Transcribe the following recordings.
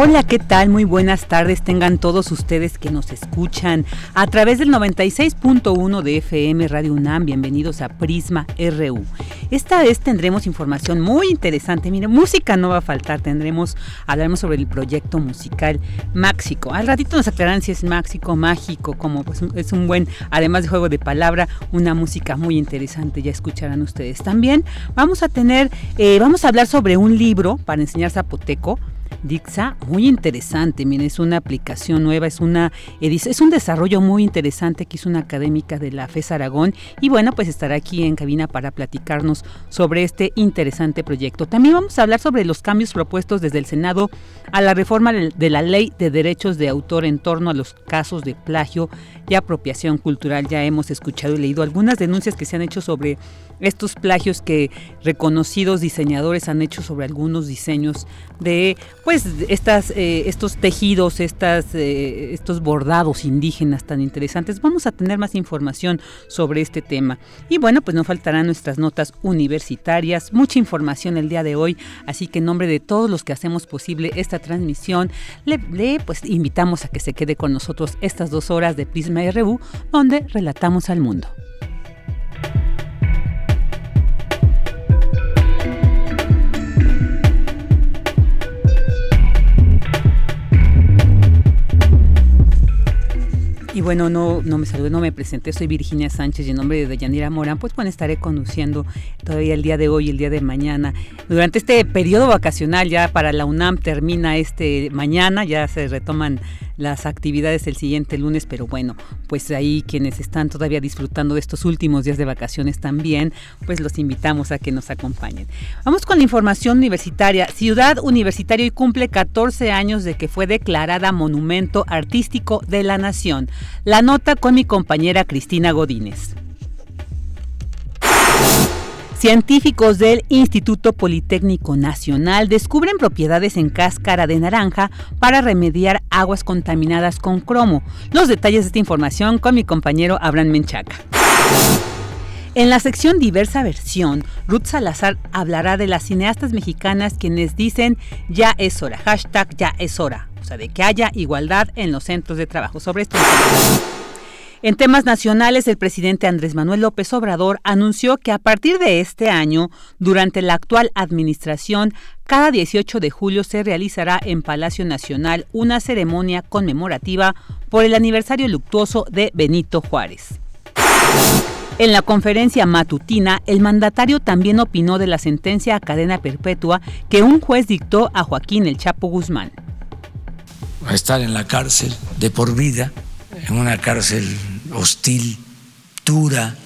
Hola, ¿qué tal? Muy buenas tardes. Tengan todos ustedes que nos escuchan a través del 96.1 de FM Radio UNAM. Bienvenidos a Prisma RU. Esta vez tendremos información muy interesante. Mire, música no va a faltar. Tendremos, hablaremos sobre el proyecto musical Máxico. Al ratito nos aclararán si es Máxico, mágico, como pues es un buen, además de juego de palabra, una música muy interesante. Ya escucharán ustedes. También vamos a tener, eh, vamos a hablar sobre un libro para enseñar zapoteco Dixa, muy interesante, miren, es una aplicación nueva, es una es un desarrollo muy interesante que hizo una académica de la FES Aragón y bueno, pues estará aquí en cabina para platicarnos sobre este interesante proyecto. También vamos a hablar sobre los cambios propuestos desde el Senado a la reforma de la Ley de Derechos de Autor en torno a los casos de plagio y apropiación cultural. Ya hemos escuchado y leído algunas denuncias que se han hecho sobre estos plagios que reconocidos diseñadores han hecho sobre algunos diseños de pues estas eh, estos tejidos estas eh, estos bordados indígenas tan interesantes. Vamos a tener más información sobre este tema. Y bueno pues no faltarán nuestras notas universitarias mucha información el día de hoy. Así que en nombre de todos los que hacemos posible esta transmisión le, pues invitamos a que se quede con nosotros estas dos horas de Prisma RU donde relatamos al mundo Y bueno, no, no me saludé, no me presenté, soy Virginia Sánchez y en nombre de Yanira Morán, pues bueno, estaré conduciendo todavía el día de hoy, el día de mañana. Durante este periodo vacacional, ya para la UNAM termina este mañana, ya se retoman las actividades el siguiente lunes, pero bueno, pues ahí quienes están todavía disfrutando de estos últimos días de vacaciones también, pues los invitamos a que nos acompañen. Vamos con la información universitaria. Ciudad Universitaria y cumple 14 años de que fue declarada Monumento Artístico de la Nación. La nota con mi compañera Cristina Godínez. Científicos del Instituto Politécnico Nacional descubren propiedades en cáscara de naranja para remediar aguas contaminadas con cromo. Los detalles de esta información con mi compañero Abraham Menchaca. En la sección Diversa Versión, Ruth Salazar hablará de las cineastas mexicanas quienes dicen ya es hora, hashtag ya es hora, o sea, de que haya igualdad en los centros de trabajo. Sobre esto. En temas nacionales, el presidente Andrés Manuel López Obrador anunció que a partir de este año, durante la actual administración, cada 18 de julio se realizará en Palacio Nacional una ceremonia conmemorativa por el aniversario luctuoso de Benito Juárez. En la conferencia matutina, el mandatario también opinó de la sentencia a cadena perpetua que un juez dictó a Joaquín El Chapo Guzmán. Estar en la cárcel de por vida en una cárcel hostil, dura,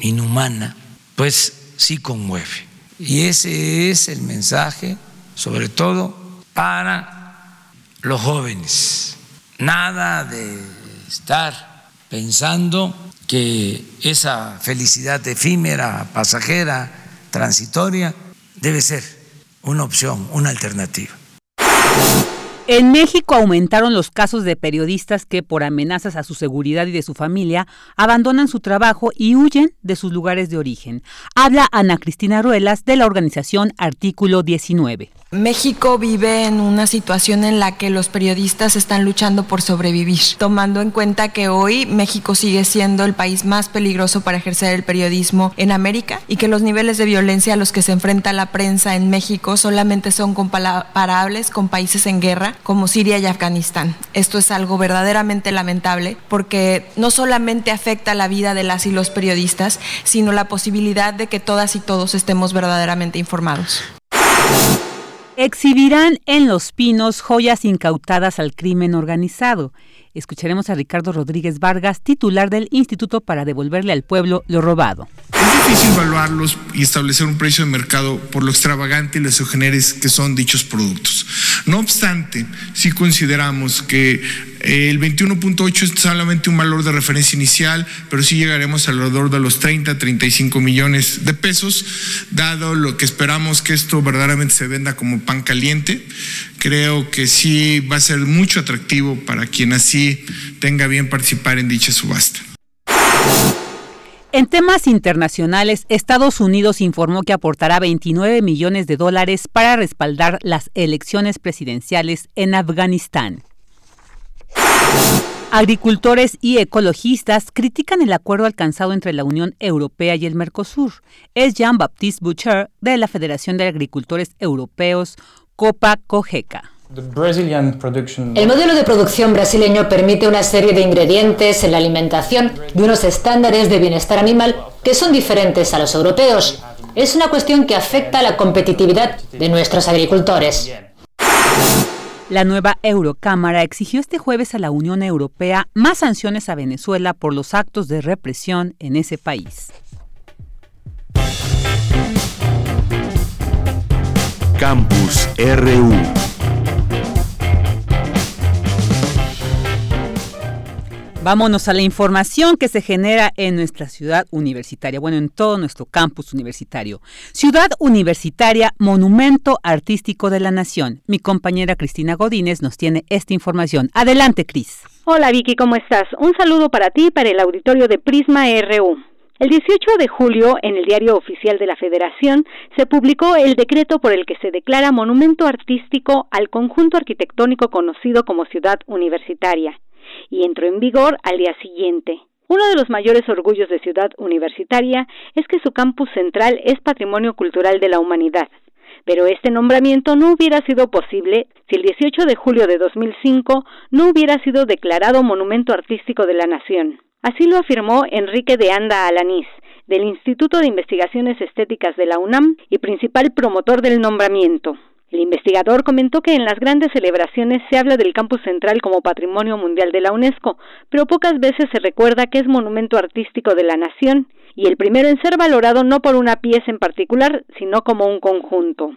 inhumana, pues sí conmueve. Y ese es el mensaje, sobre todo para los jóvenes. Nada de estar pensando que esa felicidad efímera, pasajera, transitoria, debe ser una opción, una alternativa. En México aumentaron los casos de periodistas que por amenazas a su seguridad y de su familia abandonan su trabajo y huyen de sus lugares de origen. Habla Ana Cristina Ruelas de la organización Artículo 19. México vive en una situación en la que los periodistas están luchando por sobrevivir, tomando en cuenta que hoy México sigue siendo el país más peligroso para ejercer el periodismo en América y que los niveles de violencia a los que se enfrenta la prensa en México solamente son comparables con países en guerra como Siria y Afganistán. Esto es algo verdaderamente lamentable porque no solamente afecta la vida de las y los periodistas, sino la posibilidad de que todas y todos estemos verdaderamente informados. Exhibirán en Los Pinos joyas incautadas al crimen organizado. Escucharemos a Ricardo Rodríguez Vargas, titular del Instituto para devolverle al pueblo lo robado. Es difícil evaluarlos y establecer un precio de mercado por lo extravagante y lesogeneres que son dichos productos. No obstante, sí consideramos que eh, el 21.8 es solamente un valor de referencia inicial, pero sí llegaremos alrededor de los 30, 35 millones de pesos, dado lo que esperamos que esto verdaderamente se venda como pan caliente. Creo que sí va a ser mucho atractivo para quien así tenga bien participar en dicha subasta. En temas internacionales, Estados Unidos informó que aportará 29 millones de dólares para respaldar las elecciones presidenciales en Afganistán. Agricultores y ecologistas critican el acuerdo alcanzado entre la Unión Europea y el Mercosur. Es Jean-Baptiste Boucher de la Federación de Agricultores Europeos, Copa Cogeca. El modelo de producción brasileño permite una serie de ingredientes en la alimentación de unos estándares de bienestar animal que son diferentes a los europeos. Es una cuestión que afecta a la competitividad de nuestros agricultores. La nueva Eurocámara exigió este jueves a la Unión Europea más sanciones a Venezuela por los actos de represión en ese país. Campus RU Vámonos a la información que se genera en nuestra ciudad universitaria, bueno, en todo nuestro campus universitario. Ciudad Universitaria, Monumento Artístico de la Nación. Mi compañera Cristina Godínez nos tiene esta información. Adelante, Cris. Hola, Vicky, ¿cómo estás? Un saludo para ti y para el auditorio de Prisma RU. El 18 de julio, en el Diario Oficial de la Federación, se publicó el decreto por el que se declara monumento artístico al conjunto arquitectónico conocido como Ciudad Universitaria y entró en vigor al día siguiente. Uno de los mayores orgullos de Ciudad Universitaria es que su campus central es Patrimonio Cultural de la Humanidad. Pero este nombramiento no hubiera sido posible si el 18 de julio de 2005 no hubiera sido declarado Monumento Artístico de la Nación. Así lo afirmó Enrique de Anda Alanís, del Instituto de Investigaciones Estéticas de la UNAM y principal promotor del nombramiento. El investigador comentó que en las grandes celebraciones se habla del campus central como patrimonio mundial de la UNESCO, pero pocas veces se recuerda que es monumento artístico de la nación y el primero en ser valorado no por una pieza en particular, sino como un conjunto.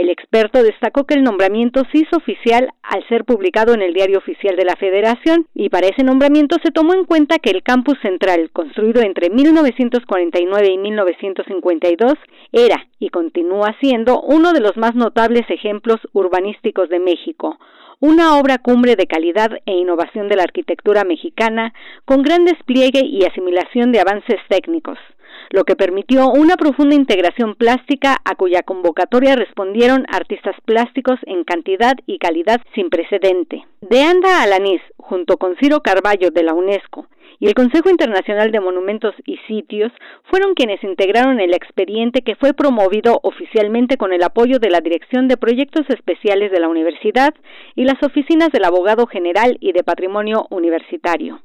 El experto destacó que el nombramiento se hizo oficial al ser publicado en el Diario Oficial de la Federación y para ese nombramiento se tomó en cuenta que el campus central, construido entre 1949 y 1952, era y continúa siendo uno de los más notables ejemplos urbanísticos de México, una obra cumbre de calidad e innovación de la arquitectura mexicana, con gran despliegue y asimilación de avances técnicos lo que permitió una profunda integración plástica a cuya convocatoria respondieron artistas plásticos en cantidad y calidad sin precedente. De Anda Alanís, junto con Ciro Carballo de la UNESCO, y el Consejo Internacional de Monumentos y Sitios fueron quienes integraron el expediente que fue promovido oficialmente con el apoyo de la Dirección de Proyectos Especiales de la Universidad y las oficinas del Abogado General y de Patrimonio Universitario.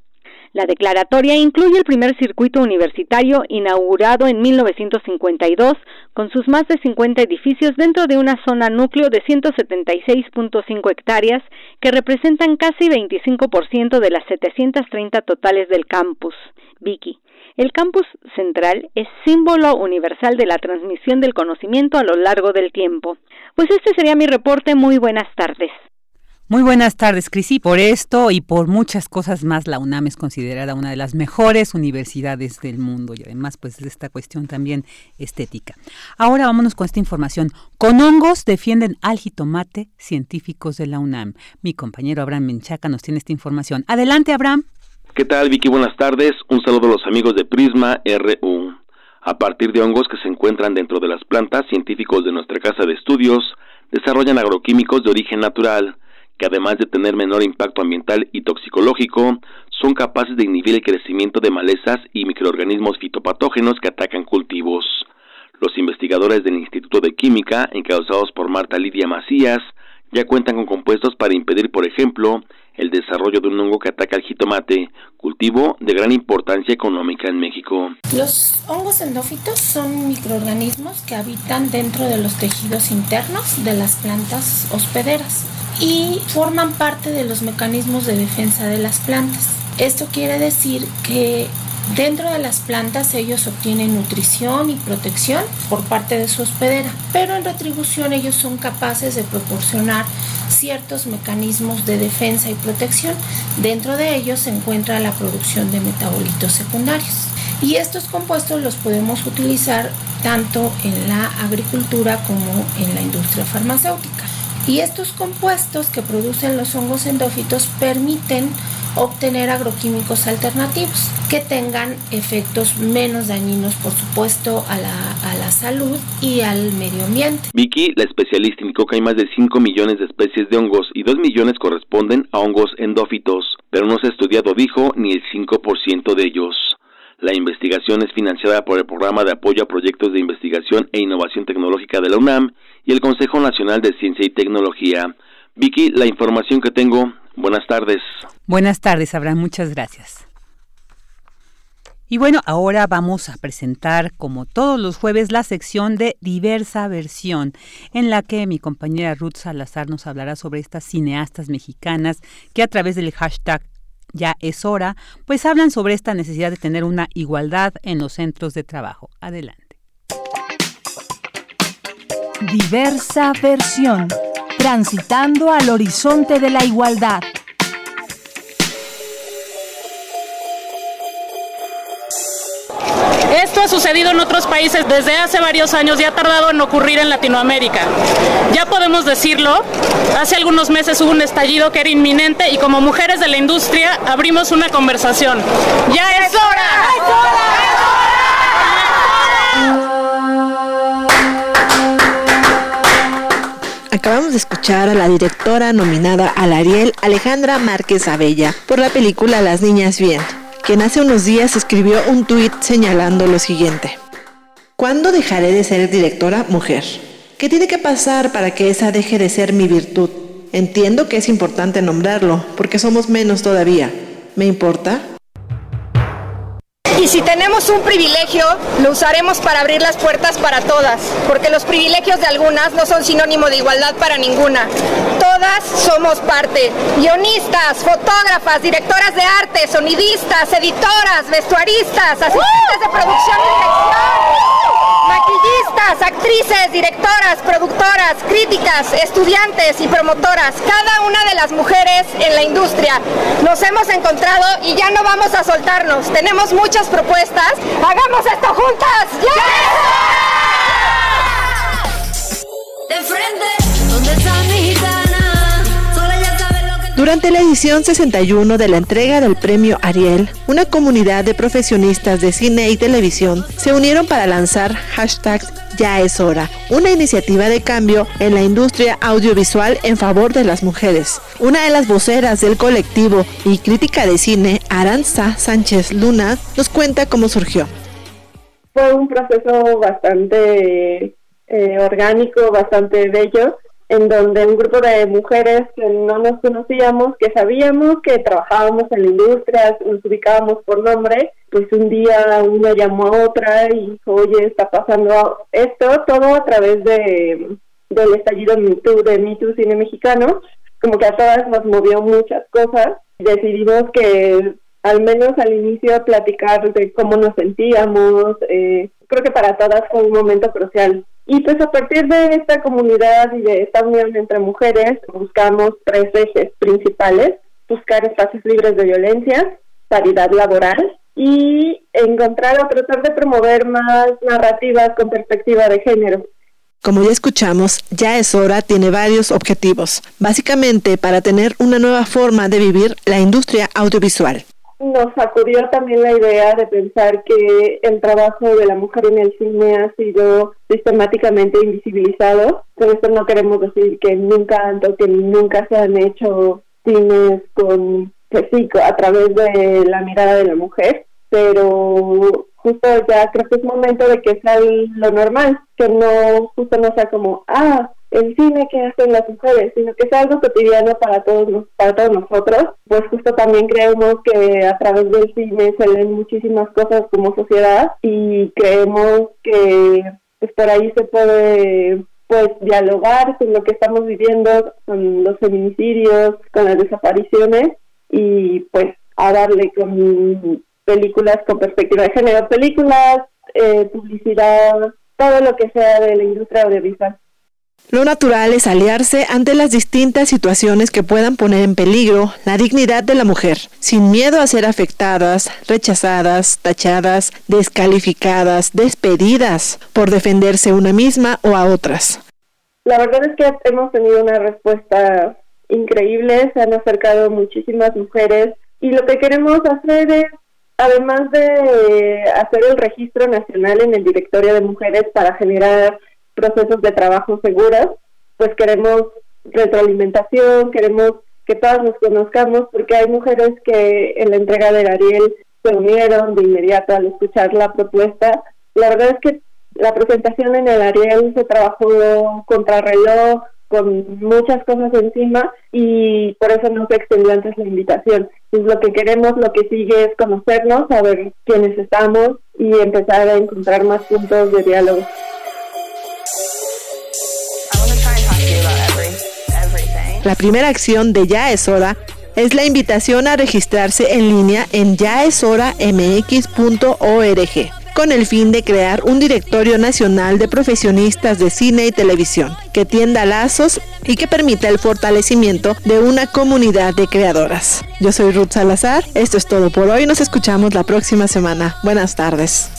La declaratoria incluye el primer circuito universitario inaugurado en 1952 con sus más de 50 edificios dentro de una zona núcleo de 176.5 hectáreas que representan casi 25% de las 730 totales del campus. Vicky, el campus central es símbolo universal de la transmisión del conocimiento a lo largo del tiempo. Pues este sería mi reporte. Muy buenas tardes. Muy buenas tardes, Cris. Y por esto y por muchas cosas más, la UNAM es considerada una de las mejores universidades del mundo y además, pues, de esta cuestión también estética. Ahora vámonos con esta información. Con hongos defienden al jitomate científicos de la UNAM. Mi compañero Abraham Menchaca nos tiene esta información. Adelante, Abraham. ¿Qué tal, Vicky? Buenas tardes. Un saludo a los amigos de Prisma RU. A partir de hongos que se encuentran dentro de las plantas, científicos de nuestra casa de estudios desarrollan agroquímicos de origen natural que además de tener menor impacto ambiental y toxicológico, son capaces de inhibir el crecimiento de malezas y microorganismos fitopatógenos que atacan cultivos. Los investigadores del Instituto de Química, encabezados por Marta Lidia Macías, ya cuentan con compuestos para impedir, por ejemplo, el desarrollo de un hongo que ataca al jitomate, cultivo de gran importancia económica en México. Los hongos endófitos son microorganismos que habitan dentro de los tejidos internos de las plantas hospederas y forman parte de los mecanismos de defensa de las plantas. Esto quiere decir que Dentro de las plantas ellos obtienen nutrición y protección por parte de su hospedera, pero en retribución ellos son capaces de proporcionar ciertos mecanismos de defensa y protección. Dentro de ellos se encuentra la producción de metabolitos secundarios. Y estos compuestos los podemos utilizar tanto en la agricultura como en la industria farmacéutica. Y estos compuestos que producen los hongos endófitos permiten obtener agroquímicos alternativos que tengan efectos menos dañinos, por supuesto, a la, a la salud y al medio ambiente. Vicky, la especialista, indicó que hay más de 5 millones de especies de hongos y 2 millones corresponden a hongos endófitos, pero no se ha estudiado, dijo, ni el 5% de ellos. La investigación es financiada por el Programa de Apoyo a Proyectos de Investigación e Innovación Tecnológica de la UNAM y el Consejo Nacional de Ciencia y Tecnología. Vicky, la información que tengo. Buenas tardes. Buenas tardes, Abraham. Muchas gracias. Y bueno, ahora vamos a presentar, como todos los jueves, la sección de diversa versión, en la que mi compañera Ruth Salazar nos hablará sobre estas cineastas mexicanas que a través del hashtag ya es hora, pues hablan sobre esta necesidad de tener una igualdad en los centros de trabajo. Adelante. Diversa versión, transitando al horizonte de la igualdad. Ha sucedido en otros países desde hace varios años y ha tardado en ocurrir en Latinoamérica. Ya podemos decirlo, hace algunos meses hubo un estallido que era inminente y como mujeres de la industria abrimos una conversación. ¡Ya es hora! ¡Es hora! Acabamos de escuchar a la directora nominada al Ariel, Alejandra Márquez Abella, por la película Las Niñas Bien quien hace unos días escribió un tuit señalando lo siguiente. ¿Cuándo dejaré de ser directora mujer? ¿Qué tiene que pasar para que esa deje de ser mi virtud? Entiendo que es importante nombrarlo, porque somos menos todavía. ¿Me importa? Y si tenemos un privilegio, lo usaremos para abrir las puertas para todas, porque los privilegios de algunas no son sinónimo de igualdad para ninguna. Todas somos parte. Guionistas, fotógrafas, directoras de arte, sonidistas, editoras, vestuaristas, asistentes de producción y dirección maquillistas, actrices, directoras, productoras, críticas, estudiantes y promotoras, cada una de las mujeres en la industria. Nos hemos encontrado y ya no vamos a soltarnos. Tenemos muchas propuestas. ¡Hagamos esto juntas! ¡Ya! De frente, ¿dónde está mi durante la edición 61 de la entrega del premio Ariel, una comunidad de profesionistas de cine y televisión se unieron para lanzar hashtag Ya es hora, una iniciativa de cambio en la industria audiovisual en favor de las mujeres. Una de las voceras del colectivo y crítica de cine, Aranza Sánchez Luna, nos cuenta cómo surgió. Fue un proceso bastante eh, orgánico, bastante bello en donde un grupo de mujeres que no nos conocíamos, que sabíamos que trabajábamos en la industria, nos ubicábamos por nombre, pues un día una llamó a otra y dijo, oye, está pasando esto, todo a través de del estallido de Me Too Cine Mexicano, como que a todas nos movió muchas cosas. Decidimos que al menos al inicio platicar de cómo nos sentíamos, eh, creo que para todas fue un momento crucial y pues a partir de esta comunidad y de esta unión entre mujeres, buscamos tres ejes principales, buscar espacios libres de violencia, paridad laboral y encontrar o tratar de promover más narrativas con perspectiva de género. Como ya escuchamos, Ya es hora tiene varios objetivos, básicamente para tener una nueva forma de vivir la industria audiovisual nos sacudió también la idea de pensar que el trabajo de la mujer en el cine ha sido sistemáticamente invisibilizado. Con esto no queremos decir que nunca, que nunca se han hecho cines con, a través de la mirada de la mujer, pero justo ya creo que es momento de que sea lo normal, que no, justo no sea como, ah, el cine que hacen las mujeres, sino que es algo cotidiano para todos para todos nosotros. Pues justo también creemos que a través del cine se leen muchísimas cosas como sociedad y creemos que pues por ahí se puede pues dialogar con lo que estamos viviendo, con los feminicidios, con las desapariciones y pues a darle con películas con perspectiva de género, películas, eh, publicidad, todo lo que sea de la industria audiovisual. Lo natural es aliarse ante las distintas situaciones que puedan poner en peligro la dignidad de la mujer, sin miedo a ser afectadas, rechazadas, tachadas, descalificadas, despedidas por defenderse una misma o a otras. La verdad es que hemos tenido una respuesta increíble, se han acercado muchísimas mujeres y lo que queremos hacer es además de hacer el registro nacional en el directorio de mujeres para generar procesos de trabajo seguros, pues queremos retroalimentación, queremos que todas nos conozcamos, porque hay mujeres que en la entrega del Ariel se unieron de inmediato al escuchar la propuesta. La verdad es que la presentación en el Ariel se trabajó contra reloj, con muchas cosas encima y por eso no se extendió antes la invitación. Es lo que queremos, lo que sigue es conocernos, saber quiénes estamos y empezar a encontrar más puntos de diálogo. La primera acción de Ya es hora es la invitación a registrarse en línea en yaeshoramx.org con el fin de crear un directorio nacional de profesionistas de cine y televisión que tienda lazos y que permita el fortalecimiento de una comunidad de creadoras. Yo soy Ruth Salazar, esto es todo por hoy, nos escuchamos la próxima semana. Buenas tardes.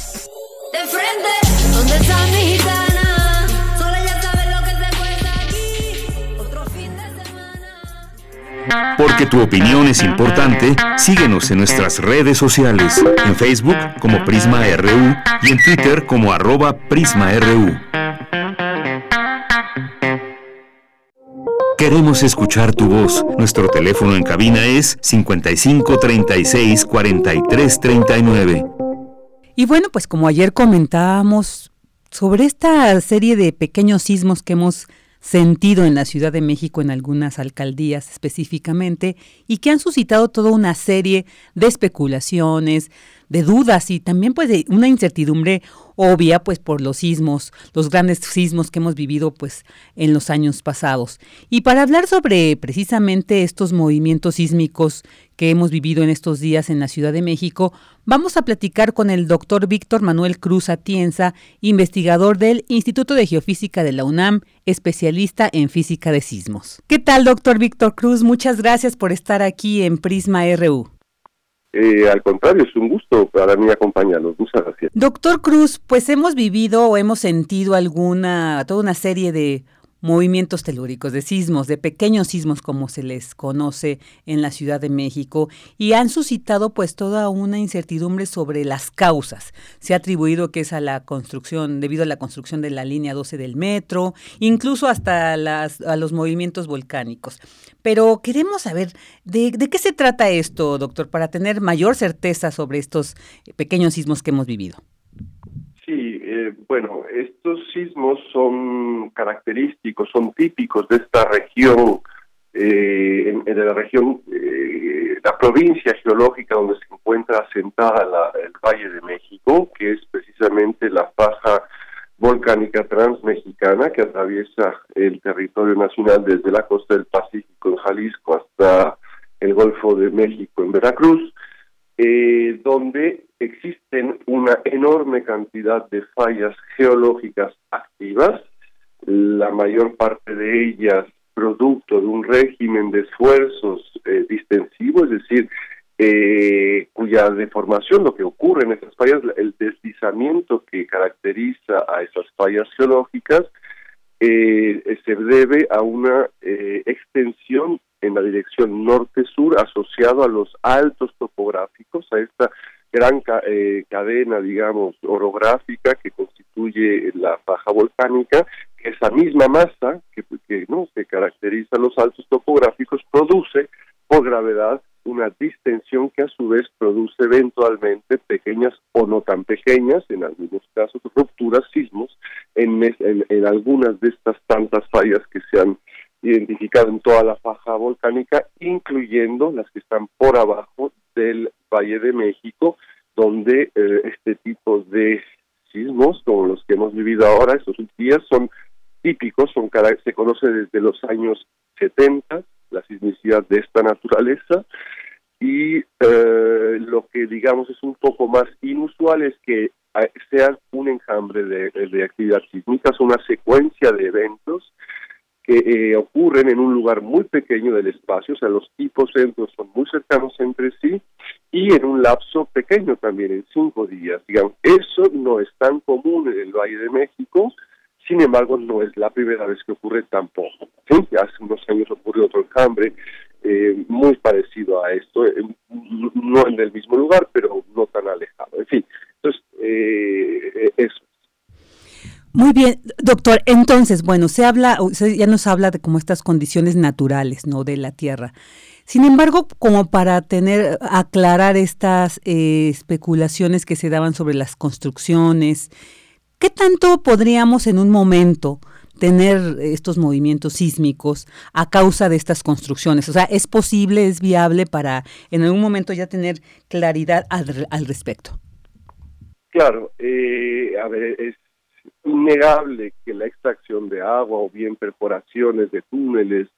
Porque tu opinión es importante, síguenos en nuestras redes sociales, en Facebook como Prisma RU y en Twitter como arroba PrismaRU. Queremos escuchar tu voz. Nuestro teléfono en cabina es 55 36 43 39. Y bueno, pues como ayer comentábamos sobre esta serie de pequeños sismos que hemos sentido en la Ciudad de México en algunas alcaldías específicamente y que han suscitado toda una serie de especulaciones, de dudas y también pues de una incertidumbre obvia pues por los sismos, los grandes sismos que hemos vivido pues en los años pasados. Y para hablar sobre precisamente estos movimientos sísmicos que hemos vivido en estos días en la Ciudad de México, vamos a platicar con el doctor Víctor Manuel Cruz Atienza, investigador del Instituto de Geofísica de la UNAM, especialista en física de sismos. ¿Qué tal, doctor Víctor Cruz? Muchas gracias por estar aquí en Prisma RU. Eh, al contrario, es un gusto para mí acompañarlos. Muchas gracias. Doctor Cruz, pues hemos vivido o hemos sentido alguna, toda una serie de movimientos telúricos, de sismos, de pequeños sismos como se les conoce en la Ciudad de México y han suscitado pues toda una incertidumbre sobre las causas. Se ha atribuido que es a la construcción, debido a la construcción de la línea 12 del metro, incluso hasta las, a los movimientos volcánicos. Pero queremos saber de, de qué se trata esto, doctor, para tener mayor certeza sobre estos pequeños sismos que hemos vivido. Sí, eh, bueno, estos sismos son característicos, son típicos de esta región, eh, de la región, eh, la provincia geológica donde se encuentra asentada el Valle de México, que es precisamente la faja volcánica transmexicana que atraviesa el territorio nacional desde la costa del Pacífico en Jalisco hasta el Golfo de México en Veracruz. Eh, donde existen una enorme cantidad de fallas geológicas activas, la mayor parte de ellas producto de un régimen de esfuerzos eh, distensivo, es decir, eh, cuya deformación, lo que ocurre en esas fallas, el deslizamiento que caracteriza a esas fallas geológicas, eh, se debe a una extensión en la dirección norte-sur asociado a los altos topográficos, a esta gran eh, cadena, digamos, orográfica que constituye la faja volcánica, que esa misma masa que, que, ¿no? que caracteriza los altos topográficos produce por gravedad una distensión que a su vez produce eventualmente pequeñas o no tan pequeñas, en algunos casos rupturas, sismos, en, en, algunas de estas tantas fallas que se han identificado en toda la faja volcánica, incluyendo las que están por abajo del Valle de México, donde eh, este tipo de sismos, como los que hemos vivido ahora estos días, son típicos, son se conoce desde los años 70 la sismicidad de esta naturaleza y eh, lo que digamos es un poco más inusual es que sea un enjambre de, actividad sísmica, una secuencia de eventos que eh, ocurren en un lugar muy pequeño del espacio, o sea, los tipos centros son muy cercanos entre sí y en un lapso pequeño también, en cinco días. Digamos, eso no es tan común en el Valle de México, sin embargo, no es la primera vez que ocurre tampoco. ¿sí? Hace unos años ocurrió otro enjambre eh, muy parecido a esto, eh, no en el mismo lugar, pero no tan alejado. En fin, entonces, eh, eso. Muy bien, doctor. Entonces, bueno, se habla, ya nos habla de como estas condiciones naturales, ¿no? De la Tierra. Sin embargo, como para tener, aclarar estas especulaciones que se daban sobre las construcciones, ¿qué tanto podríamos en un momento tener estos movimientos sísmicos a causa de estas construcciones? O sea, ¿es posible, es viable para en algún momento ya tener claridad al, respecto? Claro, eh, a ver, es innegable que la extracción de agua o bien perforaciones de túneles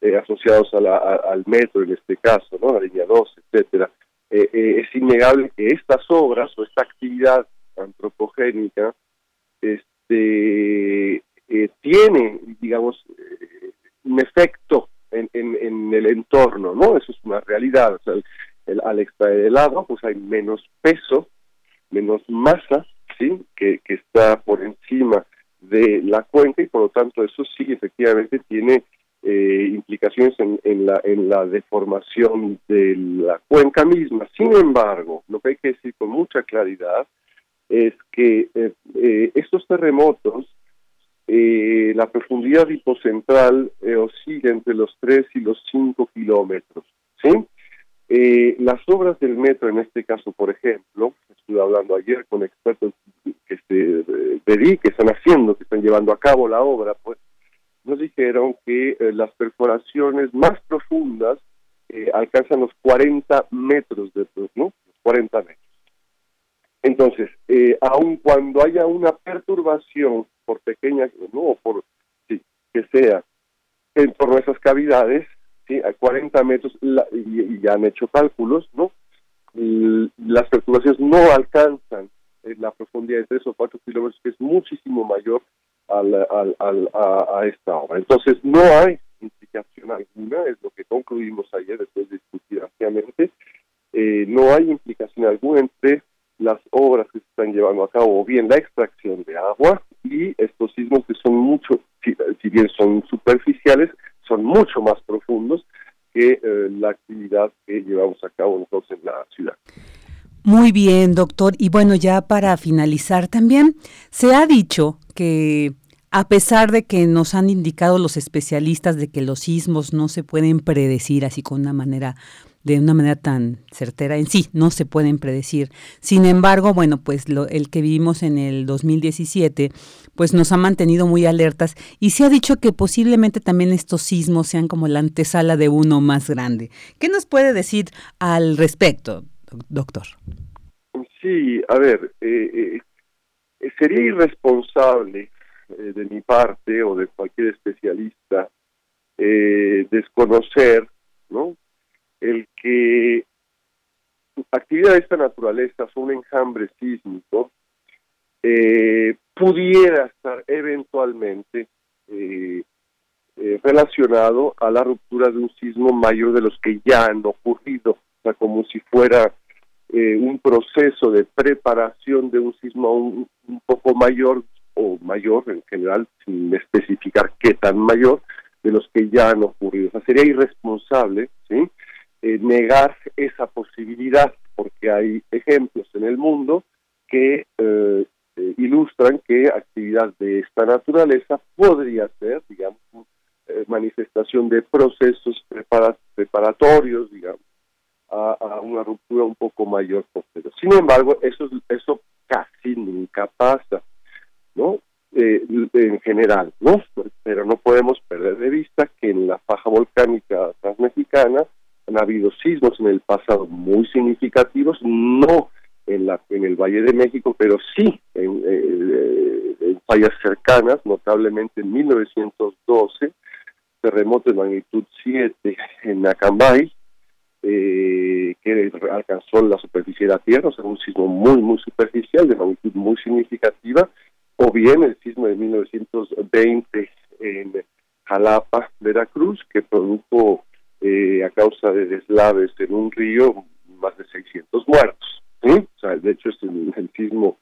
eh, asociados al metro en este caso, ¿no? la línea 2, etcétera, eh, es innegable que estas obras o esta actividad antropogénica este, eh, tiene, digamos, eh, un efecto en, en, el entorno, ¿no? Eso es una realidad. El, al extraer el agua, pues hay menos peso, menos masa, Que, está por encima de la cuenca y por lo tanto eso sí efectivamente tiene eh, implicaciones en, la, deformación de la cuenca misma. Sin embargo, lo que hay que decir con mucha claridad es que estos terremotos eh, la profundidad hipocentral eh, oscila entre los 3 y los 5 kilómetros. Eh, las obras del metro, en este caso, por ejemplo, estuve hablando ayer con expertos que eh, que están haciendo, que están llevando a cabo la obra, pues nos dijeron que las perforaciones más profundas alcanzan los 40 metros de ¿no? Los 40 metros. Entonces, aun cuando haya una perturbación por pequeña, no, por sí, que sea, en, por nuestras cavidades, ¿sí? a 40 metros, y, ya han hecho cálculos, ¿no? Las perturbaciones no alcanzan eh, la profundidad de 3 o 4 kilómetros, que es muchísimo mayor al, a, esta obra. Entonces, no hay implicación alguna, es lo que concluimos ayer después de discutir ampliamente, eh, no hay implicación alguna entre las obras que se están llevando a cabo, o bien la extracción de agua y estos sismos que son mucho, si, bien son superficiales, son mucho más profundos que eh, la actividad que llevamos a cabo nosotros en la ciudad. Muy bien, doctor. Y bueno, ya para finalizar también, se ha dicho que a pesar de que nos han indicado los especialistas de que los sismos no se pueden predecir así con una manera de una manera tan certera en sí, no se pueden predecir. Sin embargo, bueno, pues lo, el que vivimos en el 2017, pues nos ha mantenido muy alertas y se ha dicho que posiblemente también estos sismos sean como la antesala de uno más grande. ¿Qué nos puede decir al respecto, doctor? Sí, a ver, eh, eh, sería irresponsable eh, de mi parte o de cualquier especialista desconocer, ¿no? El que actividad de esta naturaleza, un enjambre sísmico, eh, pudiera estar eventualmente eh, eh, relacionado a la ruptura de un sismo mayor de los que ya han ocurrido, o sea, como si fuera un proceso de preparación de un sismo un, un, poco mayor o mayor en general, sin especificar qué tan mayor, de los que ya han ocurrido. O sea, sería irresponsable, ¿sí?, eh, negar esa posibilidad, porque hay ejemplos en el mundo que eh, eh, ilustran que actividad de esta naturaleza podría ser, digamos, manifestación de procesos preparatorios, digamos, a, una ruptura un poco mayor posterior. Sin embargo, eso, eso casi nunca pasa, ¿no? eh, en general, ¿no? Pero no podemos perder de vista que en la faja volcánica transmexicana han habido sismos en el pasado muy significativos, no en, la, en el Valle de México, pero sí en, eh, en fallas cercanas, notablemente en 1912, terremoto de magnitud 7 en Acambay, eh, que alcanzó la superficie de la Tierra, o sea, un sismo muy, muy superficial, de magnitud muy significativa, o bien el sismo de 1920 en Jalapa, Veracruz, que produjo eh, a causa de deslaves en un río más de 600 muertos. O sea, de hecho es el, sismo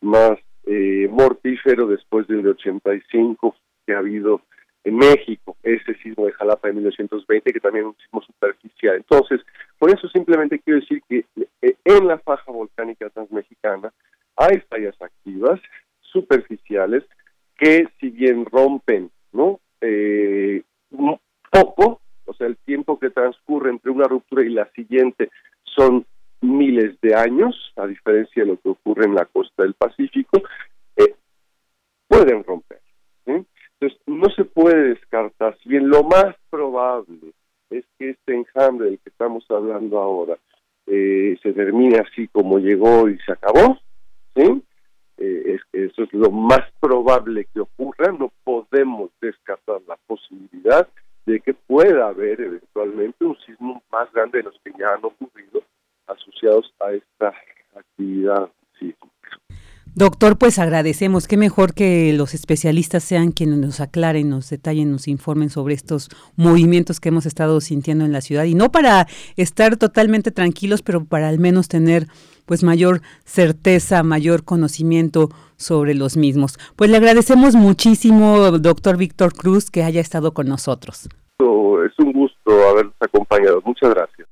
más eh, mortífero después del de 85 que ha habido en México, ese sismo de Jalapa de 1920, que también es un sismo superficial. Entonces, por eso simplemente quiero decir que eh, en la faja volcánica transmexicana hay fallas activas, superficiales, que si bien rompen, ¿no? Eh, poco, o sea, el tiempo que transcurre entre una ruptura y la siguiente son miles de años, a diferencia de lo que ocurre en la costa del Pacífico, eh, pueden romper. Entonces, no se puede descartar, si bien lo más probable es que este enjambre del que estamos hablando ahora eh, se termine así como llegó y se acabó, ¿sí? Eh, es, eso es lo más probable que ocurra, no podemos descartar la posibilidad de que pueda haber eventualmente un más grande de los que ya han ocurrido asociados a esta actividad sísmica. Doctor, pues agradecemos. Qué mejor que los especialistas sean quienes nos aclaren, nos detallen, nos informen sobre estos movimientos que hemos estado sintiendo en la ciudad y no para estar totalmente tranquilos, pero para al menos tener pues mayor certeza, mayor conocimiento sobre los mismos. Pues le agradecemos muchísimo, doctor Víctor Cruz, que haya estado con nosotros. Es un gusto habernos acompañado. Muchas gracias.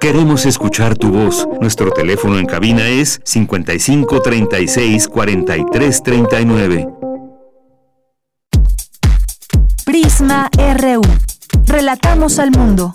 Queremos escuchar tu voz. Nuestro teléfono en cabina es 55 36 43 39. Prisma RU. Relatamos al mundo.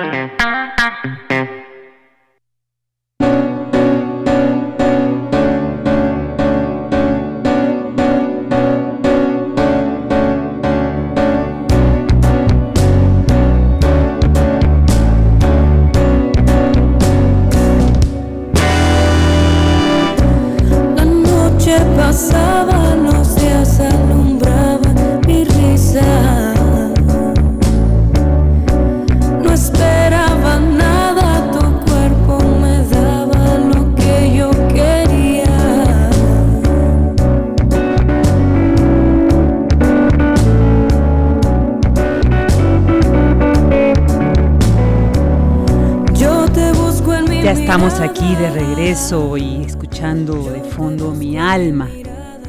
Y escuchando de fondo Mi alma,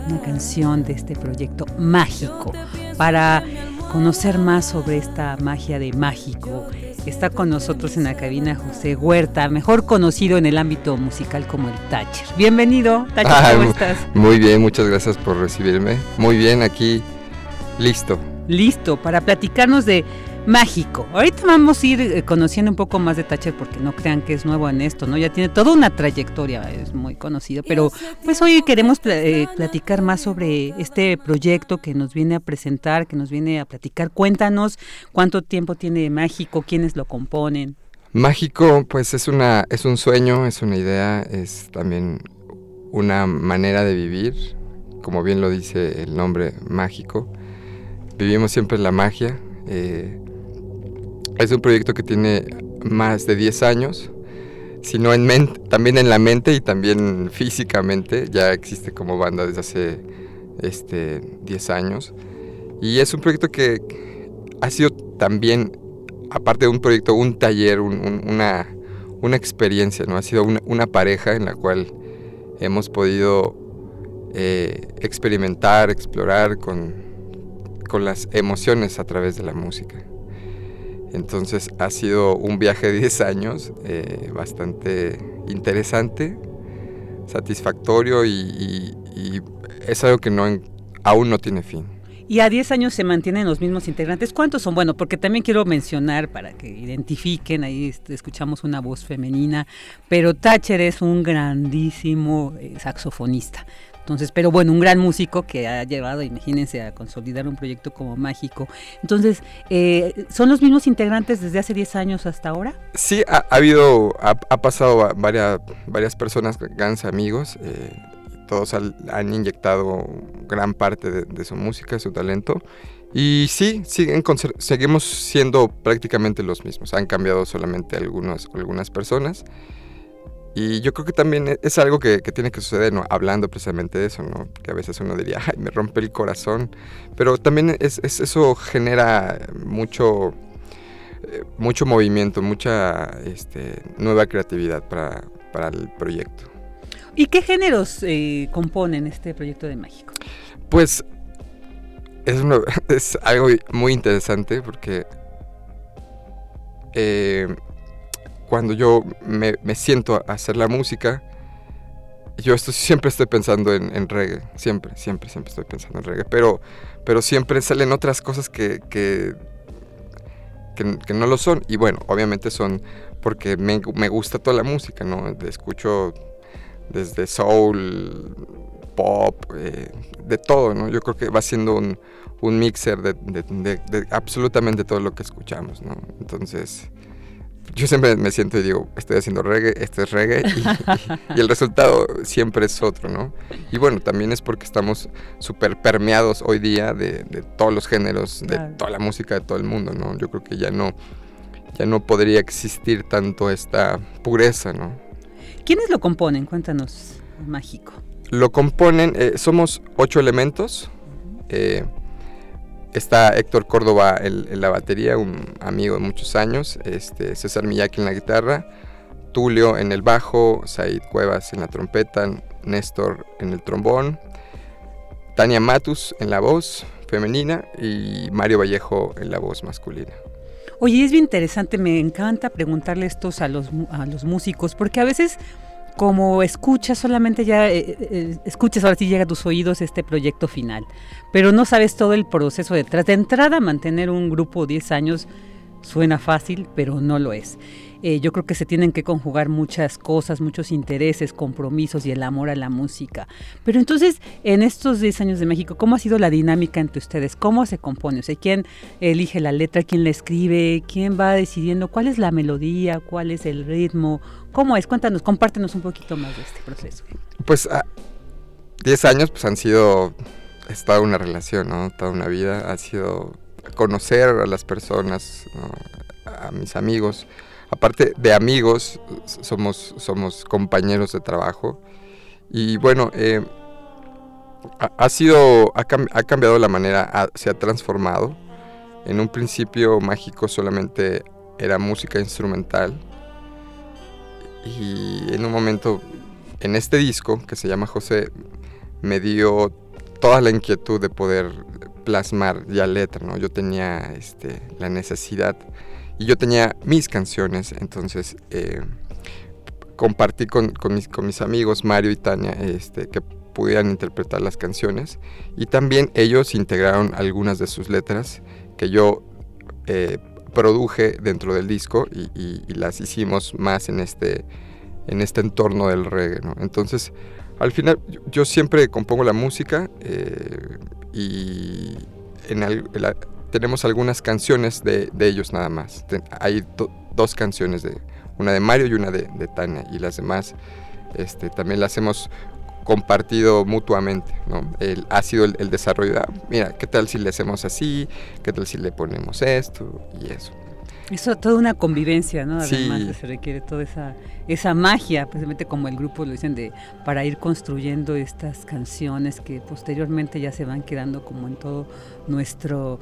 una canción de este proyecto mágico. Para conocer más sobre esta magia de mágico, está con nosotros en la cabina José Huerta, mejor conocido en el ámbito musical como el Thatcher. Bienvenido, Thatcher, ¿cómo estás? Muy bien, muchas gracias por recibirme. Muy bien, aquí listo. Listo, para platicarnos de mágico. Ahorita vamos a ir eh, conociendo un poco más de Thatcher porque no crean que es nuevo en esto, ¿no? Ya tiene toda una trayectoria, es muy conocido, pero pues hoy queremos eh, platicar más sobre este proyecto que nos viene a presentar, que nos viene a platicar. Cuéntanos cuánto tiempo tiene Mágico, quiénes lo componen. Mágico, pues es una es un sueño, es una idea, es también una manera de vivir, como bien lo dice el nombre mágico. Vivimos siempre en la magia, eh, es un proyecto que tiene más de 10 años, sino también en la mente y también físicamente. Ya existe como banda desde hace este, 10 años. Y es un proyecto que ha sido también, aparte de un proyecto, un taller, una, experiencia, ¿no? Ha sido una, pareja en la cual hemos podido eh, experimentar, explorar con las emociones a través de la música. Entonces ha sido un viaje de 10 años eh, bastante interesante, satisfactorio y, es algo que no, aún no tiene fin. Y a 10 años se mantienen los mismos integrantes. ¿Cuántos son? Bueno, porque también quiero mencionar para que identifiquen, ahí escuchamos una voz femenina, pero Thatcher es un grandísimo eh, saxofonista. Entonces, pero bueno, un gran músico que ha llevado, imagínense, a consolidar un proyecto como Mágico. Entonces, eh, ¿son los mismos integrantes desde hace 10 años hasta ahora? Sí, ha, habido, ha, pasado varias, varias personas, grandes amigos. Eh, todos han inyectado gran parte de, su música, de su talento. Y sí, siguen, seguimos siendo prácticamente los mismos. Han cambiado solamente algunas, algunas personas. Y yo creo que también e, es algo que, tiene que suceder, ¿no? Hablando precisamente de eso, ¿no? Que a veces uno diría, ay, me rompe el corazón. Pero también es, eso genera mucho, eh, mucho movimiento, mucha este, nueva creatividad para, para, el proyecto. ¿Y qué géneros eh, componen este proyecto de México? Pues es, es algo muy interesante porque eh, cuando yo me, siento a hacer la música, yo esto, siempre estoy pensando en, reggae, siempre, siempre, siempre estoy pensando en reggae, pero, pero siempre salen otras cosas que, que, que, no lo son. Y bueno, obviamente son porque me, gusta toda la música, ¿no? Escucho desde soul, pop, eh, de todo, ¿no? Yo creo que va siendo un, mixer de, de, de, absolutamente todo lo que escuchamos, ¿no? Entonces yo siempre me siento y digo, estoy haciendo reggae, este es reggae, y, el resultado siempre es otro, ¿no? Y bueno, también es porque estamos súper permeados hoy día de, todos los géneros, de toda la música de todo el mundo, ¿no? Yo creo que ya no, ya no podría existir tanto esta pureza, ¿no? ¿Quiénes lo componen? Cuéntanos, Mágico. Lo componen, eh, somos ocho elementos. Eh, Está Héctor Córdoba en, la batería, un amigo de muchos años, este, César Miyaki en la guitarra, Tulio en el bajo, Said Cuevas en la trompeta, Néstor en el trombón, Tania Matus en la voz femenina y Mario Vallejo en la voz masculina. Oye, es bien interesante, me encanta preguntarle esto a los, a los músicos, porque a veces como escuchas, solamente ya eh, eh, escuchas, ahora sí llega a tus oídos este proyecto final, pero no sabes todo el proceso detrás. De entrada, mantener un grupo 10 años suena fácil, pero no lo es. Eh, yo creo que se tienen que conjugar muchas cosas, muchos intereses, compromisos y el amor a la música. Pero entonces, en estos 10 años de México, ¿cómo ha sido la dinámica entre ustedes? ¿Cómo se compone? O ¿quién elige la letra? ¿Quién la escribe? ¿Quién va decidiendo cuál es la melodía? ¿Cuál es el ritmo? ¿Cómo es? Cuéntanos, compártenos un poquito más de este proceso. Pues 10 ah, años pues han sido, es toda una relación, ¿no? Toda una vida, ha sido conocer a las personas, a mis amigos, aparte de amigos, somos, somos compañeros de trabajo. Y bueno, eh, ha, sido, ha, cambiado la manera, se ha transformado. En un principio mágico solamente era música instrumental. Y en un momento, en este disco que se llama José, me dio toda la inquietud de poder plasmar ya letra, ¿no? Yo tenía este, la necesidad y yo tenía mis canciones, entonces eh, compartí con, mis, con, mis, amigos Mario y Tania este, que pudieran interpretar las canciones y también ellos integraron algunas de sus letras que yo eh, produje dentro del disco y, las hicimos más en este, en este entorno del reggae. Entonces, al final yo, siempre compongo la música eh, y en el, tenemos algunas canciones de, ellos nada más. hay dos canciones, de una de Mario y una de, Tania, y las demás este, también las hemos compartido mutuamente, ¿no? El, ha sido el, desarrollo de, ah, mira, ¿qué tal si le hacemos así? ¿Qué tal si le ponemos esto? Y eso. Eso, toda una convivencia, ¿no? Además, se requiere toda esa, esa magia, precisamente como el grupo lo dicen, de, para ir construyendo estas canciones que posteriormente ya se van quedando como en todo nuestro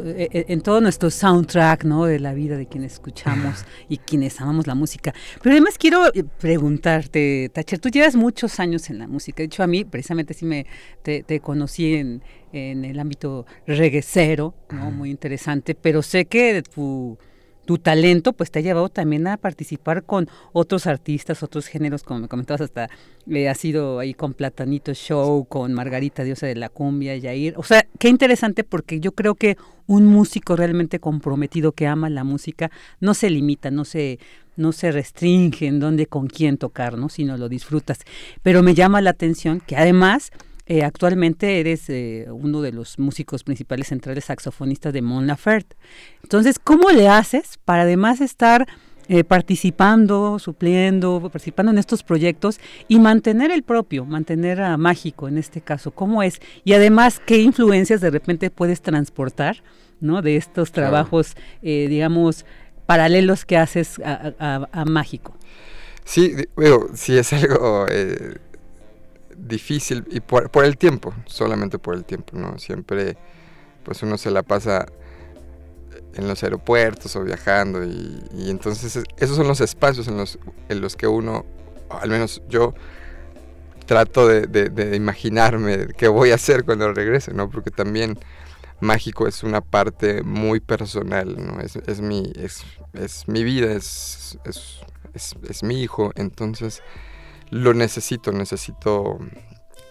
eh, eh, en todo nuestro soundtrack, ¿no? De la vida de quienes escuchamos y quienes amamos la música. Pero además quiero eh, preguntarte, Tacher, tú llevas muchos años en la música. De hecho, a mí precisamente sí me te, conocí en, en, el ámbito reguecero, ¿no? Muy interesante, pero sé que tu tu talento pues te ha llevado también a participar con otros artistas, otros géneros, como me comentabas, hasta eh, ha sido ahí con Platanito Show, con Margarita Diosa de la Cumbia, Yair. O sea, qué interesante porque yo creo que un músico realmente comprometido que ama la música no se limita, no se no se restringe en dónde con quién tocar, ¿no? sino lo disfrutas. Pero me llama la atención que además eh, actualmente eres eh, uno de los músicos principales centrales saxofonistas de Mon Laferte. Entonces, ¿cómo le haces para además estar eh, participando, supliendo, participando en estos proyectos y mantener el propio, mantener a Mágico en este caso? ¿Cómo es? Y además, ¿qué influencias de repente puedes transportar ¿no? de estos trabajos, digamos, paralelos que haces a, Mágico? Sí, bueno, sí es algo difícil y por, el tiempo, solamente por el tiempo, ¿no? Siempre pues uno se la pasa en los aeropuertos o viajando y, entonces esos son los espacios en los, en los que uno, al menos yo, trato de, imaginarme qué voy a hacer cuando regrese, ¿no? Porque también mágico es una parte muy personal, ¿no? Es, es mi, es, es, mi vida, es, es mi hijo, entonces lo necesito, necesito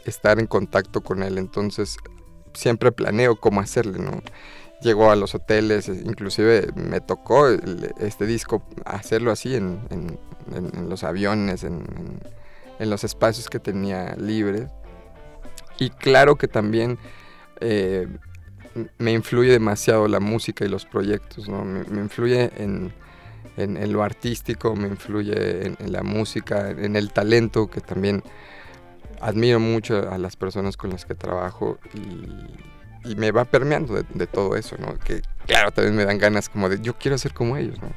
estar en contacto con él, entonces siempre planeo cómo hacerle, ¿no? Llego a los hoteles, inclusive me tocó este disco hacerlo así en, los aviones, en, los espacios que tenía libres. Y claro que también eh, me influye demasiado la música y los proyectos, ¿no? me influye en, en, lo artístico, me influye en, la música, en el talento, que también admiro mucho a las personas con las que trabajo y, me va permeando de, todo eso, ¿no? Que claro, también me dan ganas como de yo quiero ser como ellos, ¿no?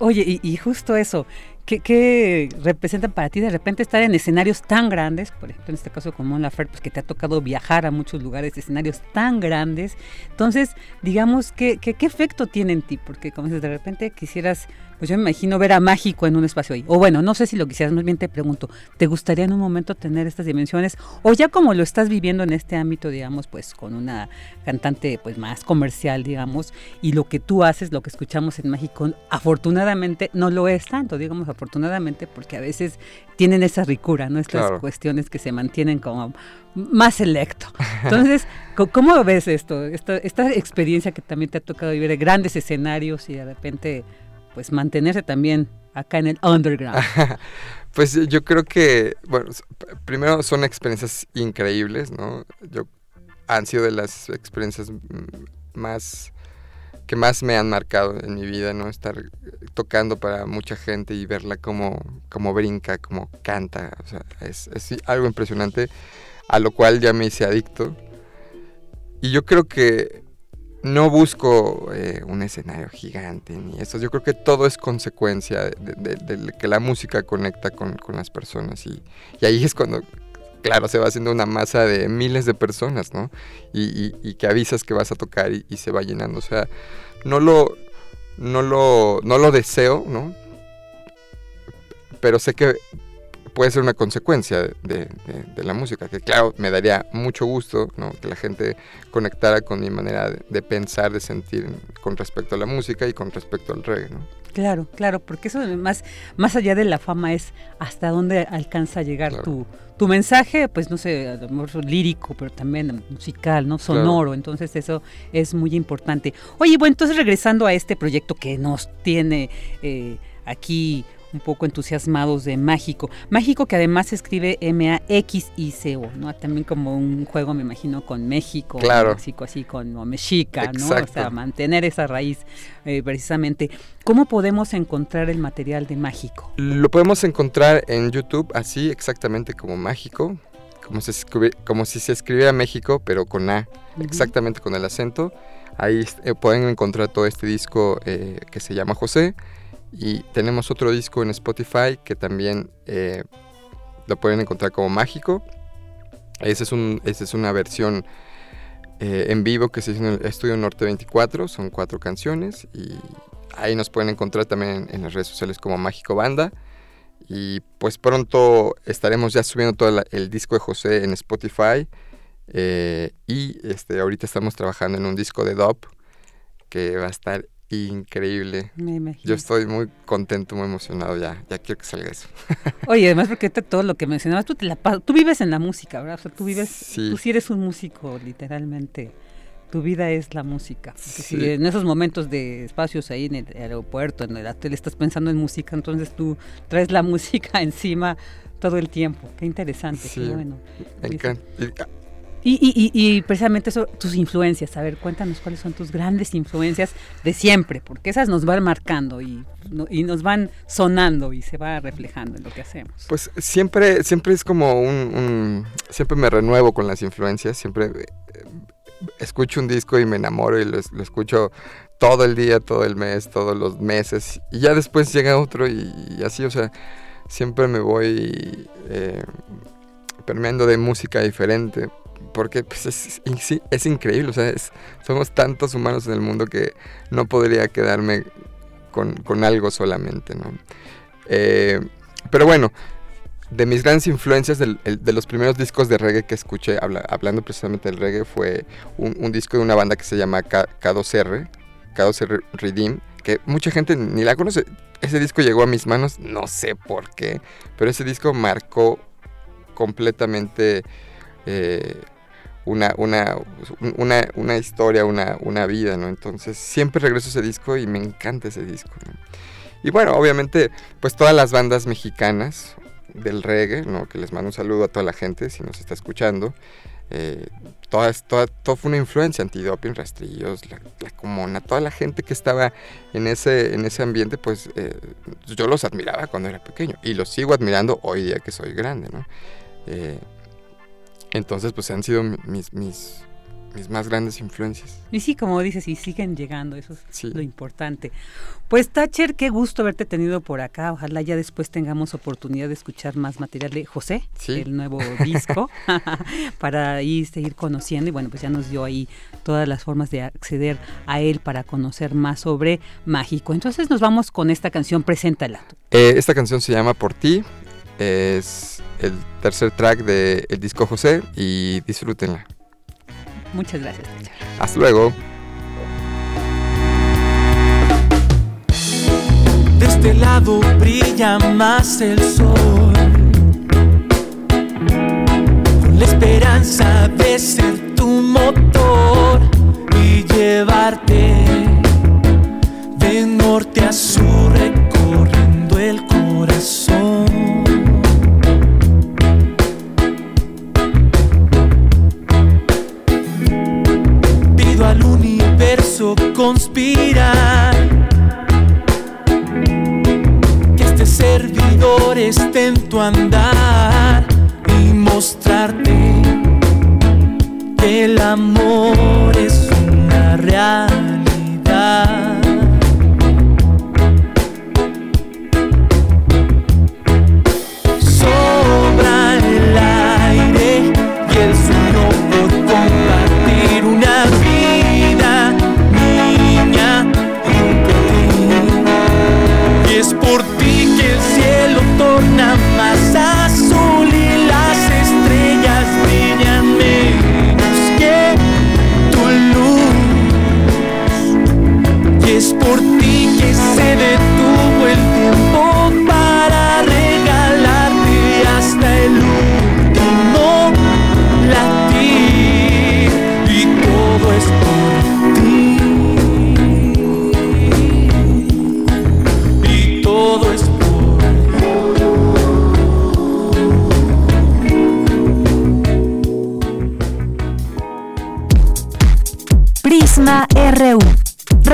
Oye, y, justo eso, ¿Qué, representan para ti de repente estar en escenarios tan grandes? Por ejemplo, en este caso como Mon Laferte, pues que te ha tocado viajar a muchos lugares, escenarios tan grandes. Entonces, digamos, ¿qué, qué, efecto tiene en ti? Porque como dices, de repente quisieras, pues yo me imagino ver a Mágico en un espacio ahí. O bueno, no sé si lo quisieras, más bien te pregunto, ¿te gustaría en un momento tener estas dimensiones? O ya como lo estás viviendo en este ámbito, digamos, pues con una cantante pues más comercial, digamos, y lo que tú haces, lo que escuchamos en Mágico, afortunadamente no lo es tanto, digamos, afortunadamente, porque a veces tienen esa ricura, ¿no? Estas cuestiones que se mantienen como más selecto. Entonces, ¿cómo ves esto? Esta, esta experiencia que también te ha tocado vivir de grandes escenarios y de repente, pues mantenerse también acá en el underground. pues yo creo que, bueno, primero son experiencias increíbles, ¿no? Yo han sido de las experiencias más que más me han marcado en mi vida, ¿no? Estar tocando para mucha gente y verla como, como brinca, como canta, o sea, es, algo impresionante, a lo cual ya me hice adicto. Y yo creo que no busco eh, un escenario gigante ni eso, yo creo que todo es consecuencia de, que la música conecta con, las personas y, ahí es cuando claro, se va haciendo una masa de miles de personas, ¿no? Y, que avisas que vas a tocar y, se va llenando. O sea, no lo, no lo, no lo deseo, ¿no? Pero sé que puede ser una consecuencia de, la música, que claro, me daría mucho gusto, ¿no? Que la gente conectara con mi manera de, pensar, de sentir con respecto a la música y con respecto al reggae, ¿no? Claro, claro, porque eso más, más allá de la fama es hasta dónde alcanza a llegar tu, tu mensaje, pues no sé, a lo mejor lírico, pero también musical, ¿no? Sonoro, entonces eso es muy importante. Oye, bueno, entonces regresando a este proyecto que nos tiene eh, aquí un poco entusiasmados de Mágico. Mágico que además se escribe M-A-X-I-C-O, ¿no? También como un juego, me imagino, con México, claro. México, así como mexica, ¿no? O sea, mantener esa raíz eh, precisamente. ¿Cómo podemos encontrar el material de Mágico? Lo podemos encontrar en YouTube, así exactamente como Mágico, como, se como si se escribiera México, pero con A, exactamente con el acento. Ahí eh, pueden encontrar todo este disco eh, que se llama José. Y tenemos otro disco en Spotify que también eh, lo pueden encontrar como mágico. Esa es, un, es una versión eh, en vivo que se hizo en el Estudio Norte 24. Son cuatro canciones y ahí nos pueden encontrar también en, las redes sociales como Mágico Banda. Y pues pronto estaremos ya subiendo todo el disco de José en Spotify. Eh, y este, ahorita estamos trabajando en un disco de dub que va a estar increíble. Yo estoy muy contento, muy emocionado ya. Ya quiero que salga eso. Oye, además porque todo lo que mencionabas, tú, te la, tú vives en la música, ¿verdad? O sea, tú vives, sí. tú sí eres un músico, literalmente. Tu vida es la música. Si en esos momentos de espacios ahí en el aeropuerto, en el hotel, estás pensando en música, entonces tú traes la música encima todo el tiempo. Qué interesante, qué bueno. Y, y, y, precisamente eso, tus influencias. A ver, cuéntanos cuáles son tus grandes influencias de siempre, porque esas nos van marcando y, y nos van sonando y se va reflejando en lo que hacemos. Pues siempre, siempre es como un, siempre me renuevo con las influencias, siempre eh, escucho un disco y me enamoro y lo, escucho todo el día, todo el mes, todos los meses y ya después llega otro y, así, o sea, siempre me voy eh, permeando de música diferente porque pues, es, increíble, o sea, somos tantos humanos en el mundo que no podría quedarme con, algo solamente. Eh, pero bueno, de mis grandes influencias de los primeros discos de reggae que escuché, hablando precisamente del reggae, fue un, disco de una banda que se llama K, 2 r K2R Redeem, que mucha gente ni la conoce. Ese disco llegó a mis manos, no sé por qué, pero ese disco marcó completamente eh, una, una, una, historia, una, una, vida, ¿no? Entonces siempre regreso a ese disco y me encanta ese disco, Y bueno, obviamente, pues todas las bandas mexicanas del reggae, ¿no? Que les mando un saludo a toda la gente si nos está escuchando. Eh, toda, todo fue una influencia, antidoping, rastrillos, la, la, comuna, toda la gente que estaba en ese, en ese ambiente, pues eh, yo los admiraba cuando era pequeño y los sigo admirando hoy día que soy grande, ¿no? Eh, entonces, pues han sido mis, mis, mis más grandes influencias. Y sí, como dices, y siguen llegando, eso es lo importante. Pues Thatcher, qué gusto haberte tenido por acá. Ojalá ya después tengamos oportunidad de escuchar más material de José, el nuevo disco, para ahí seguir conociendo. Y bueno, pues ya nos dio ahí todas las formas de acceder a él para conocer más sobre Mágico. Entonces nos vamos con esta canción, preséntala. Eh, esta canción se llama Por ti, es el tercer track del disco José y disfrútenla. Muchas gracias. Hasta luego. De este lado brilla más el sol, con la esperanza de ser tu motor y llevarte de norte a sur recorriendo el corazón. Conspirar. Que este servidor esté en tu andar y mostrarte que el amor es una realidad.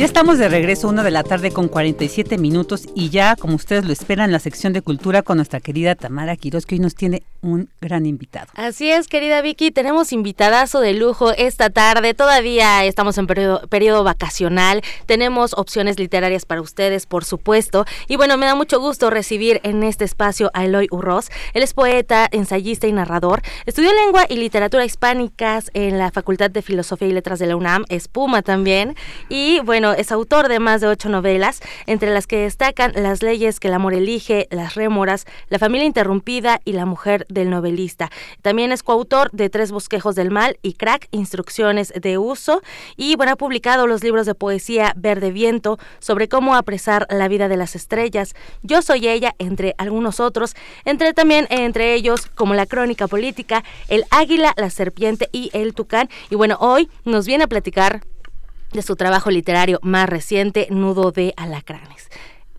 Ya estamos de regreso, una de la tarde con 47 minutos y ya, como ustedes lo esperan, la sección de cultura con nuestra querida Tamara Quiroz, que hoy nos tiene un gran invitado. Así es, querida Vicky, tenemos invitadazo de lujo esta tarde. Todavía estamos en periodo, periodo vacacional, tenemos opciones literarias para ustedes, por supuesto. Y bueno, me da mucho gusto recibir en este espacio a Eloy Urroz. Él es poeta, ensayista y narrador. Estudió lengua y literatura hispánicas en la Facultad de Filosofía y Letras de la UNAM, Espuma también. Y bueno, es autor de más de ocho novelas, entre las que destacan Las leyes que el amor elige, Las rémoras, La familia interrumpida y La mujer del novelista. También es coautor de Tres bosquejos del mal y Crack, Instrucciones de uso. Y bueno, ha publicado los libros de poesía Verde Viento, sobre cómo apresar la vida de las estrellas, Yo soy ella, entre algunos otros, entre también entre ellos como la crónica política, El águila, la serpiente y el tucán. Y bueno, hoy nos viene a platicar de su trabajo literario más reciente, Nudo de Alacranes.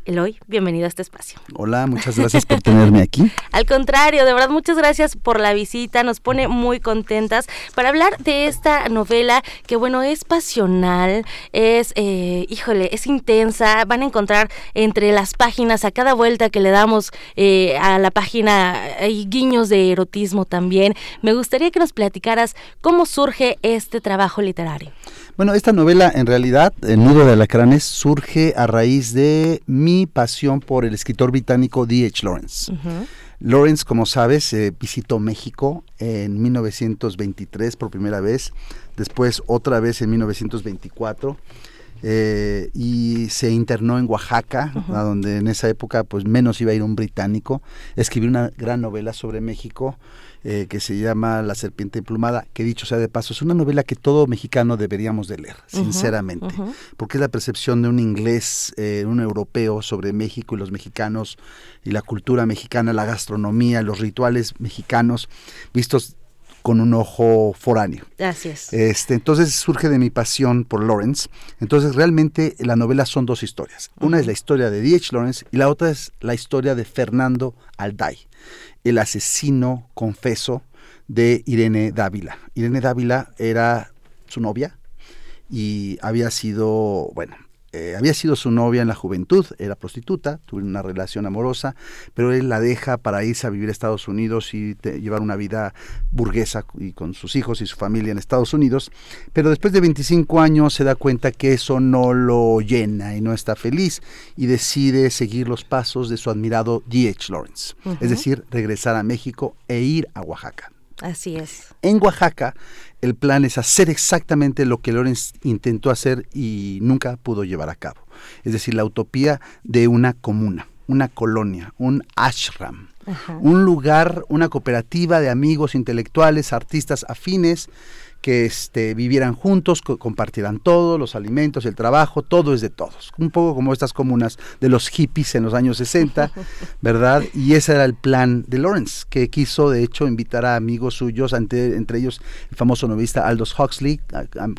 Eloy, bienvenido a este espacio. Hola, muchas gracias por tenerme aquí. Al contrario, de verdad, muchas gracias por la visita, nos pone muy contentas para hablar de esta novela que, bueno, es pasional, es, eh, híjole, es intensa, van a encontrar entre las páginas, a cada vuelta que le damos eh, a la página, hay guiños de erotismo también. Me gustaría que nos platicaras cómo surge este trabajo literario. Bueno, esta novela en realidad, El nudo de alacranes, surge a raíz de mi pasión por el escritor británico D.H. Lawrence. Lawrence, como sabes, eh, visitó México en 1923 por primera vez, después otra vez en 1924. Eh, y se internó en Oaxaca, a donde en esa época pues menos iba a ir un británico. Escribió una gran novela sobre México eh, que se llama La serpiente emplumada, que dicho sea de paso, es una novela que todo mexicano deberíamos de leer, sinceramente, porque es la percepción de un inglés, eh, un europeo sobre México y los mexicanos y la cultura mexicana, la gastronomía, los rituales mexicanos, vistos con un ojo foráneo. Así es. Este, entonces surge de mi pasión por Lawrence. Entonces realmente la novela son dos historias. Una es la historia de D.H. Lawrence y la otra es la historia de Fernando Alday el asesino confeso de Irene Dávila. Irene Dávila era su novia y había sido, bueno, eh, había sido su novia en la juventud, era prostituta, tuvo una relación amorosa, pero él la deja para irse a vivir a Estados Unidos y llevar una vida burguesa y con sus hijos y su familia en Estados Unidos, pero después de 25 años se da cuenta que eso no lo llena y no está feliz y decide seguir los pasos de su admirado D.H. Lawrence, es decir, regresar a México e ir a Oaxaca. Así es. En Oaxaca, el plan es hacer exactamente lo que Lorenz intentó hacer y nunca pudo llevar a cabo. Es decir, la utopía de una comuna, una colonia, un ashram, un lugar, una cooperativa de amigos intelectuales, artistas afines que este, vivieran juntos, compartieran todo, los alimentos, el trabajo, todo es de todos. Un poco como estas comunas de los hippies en los años 60, ¿verdad? Y ese era el plan de Lawrence, que quiso de hecho invitar a amigos suyos, entre, entre ellos el famoso novelista Aldous Huxley,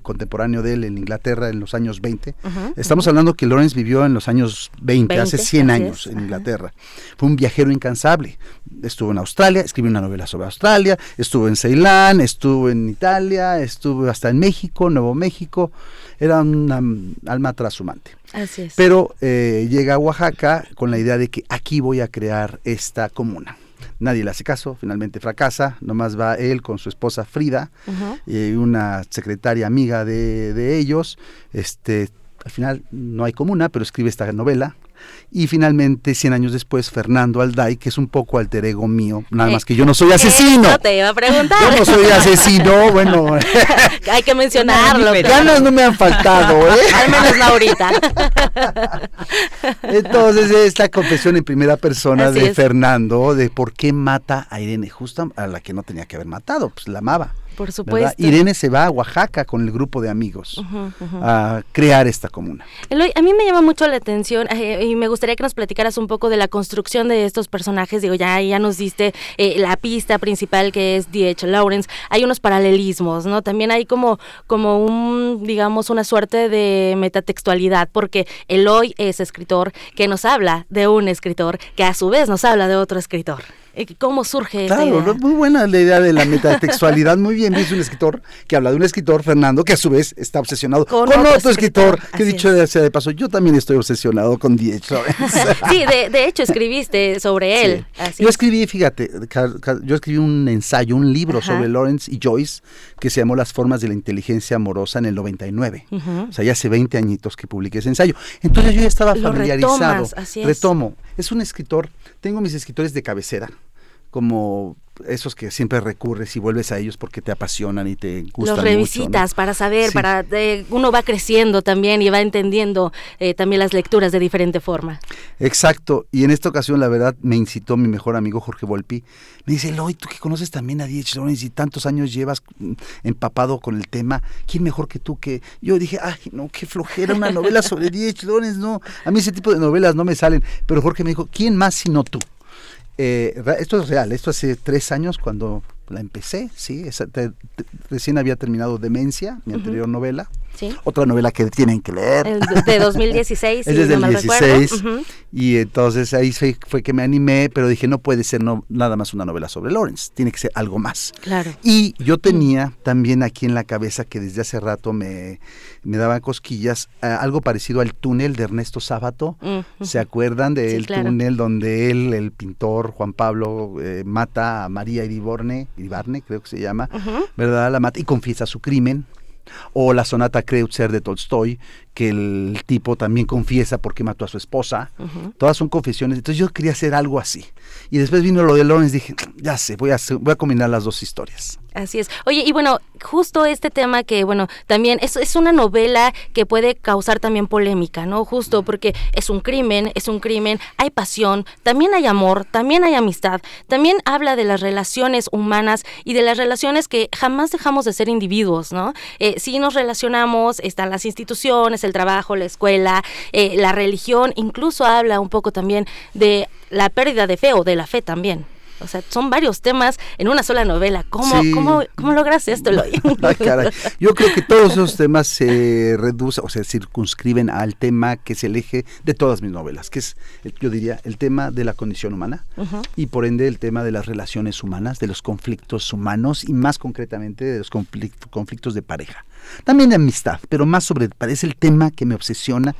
contemporáneo de él en Inglaterra en los años 20. Estamos hablando que Lawrence vivió en los años 20, hace 100 años en Inglaterra. Fue un viajero incansable. Estuvo en Australia, escribió una novela sobre Australia, estuvo en Ceilán, estuvo en Italia, estuve hasta en México, Nuevo México, era una alma trashumante. Así es. Pero eh, llega a Oaxaca con la idea de que aquí voy a crear esta comuna. Nadie le hace caso, finalmente fracasa, nomás va él con su esposa Frida y una secretaria amiga de, de ellos. Este, al final no hay comuna, pero escribe esta novela y finalmente, 100 años después, Fernando Alday, que es un poco alter ego mío, nada más que yo no soy asesino. No te iba a preguntar. Yo no soy asesino, bueno. Hay que mencionarlo. Ganas no me han faltado, ¿eh? Al menos no ahorita. Entonces, esta confesión en primera persona de Fernando de por qué mata a Irene, justo a la que no tenía que haber matado, pues la amaba. Por supuesto. Irene se va a Oaxaca con el grupo de amigos a crear esta comuna. Eloy, a mí me llama mucho la atención eh, y me gustaría que nos platicaras un poco de la construcción de estos personajes. Digo, ya, ya nos diste eh, la pista principal que es D.H. Lawrence. Hay unos paralelismos, ¿no? También hay como, como un, digamos, una suerte de metatextualidad, porque Eloy es escritor que nos habla de un escritor que a su vez nos habla de otro escritor. Eh, ¿Cómo surge claro, esta idea? muy buena la idea de la metatextualidad. Muy bien, es un escritor que habla de un escritor, Fernando, que a su vez está obsesionado con, otro, escritor. Que dicho de, sea de paso, yo también estoy obsesionado con D.H. sí, de, de, hecho escribiste sobre él. yo escribí, fíjate, yo escribí un ensayo, un libro sobre Lawrence y Joyce que se llamó Las formas de la inteligencia amorosa en el 99. O sea, ya hace 20 añitos que publiqué ese ensayo. Entonces yo ya estaba familiarizado. Retomo. Es un escritor, tengo mis escritores de cabecera como esos que siempre recurres y vuelves a ellos porque te apasionan y te gustan. Los revisitas para saber, para uno va creciendo también y va entendiendo eh, también las lecturas de diferente forma. Exacto, y en esta ocasión la verdad me incitó mi mejor amigo Jorge Volpi, me dice, Eloy, tú que conoces también a Diez Lawrence y tantos años llevas mm, empapado con el tema, ¿quién mejor que tú que...? Yo dije, ay, no, qué flojera una novela sobre Diez Lawrence, no, a mí ese tipo de novelas no me salen, pero Jorge me dijo, ¿quién más sino tú? Eh, esto es real, esto hace tres años cuando la empecé, sí, recién había terminado Demencia, mi anterior novela, otra novela que tienen que leer. de 2016. es desde el 16. Y entonces ahí fue, que me animé, pero dije, no puede ser no, nada más una novela sobre Lawrence, tiene que ser algo más. Claro. Y yo tenía también aquí en la cabeza que desde hace rato me, me daba cosquillas, algo parecido al túnel de Ernesto Sábato. ¿Se acuerdan del túnel donde él, el pintor Juan Pablo, eh, mata a María Iriborne, Iribarne creo que se llama, ¿verdad? La mata y confiesa su crimen o la sonata Kreutzer de Tolstoy, que el tipo también confiesa porque mató a su esposa. Todas son confesiones. Entonces yo quería hacer algo así. Y después vino lo de Lawrence, dije, ya sé, voy a, voy a combinar las dos historias. Así es. Oye, y bueno, justo este tema que, bueno, también es, es una novela que puede causar también polémica, ¿no? Justo porque es un crimen, es un crimen, hay pasión, también hay amor, también hay amistad, también habla de las relaciones humanas y de las relaciones que jamás dejamos de ser individuos, ¿no? Eh, si nos relacionamos, están las instituciones, el trabajo, la escuela, eh, la religión, incluso habla un poco también de la pérdida de fe o de la fe también. O sea, son varios temas en una sola novela. ¿Cómo, cómo, cómo lograste esto? Yo creo que todos esos temas se reducen o se circunscriben al tema que es el eje de todas mis novelas, que es, yo diría, el tema de la condición humana y por ende el tema de las relaciones humanas, de los conflictos humanos y más concretamente de los conflictos de pareja. También de amistad, pero más sobre, parece el tema que me obsesiona.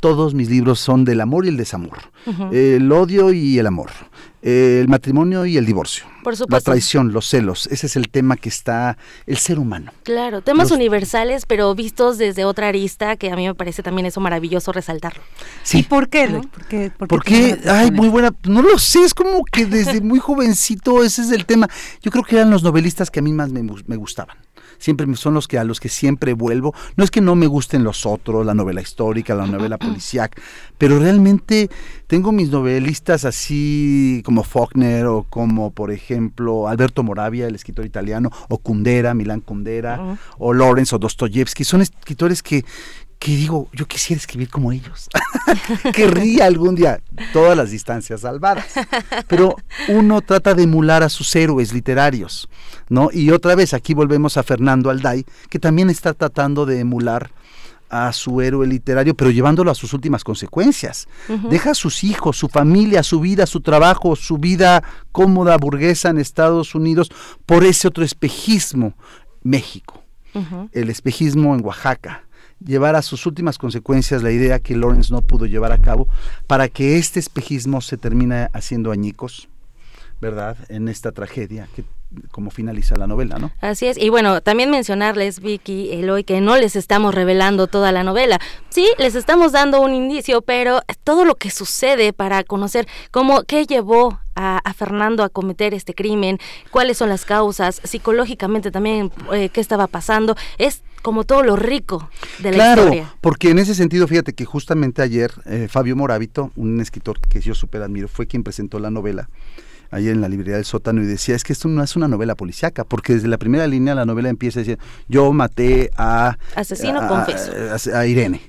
Todos mis libros son del amor y el desamor, el odio y el amor, el matrimonio y el divorcio. Por La traición, los celos, ese es el tema que está, el ser humano. Claro, temas universales, pero vistos desde otra arista, que a mí me parece también eso maravilloso resaltarlo. Sí. ¿Y por qué? ¿Por qué? Ay, muy buena, no lo sé, es como que desde muy jovencito ese es el tema. Yo creo que eran los novelistas que a mí más me gustaban siempre son los que a los que siempre vuelvo. No es que no me gusten los otros, la novela histórica, la novela policiac, pero realmente tengo mis novelistas así como Faulkner o como por ejemplo Alberto Moravia, el escritor italiano, o Kundera, Milán Kundera, o Lawrence o Dostoyevsky. Son escritores que, que digo, yo quisiera escribir como ellos. Querría algún día todas las distancias salvadas. Pero uno trata de emular a sus héroes literarios, ¿no? Y otra vez aquí volvemos a Fernando Alday, que también está tratando de emular a su héroe literario, pero llevándolo a sus últimas consecuencias. Deja a sus hijos, su familia, su vida, su trabajo, su vida cómoda, burguesa en Estados Unidos, por ese otro espejismo, México. El espejismo en Oaxaca llevar a sus últimas consecuencias la idea que Lawrence no pudo llevar a cabo para que este espejismo se termine haciendo añicos, ¿verdad? En esta tragedia que como finaliza la novela, ¿no? Así es, y bueno, también mencionarles, Vicky, Eloy, que no les estamos revelando toda la novela. Sí, les estamos dando un indicio, pero todo lo que sucede para conocer cómo, qué llevó a, Fernando a cometer este crimen, cuáles son las causas, psicológicamente también eh, qué estaba pasando, es como todo lo rico de la historia. Claro, porque en ese sentido, fíjate que justamente ayer eh, Fabio Moravito, un escritor que yo súper admiro, fue quien presentó la novela ayer en la librería del sótano y decía, es que esto no es una novela policíaca, porque desde la primera línea la novela empieza diciendo, yo maté a... Asesino confeso. A, Irene.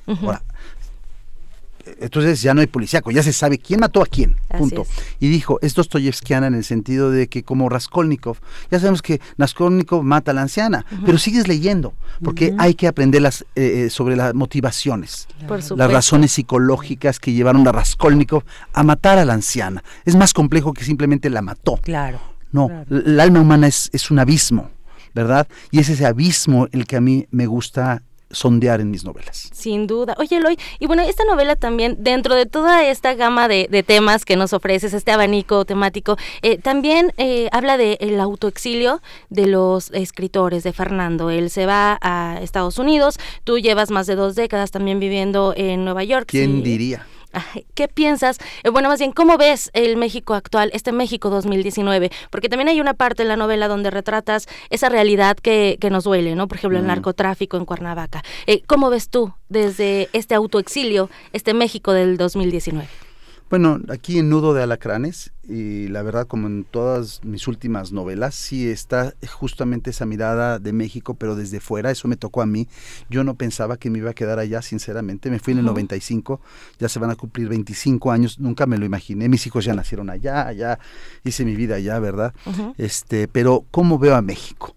Entonces ya no hay policíaco, ya se sabe quién mató a quién, punto. Y dijo, es Dostoyevskiana en el sentido de que como Raskolnikov, ya sabemos que Raskolnikov mata a la anciana, pero sigues leyendo, porque hay que aprender las, eh, eh, sobre las motivaciones, las razones psicológicas que llevaron a Raskolnikov a matar a la anciana. Es más complejo que simplemente la mató. Claro. No, el alma humana es, es un abismo, ¿verdad? Y es ese abismo el que a mí me gusta sondear en mis novelas. Sin duda. Oye, Eloy, y bueno, esta novela también, dentro de toda esta gama de, temas que nos ofreces, este abanico temático, eh, también eh, habla del el autoexilio de los escritores, de Fernando. Él se va a Estados Unidos, tú llevas más de dos décadas también viviendo en Nueva York. ¿Quién diría? ¿Qué piensas? Eh, bueno, más bien, ¿cómo ves el México actual, este México 2019? Porque también hay una parte en la novela donde retratas esa realidad que, que nos duele, ¿no? Por ejemplo, el narcotráfico en Cuernavaca. Eh, ¿Cómo ves tú desde este autoexilio, este México del 2019? Bueno, aquí en Nudo de Alacranes, y la verdad como en todas mis últimas novelas, sí está justamente esa mirada de México, pero desde fuera, eso me tocó a mí. Yo no pensaba que me iba a quedar allá, sinceramente. Me fui en el 95, ya se van a cumplir 25 años, nunca me lo imaginé. Mis hijos ya nacieron allá, allá, hice mi vida allá, ¿verdad? Este, pero ¿cómo veo a México?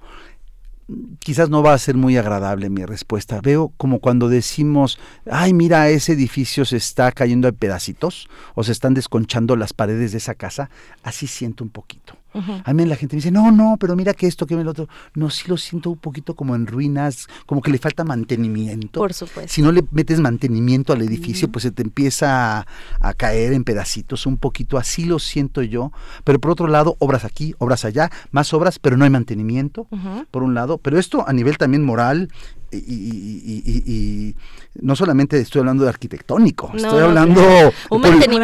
Quizás no va a ser muy agradable mi respuesta. Veo como cuando decimos, ay, mira, ese edificio se está cayendo en pedacitos o se están desconchando las paredes de esa casa, así siento un poquito. A mí la gente me dice, no, no, pero mira que esto, que el otro. No, sí lo siento un poquito como en ruinas, como que le falta mantenimiento. Por supuesto. Si no le metes mantenimiento al edificio, pues se te empieza a, caer en pedacitos un poquito. Así lo siento yo. Pero por otro lado, obras aquí, obras allá, más obras, pero no hay mantenimiento, por un lado. Pero esto a nivel también moral y, no solamente estoy hablando de arquitectónico, estoy hablando político,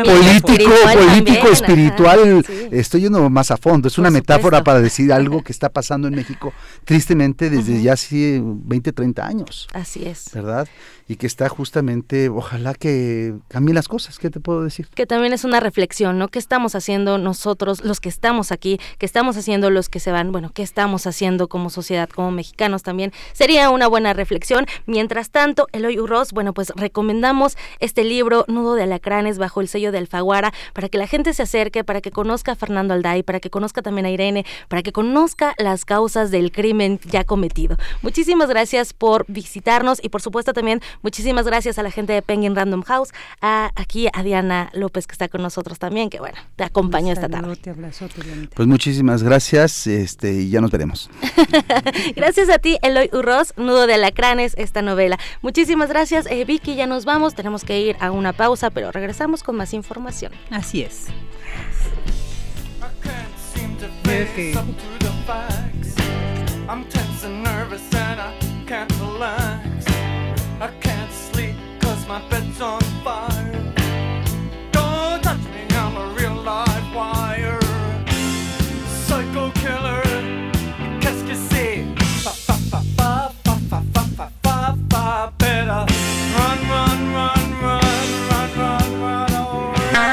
político, espiritual, estoy yendo más a fondo, es una metáfora para decir algo que está pasando en México tristemente desde ya hace 20, 30 años. Así es. ¿Verdad? y que está justamente, ojalá que cambien las cosas, ¿qué te puedo decir? Que también es una reflexión, ¿no? ¿Qué estamos haciendo nosotros, los que estamos aquí? ¿Qué estamos haciendo los que se van? Bueno, ¿qué estamos haciendo como sociedad, como mexicanos también? Sería una buena reflexión. Mientras tanto, Eloy Urroz, bueno, pues recomendamos este libro, Nudo de Alacranes, bajo el sello de Alfaguara, para que la gente se acerque, para que conozca a Fernando Alday, para que conozca también a Irene, para que conozca las causas del crimen ya cometido. Muchísimas gracias por visitarnos y por supuesto también Muchísimas gracias a la gente de Penguin Random House, a, aquí a Diana López que está con nosotros también, que bueno, te acompañó esta tarde. Pues muchísimas gracias este, y ya nos veremos. gracias a ti, Eloy Urroz, Nudo de Alacranes, esta novela. Muchísimas gracias, eh, Vicky, ya nos vamos, tenemos que ir a una pausa, pero regresamos con más información. Así es. my bed's on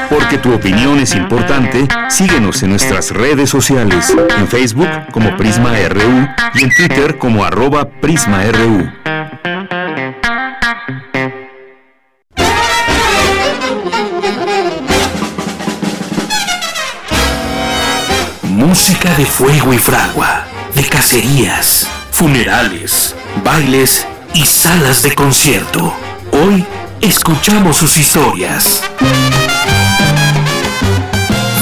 Porque tu opinión es importante, síguenos en nuestras redes sociales, en Facebook como Prisma RU y en Twitter como arroba PrismaRU. música de fuego y fragua, de cacerías, funerales, bailes y salas de concierto. Hoy escuchamos sus historias.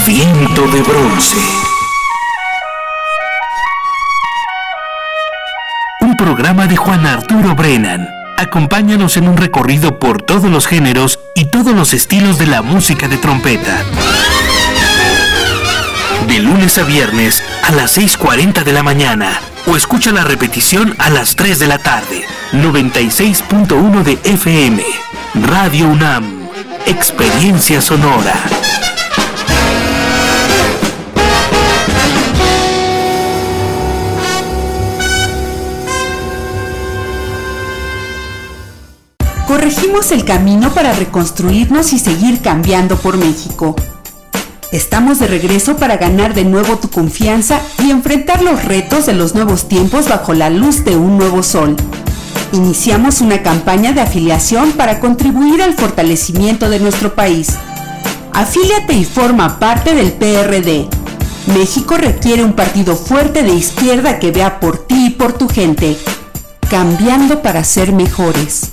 Viento de bronce. Un programa de Juan Arturo Brennan. Acompáñanos en un recorrido por todos los géneros y todos los estilos de la música de trompeta de lunes a viernes a las 6.40 de la mañana o escucha la repetición a las 3 de la tarde. 96.1 de FM. Radio UNAM. Experiencia sonora. Corregimos el camino para reconstruirnos y seguir cambiando por México. Estamos de regreso para ganar de nuevo tu confianza y enfrentar los retos de los nuevos tiempos bajo la luz de un nuevo sol. Iniciamos una campaña de afiliación para contribuir al fortalecimiento de nuestro país. Afíliate y forma parte del PRD. México requiere un partido fuerte de izquierda que vea por ti y por tu gente, cambiando para ser mejores.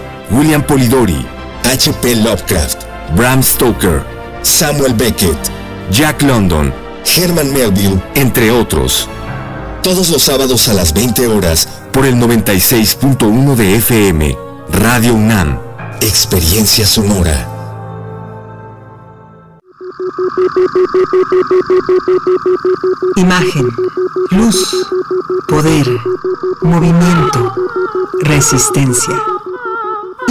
William Polidori, H.P. Lovecraft, Bram Stoker, Samuel Beckett, Jack London, Herman Melville, entre otros. Todos los sábados a las 20 horas por el 96.1 de FM, Radio UNAM, Experiencia Sonora. Imagen, luz, poder, movimiento, resistencia.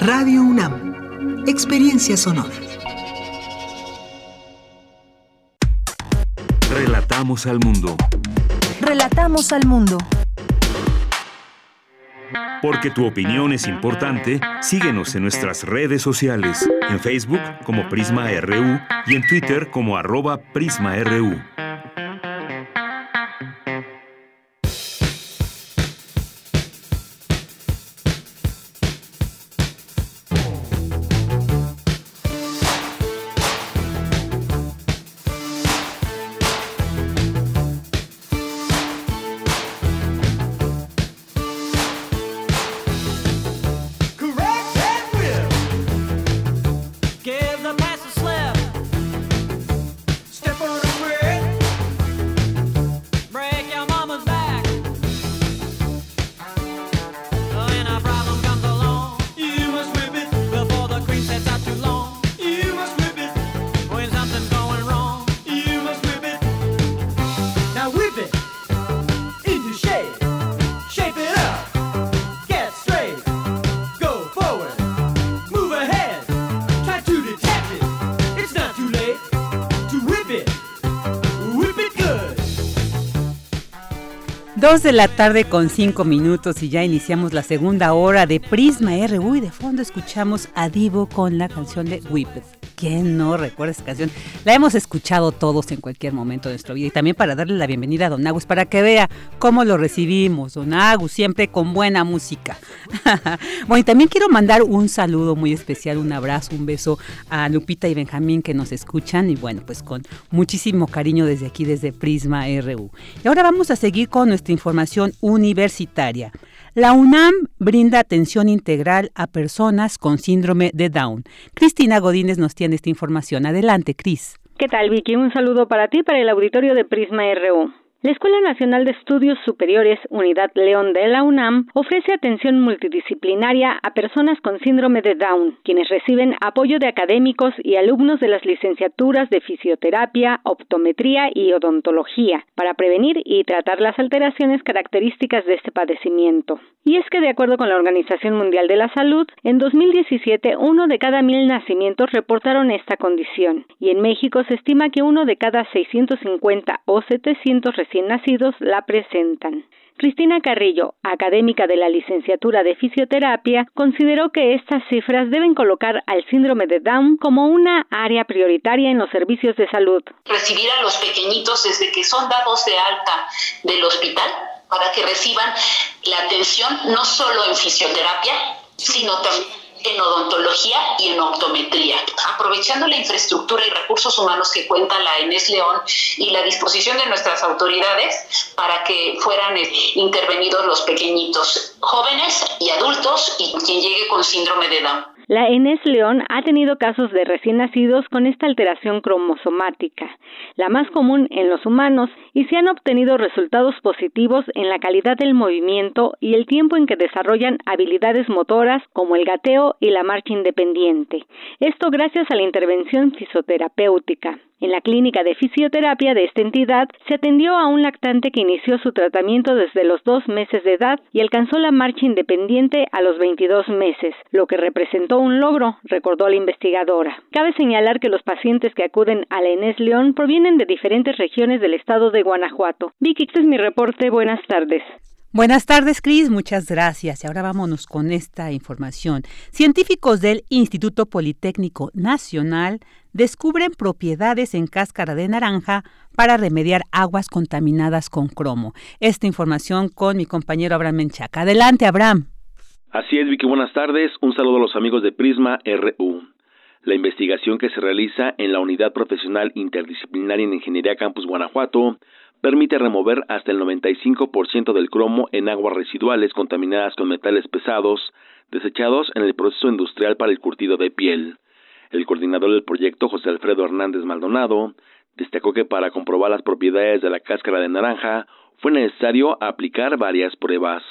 Radio UNAM, Experiencia Sonora. Relatamos al mundo. Relatamos al mundo. Porque tu opinión es importante, síguenos en nuestras redes sociales, en Facebook como Prisma RU y en Twitter como arroba PrismaRU. Dos de la tarde con cinco minutos y ya iniciamos la segunda hora de Prisma RU y de fondo escuchamos a Divo con la canción de Whip ¿Quién no recuerda esa canción? La hemos escuchado todos en cualquier momento de nuestra vida y también para darle la bienvenida a Don Agus para que vea cómo lo recibimos. Don Agus, siempre con buena música. bueno, y también quiero mandar un saludo muy especial, un abrazo, un beso a Lupita y Benjamín que nos escuchan y bueno, pues con muchísimo cariño desde aquí, desde Prisma RU. Y ahora vamos a seguir con nuestra información universitaria. La UNAM brinda atención integral a personas con síndrome de Down. Cristina Godínez nos tiene esta información. Adelante, Cris. ¿Qué tal, Vicky? Un saludo para ti, para el auditorio de Prisma RU. La Escuela Nacional de Estudios Superiores Unidad León de la UNAM ofrece atención multidisciplinaria a personas con síndrome de Down, quienes reciben apoyo de académicos y alumnos de las licenciaturas de fisioterapia, optometría y odontología, para prevenir y tratar las alteraciones características de este padecimiento. Y es que, de acuerdo con la Organización Mundial de la Salud, en 2017 uno de cada mil nacimientos reportaron esta condición, y en México se estima que uno de cada 650 o 700 recién nacidos la presentan. Cristina Carrillo, académica de la licenciatura de fisioterapia, consideró que estas cifras deben colocar al síndrome de Down como una área prioritaria en los servicios de salud. Recibir a los pequeñitos desde que son dados de alta del hospital para que reciban la atención no solo en fisioterapia, sino también en odontología y en optometría. Aprovechando la infraestructura y recursos humanos que cuenta la Enes León y la disposición de nuestras autoridades para que fueran eh, intervenidos los pequeñitos, jóvenes y adultos y quien llegue con síndrome de Down. La Enes León ha tenido casos de recién nacidos con esta alteración cromosomática, la más común en los humanos, y se han obtenido resultados positivos en la calidad del movimiento y el tiempo en que desarrollan habilidades motoras como el gateo y la marcha independiente. Esto gracias a la intervención fisioterapéutica. En la clínica de fisioterapia de esta entidad se atendió a un lactante que inició su tratamiento desde los dos meses de edad y alcanzó la marcha independiente a los 22 meses, lo que representó un logro, recordó la investigadora. Cabe señalar que los pacientes que acuden a la Enes León provienen de diferentes regiones del estado de Guanajuato. Vicky, este es mi reporte. Buenas tardes. Buenas tardes, Cris. Muchas gracias. Y ahora vámonos con esta información. Científicos del Instituto Politécnico Nacional descubren propiedades en cáscara de naranja para remediar aguas contaminadas con cromo. Esta información con mi compañero Abraham Menchaca. Adelante, Abraham. Así es, Vicky. Buenas tardes. Un saludo a los amigos de Prisma RU. La investigación que se realiza en la Unidad Profesional Interdisciplinaria en Ingeniería Campus Guanajuato permite remover hasta el 95% del cromo en aguas residuales contaminadas con metales pesados desechados en el proceso industrial para el curtido de piel. El coordinador del proyecto, José Alfredo Hernández Maldonado, destacó que para comprobar las propiedades de la cáscara de naranja fue necesario aplicar varias pruebas.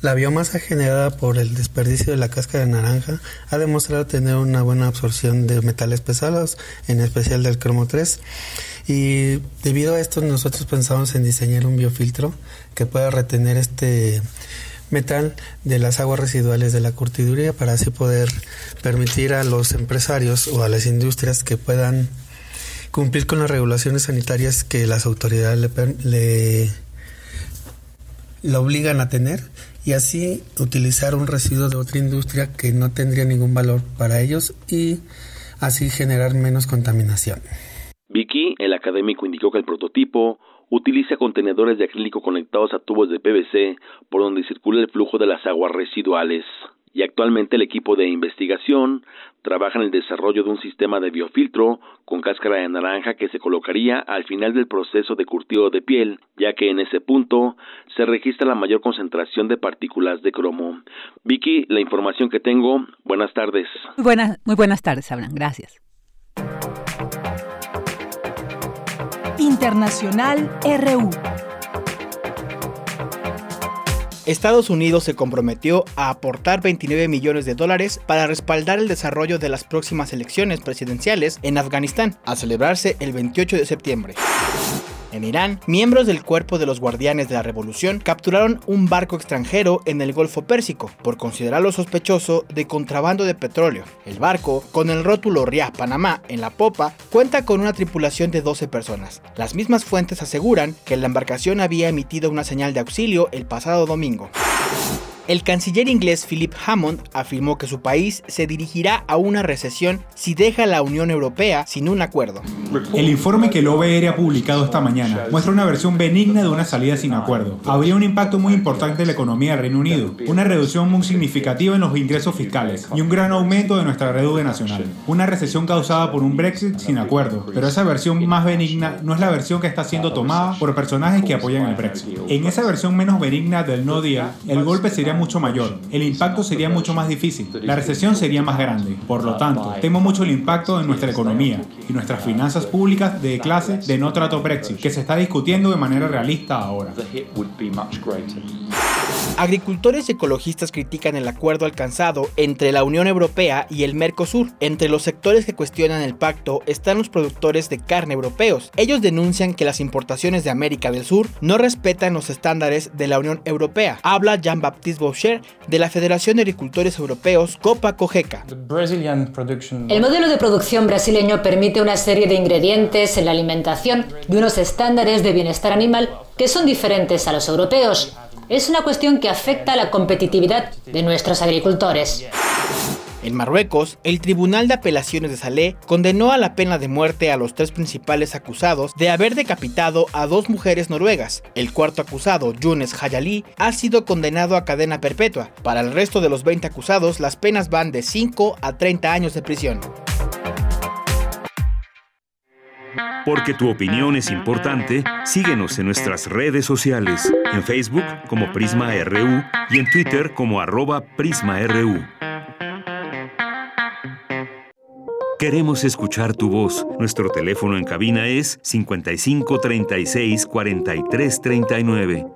La biomasa generada por el desperdicio de la cáscara de naranja ha demostrado tener una buena absorción de metales pesados, en especial del cromo 3. Y debido a esto nosotros pensamos en diseñar un biofiltro que pueda retener este metal de las aguas residuales de la curtiduría para así poder permitir a los empresarios o a las industrias que puedan cumplir con las regulaciones sanitarias que las autoridades le, obligan a tener y así utilizar un residuo de otra industria que no tendría ningún valor para ellos y así generar menos contaminación. Vicky, el académico, indicó que el prototipo utiliza contenedores de acrílico conectados a tubos de PVC por donde circula el flujo de las aguas residuales y actualmente el equipo de investigación trabaja en el desarrollo de un sistema de biofiltro con cáscara de naranja que se colocaría al final del proceso de curtido de piel, ya que en ese punto se registra la mayor concentración de partículas de cromo. Vicky, la información que tengo, buenas tardes. Muy buenas, muy buenas tardes, Abraham, gracias. Internacional RU. Estados Unidos se comprometió a aportar 29 millones de dólares para respaldar el desarrollo de las próximas elecciones presidenciales en Afganistán, a celebrarse el 28 de septiembre. En Irán, miembros del cuerpo de los guardianes de la revolución capturaron un barco extranjero en el Golfo Pérsico por considerarlo sospechoso de contrabando de petróleo. El barco, con el rótulo Ria Panamá en la popa, cuenta con una tripulación de 12 personas. Las mismas fuentes aseguran que la embarcación había emitido una señal de auxilio el pasado domingo. El canciller inglés Philip Hammond afirmó que su país se dirigirá a una recesión si deja la Unión Europea sin un acuerdo. El informe que el OBR ha publicado esta mañana muestra una versión benigna de una salida sin acuerdo. Habría un impacto muy importante en la economía del Reino Unido, una reducción muy significativa en los ingresos fiscales y un gran aumento de nuestra deuda nacional. Una recesión causada por un Brexit sin acuerdo, pero esa versión más benigna no es la versión que está siendo tomada por personajes que apoyan el Brexit. En esa versión menos benigna del no deal, el golpe sería mucho mayor, el impacto sería mucho más difícil, la recesión sería más grande. Por lo tanto, temo mucho el impacto en nuestra economía y nuestras finanzas públicas de clase de no trato Brexit, que se está discutiendo de manera realista ahora. Agricultores y ecologistas critican el acuerdo alcanzado entre la Unión Europea y el Mercosur. Entre los sectores que cuestionan el pacto están los productores de carne europeos. Ellos denuncian que las importaciones de América del Sur no respetan los estándares de la Unión Europea. Habla Jean-Baptiste Boucher de la Federación de Agricultores Europeos Copa Cogeca. El modelo de producción brasileño permite una serie de ingredientes en la alimentación y unos estándares de bienestar animal que son diferentes a los europeos es una cuestión que afecta a la competitividad de nuestros agricultores. En Marruecos, el Tribunal de Apelaciones de Salé condenó a la pena de muerte a los tres principales acusados de haber decapitado a dos mujeres noruegas. El cuarto acusado, Younes Hayali, ha sido condenado a cadena perpetua. Para el resto de los 20 acusados, las penas van de 5 a 30 años de prisión. Porque tu opinión es importante, síguenos en nuestras redes sociales, en Facebook como Prisma RU y en Twitter como arroba PrismaRU. Queremos escuchar tu voz. Nuestro teléfono en cabina es 55 36 43 39.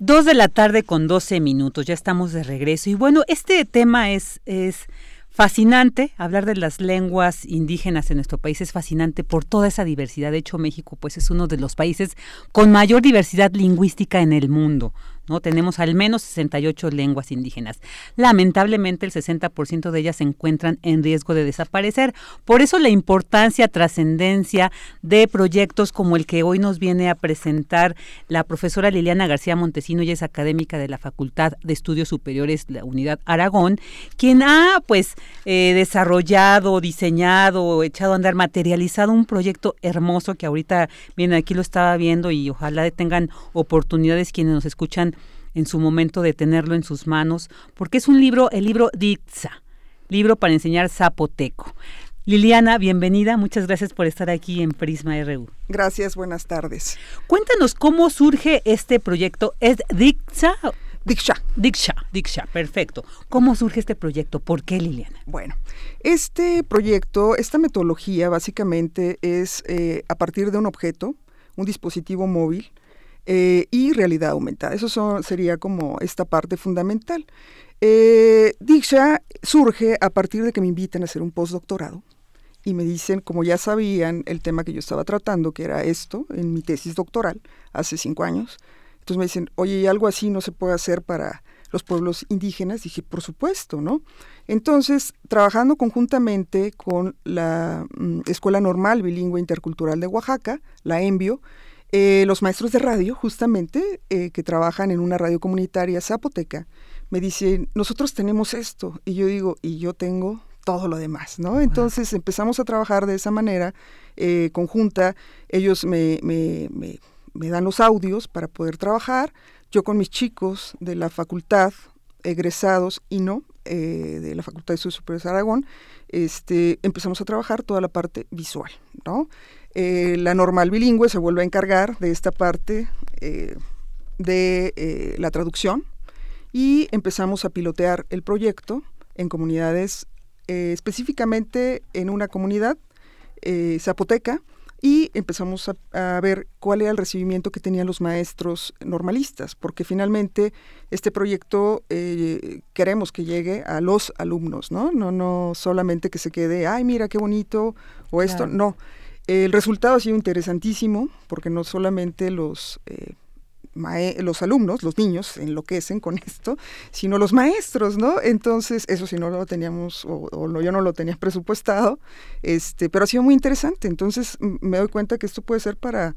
Dos de la tarde con 12 minutos, ya estamos de regreso. Y bueno, este tema es, es fascinante. Hablar de las lenguas indígenas en nuestro país es fascinante por toda esa diversidad. De hecho, México pues es uno de los países con mayor diversidad lingüística en el mundo. ¿No? Tenemos al menos 68 lenguas indígenas. Lamentablemente el 60% de ellas se encuentran en riesgo de desaparecer. Por eso la importancia, trascendencia de proyectos como el que hoy nos viene a presentar la profesora Liliana García Montesino, ella es académica de la Facultad de Estudios Superiores, la Unidad Aragón, quien ha pues eh, desarrollado, diseñado, echado a andar, materializado un proyecto hermoso que ahorita, miren, aquí lo estaba viendo y ojalá tengan oportunidades quienes nos escuchan en su momento de tenerlo en sus manos, porque es un libro, el libro Dixa, libro para enseñar zapoteco. Liliana, bienvenida, muchas gracias por estar aquí en Prisma RU. Gracias, buenas tardes. Cuéntanos cómo surge este proyecto. ¿Es Dixa? Diksha. Diksha, Diksha, perfecto. ¿Cómo surge este proyecto? ¿Por qué, Liliana? Bueno, este proyecto, esta metodología básicamente es eh, a partir de un objeto, un dispositivo móvil, eh, y realidad aumentada. Eso sería como esta parte fundamental. Eh, Diksha surge a partir de que me invitan a hacer un postdoctorado y me dicen, como ya sabían el tema que yo estaba tratando, que era esto, en mi tesis doctoral, hace cinco años, entonces me dicen, oye, ¿y algo así no se puede hacer para los pueblos indígenas? Dije, por supuesto, ¿no? Entonces, trabajando conjuntamente con la mm, Escuela Normal Bilingüe Intercultural de Oaxaca, la ENVIO, eh, los maestros de radio, justamente, eh, que trabajan en una radio comunitaria zapoteca, me dicen, nosotros tenemos esto. Y yo digo, y yo tengo todo lo demás, ¿no? Entonces empezamos a trabajar de esa manera eh, conjunta. Ellos me, me, me, dan los audios para poder trabajar. Yo con mis chicos de la facultad, egresados y no, de la Facultad de Estudios Superiores de Aragón, este, empezamos a trabajar toda la parte visual, ¿no? Eh, la normal bilingüe se vuelve a encargar de esta parte eh, de eh, la traducción y empezamos a pilotear el proyecto en comunidades, específicamente en una comunidad zapoteca, y empezamos a, ver cuál era el recibimiento que tenían los maestros normalistas, porque finalmente este proyecto queremos que llegue a los alumnos, ¿no? No, no solamente que se quede, ay, mira qué bonito, o esto, no. El resultado ha sido interesantísimo porque no solamente los, eh, los alumnos, los niños, enloquecen con esto, sino los maestros, ¿no? Entonces, eso si no lo teníamos, o, yo no lo tenía presupuestado, este, pero ha sido muy interesante. Entonces, me doy cuenta que esto puede ser para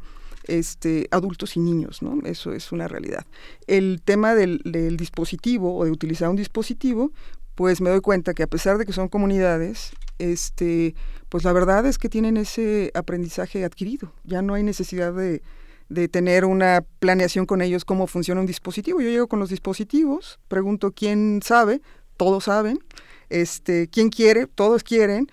este, adultos y niños, ¿no? Eso es una realidad. El tema del, del dispositivo o de utilizar un dispositivo, pues me doy cuenta que a pesar de que son comunidades, este, pues la verdad es que tienen ese aprendizaje adquirido. Ya no hay necesidad de, de tener una planeación con ellos cómo funciona un dispositivo. Yo llego con los dispositivos, pregunto quién sabe, todos saben, este, quién quiere, todos quieren,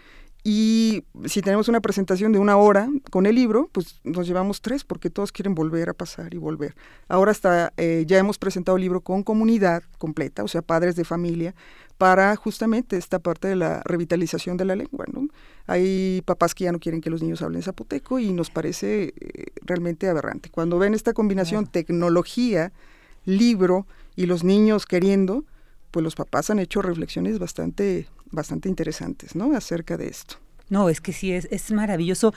y si tenemos una presentación de una hora con el libro, pues nos llevamos tres porque todos quieren volver a pasar y volver. Ahora hasta eh, ya hemos presentado el libro con comunidad completa, o sea, padres de familia, para justamente esta parte de la revitalización de la lengua. ¿no? Hay papás que ya no quieren que los niños hablen zapoteco y nos parece eh, realmente aberrante. Cuando ven esta combinación tecnología, libro y los niños queriendo, pues los papás han hecho reflexiones bastante, bastante interesantes, ¿no? Acerca de esto. No, es que sí, es, es maravilloso.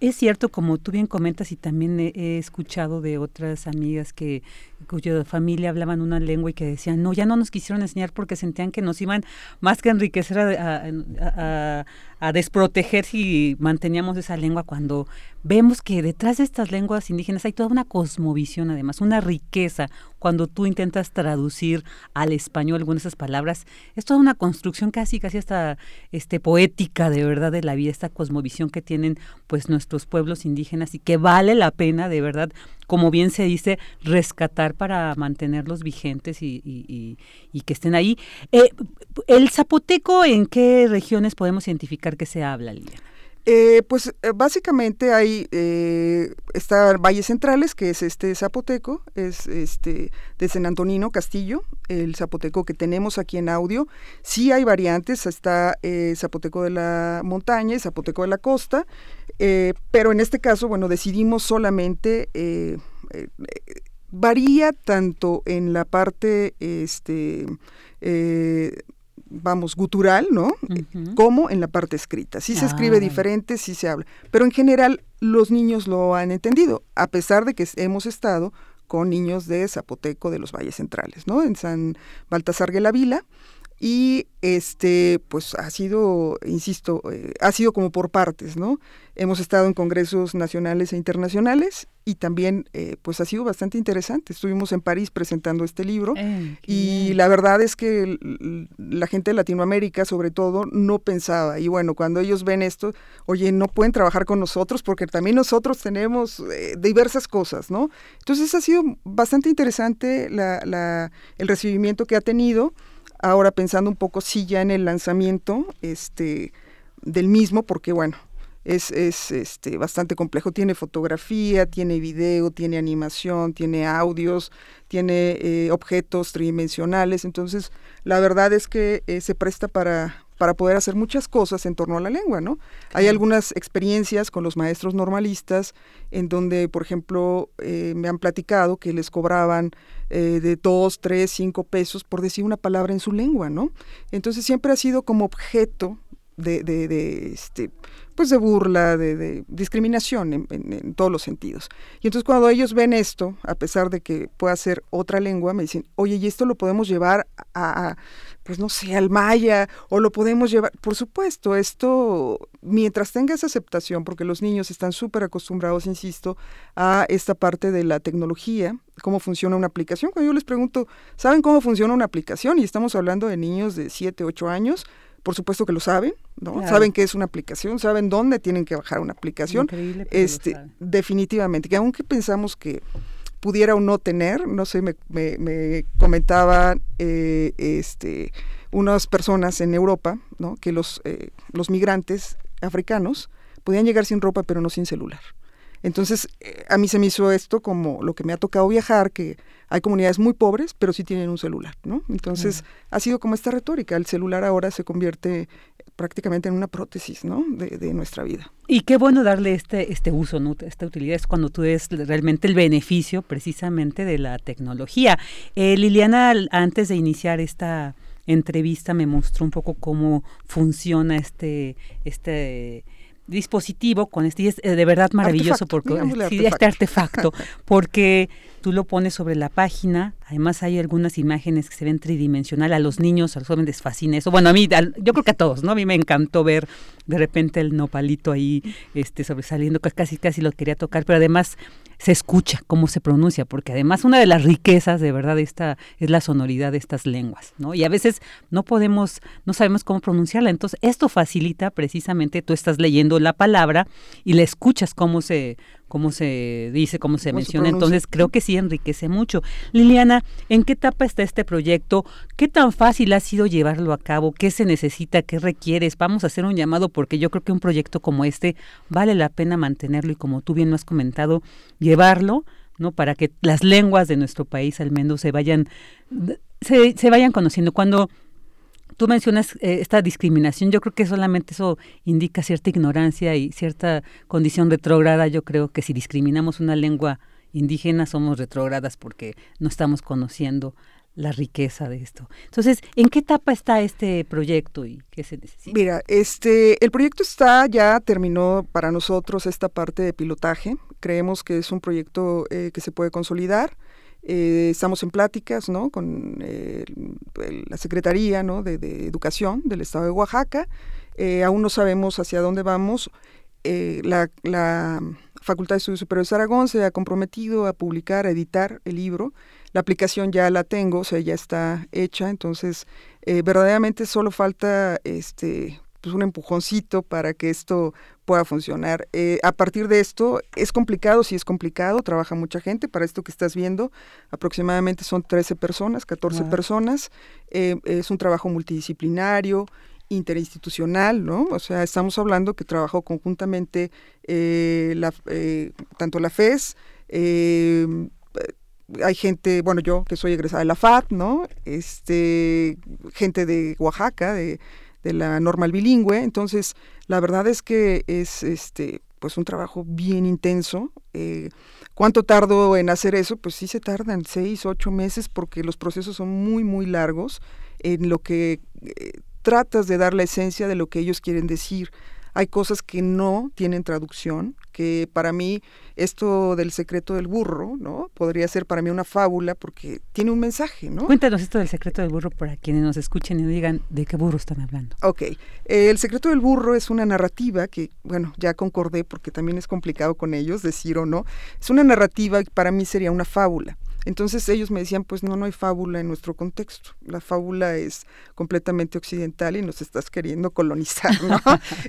Es cierto, como tú bien comentas y también he, escuchado de otras amigas que cuya familia hablaban una lengua y que decían, no, ya no nos quisieron enseñar porque sentían que nos iban más que enriquecer a, a desproteger si manteníamos esa lengua cuando vemos que detrás de estas lenguas indígenas hay toda una cosmovisión además, una riqueza. Cuando tú intentas traducir al español algunas de esas palabras, es toda una construcción casi, casi hasta este, poética de verdad de la vida, esta cosmovisión que tienen pues nuestros pueblos indígenas y que vale la pena de verdad, como bien se dice, rescatar para mantenerlos vigentes y, que estén ahí. Eh, ¿El zapoteco en qué regiones podemos identificar que se habla, Liliana? Eh, pues eh, básicamente hay eh, está Valles Centrales, que es este zapoteco, es este de San Antonino Castillo, el zapoteco que tenemos aquí en audio. Sí hay variantes, está eh, zapoteco de la montaña y zapoteco de la costa, pero en este caso, bueno, decidimos solamente varía tanto en la parte este vamos, gutural, ¿no? Como en la parte escrita. Sí se escribe ah. diferente, sí se habla. Pero en general los niños lo han entendido, a pesar de que hemos estado con niños de Zapoteco de los Valles Centrales, ¿no? En San Baltasar de la Vila y este pues ha sido insisto eh, ha sido como por partes no hemos estado en congresos nacionales e internacionales y también eh, pues ha sido bastante interesante. Estuvimos en París presentando este libro eh, y la verdad es que la gente de Latinoamérica sobre todo no pensaba. Y bueno cuando ellos ven esto oye no pueden trabajar con nosotros porque también nosotros tenemos diversas cosas no entonces ha sido bastante interesante la, el recibimiento que ha tenido. Ahora pensando un poco sí ya en el lanzamiento este del mismo porque bueno es, es este, bastante complejo. Tiene fotografía, tiene video, tiene animación, tiene audios, tiene eh, objetos tridimensionales. Entonces, la verdad es que eh, se presta para, para poder hacer muchas cosas en torno a la lengua, ¿no? Hay algunas experiencias con los maestros normalistas en donde, por ejemplo, eh, me han platicado que les cobraban eh, de dos, tres, cinco pesos por decir una palabra en su lengua, ¿no? Entonces siempre ha sido como objeto de, de, de este, pues de burla, de, discriminación en, todos los sentidos. Y entonces cuando ellos ven esto, a pesar de que pueda ser otra lengua, me dicen, oye, ¿y esto lo podemos llevar a, pues no sé, al maya, o lo podemos llevar, por supuesto, esto, mientras tenga esa aceptación, porque los niños están súper acostumbrados, insisto, a esta parte de la tecnología, cómo funciona una aplicación. Cuando yo les pregunto, ¿saben cómo funciona una aplicación? Y estamos hablando de niños de 7, 8 años, por supuesto que lo saben, ¿no? Saben que es una aplicación, saben dónde tienen que bajar una aplicación. este, definitivamente, que aunque pensamos que pudiera o no tener, no sé, me, me, comentaban eh, este, unas personas en Europa, ¿no? Que los, eh, los migrantes africanos podían llegar sin ropa, pero no sin celular. Entonces, eh, a mí se me hizo esto como lo que me ha tocado viajar, que hay comunidades muy pobres, pero sí tienen un celular, ¿no? Entonces, ha sido como esta retórica, el celular ahora se convierte prácticamente en una prótesis, ¿no? De, nuestra vida. Y qué bueno darle este, este uso, ¿no? Esta utilidad es cuando tú ves realmente el beneficio precisamente de la tecnología. Eh, Liliana, antes de iniciar esta entrevista me mostró un poco cómo funciona este, este dispositivo con este y es eh, de verdad maravilloso porque este artefacto porque tú lo pones sobre la página además hay algunas imágenes que se ven tridimensional a los niños a los jóvenes les fascina eso. Bueno a mí yo creo que a todos no a mí me encantó ver de repente el nopalito ahí este sobresaliendo casi casi lo quería tocar pero además se escucha cómo se pronuncia, porque además una de las riquezas de verdad esta es la sonoridad de estas lenguas, ¿no? Y a veces no podemos, no sabemos cómo pronunciarla, entonces esto facilita precisamente, tú estás leyendo la palabra y la escuchas cómo se, cómo se dice, cómo se menciona. Entonces creo que sí enriquece mucho. Liliana, ¿en qué etapa está este proyecto? ¿Qué tan fácil ha sido llevarlo a cabo? ¿Qué se necesita? ¿Qué requieres? Vamos a hacer un llamado porque yo creo que un proyecto como este vale la pena mantenerlo y como tú bien lo has comentado, llevarlo, ¿no? Para que las lenguas de nuestro país al menos se vayan, se, se vayan conociendo. Cuando tú mencionas eh, esta discriminación, yo creo que solamente eso indica cierta ignorancia y cierta condición retrógrada. Yo creo que si discriminamos una lengua indígena somos retrógradas porque no estamos conociendo la riqueza de esto. Entonces, ¿en qué etapa está este proyecto y qué se necesita? Mira, este, el proyecto está ya terminó para nosotros esta parte de pilotaje. Creemos que es un proyecto eh, que se puede consolidar Eh, estamos en pláticas ¿no? con eh, la Secretaría ¿no? de, Educación del Estado de Oaxaca. Eh, aún no sabemos hacia dónde vamos. La, la, Facultad de Estudios Superiores de Aragón se ha comprometido a publicar, a editar el libro. La aplicación ya la tengo, o sea, ya está hecha, entonces verdaderamente solo falta este pues un empujoncito para que esto pueda funcionar. Eh, a partir de esto, es complicado, sí es complicado, trabaja mucha gente, para esto que estás viendo, aproximadamente son 13 personas, 14 personas, eh, es un trabajo multidisciplinario, interinstitucional, ¿no? O sea, estamos hablando que trabajó conjuntamente eh, la, tanto la FES, hay gente, bueno, yo que soy egresada de la FAD, ¿no? Este, gente de Oaxaca, de de la normal bilingüe. Entonces, la verdad es que es este pues un trabajo bien intenso. Eh, ¿Cuánto tardo en hacer eso? Pues sí se tardan seis, ocho meses porque los procesos son muy, muy largos en lo que eh, tratas de dar la esencia de lo que ellos quieren decir. Hay cosas que no tienen traducción, que para mí esto del secreto del burro, ¿no? Podría ser para mí una fábula porque tiene un mensaje, ¿no? Cuéntanos esto del secreto del burro para quienes nos escuchen y digan de qué burro están hablando. Ok, el secreto del burro es una narrativa que, bueno, ya concordé porque también es complicado con ellos decir o no. Es una narrativa que para mí sería una fábula. Entonces ellos me decían, pues no, no hay fábula en nuestro contexto. La fábula es completamente occidental y nos estás queriendo colonizar, ¿no?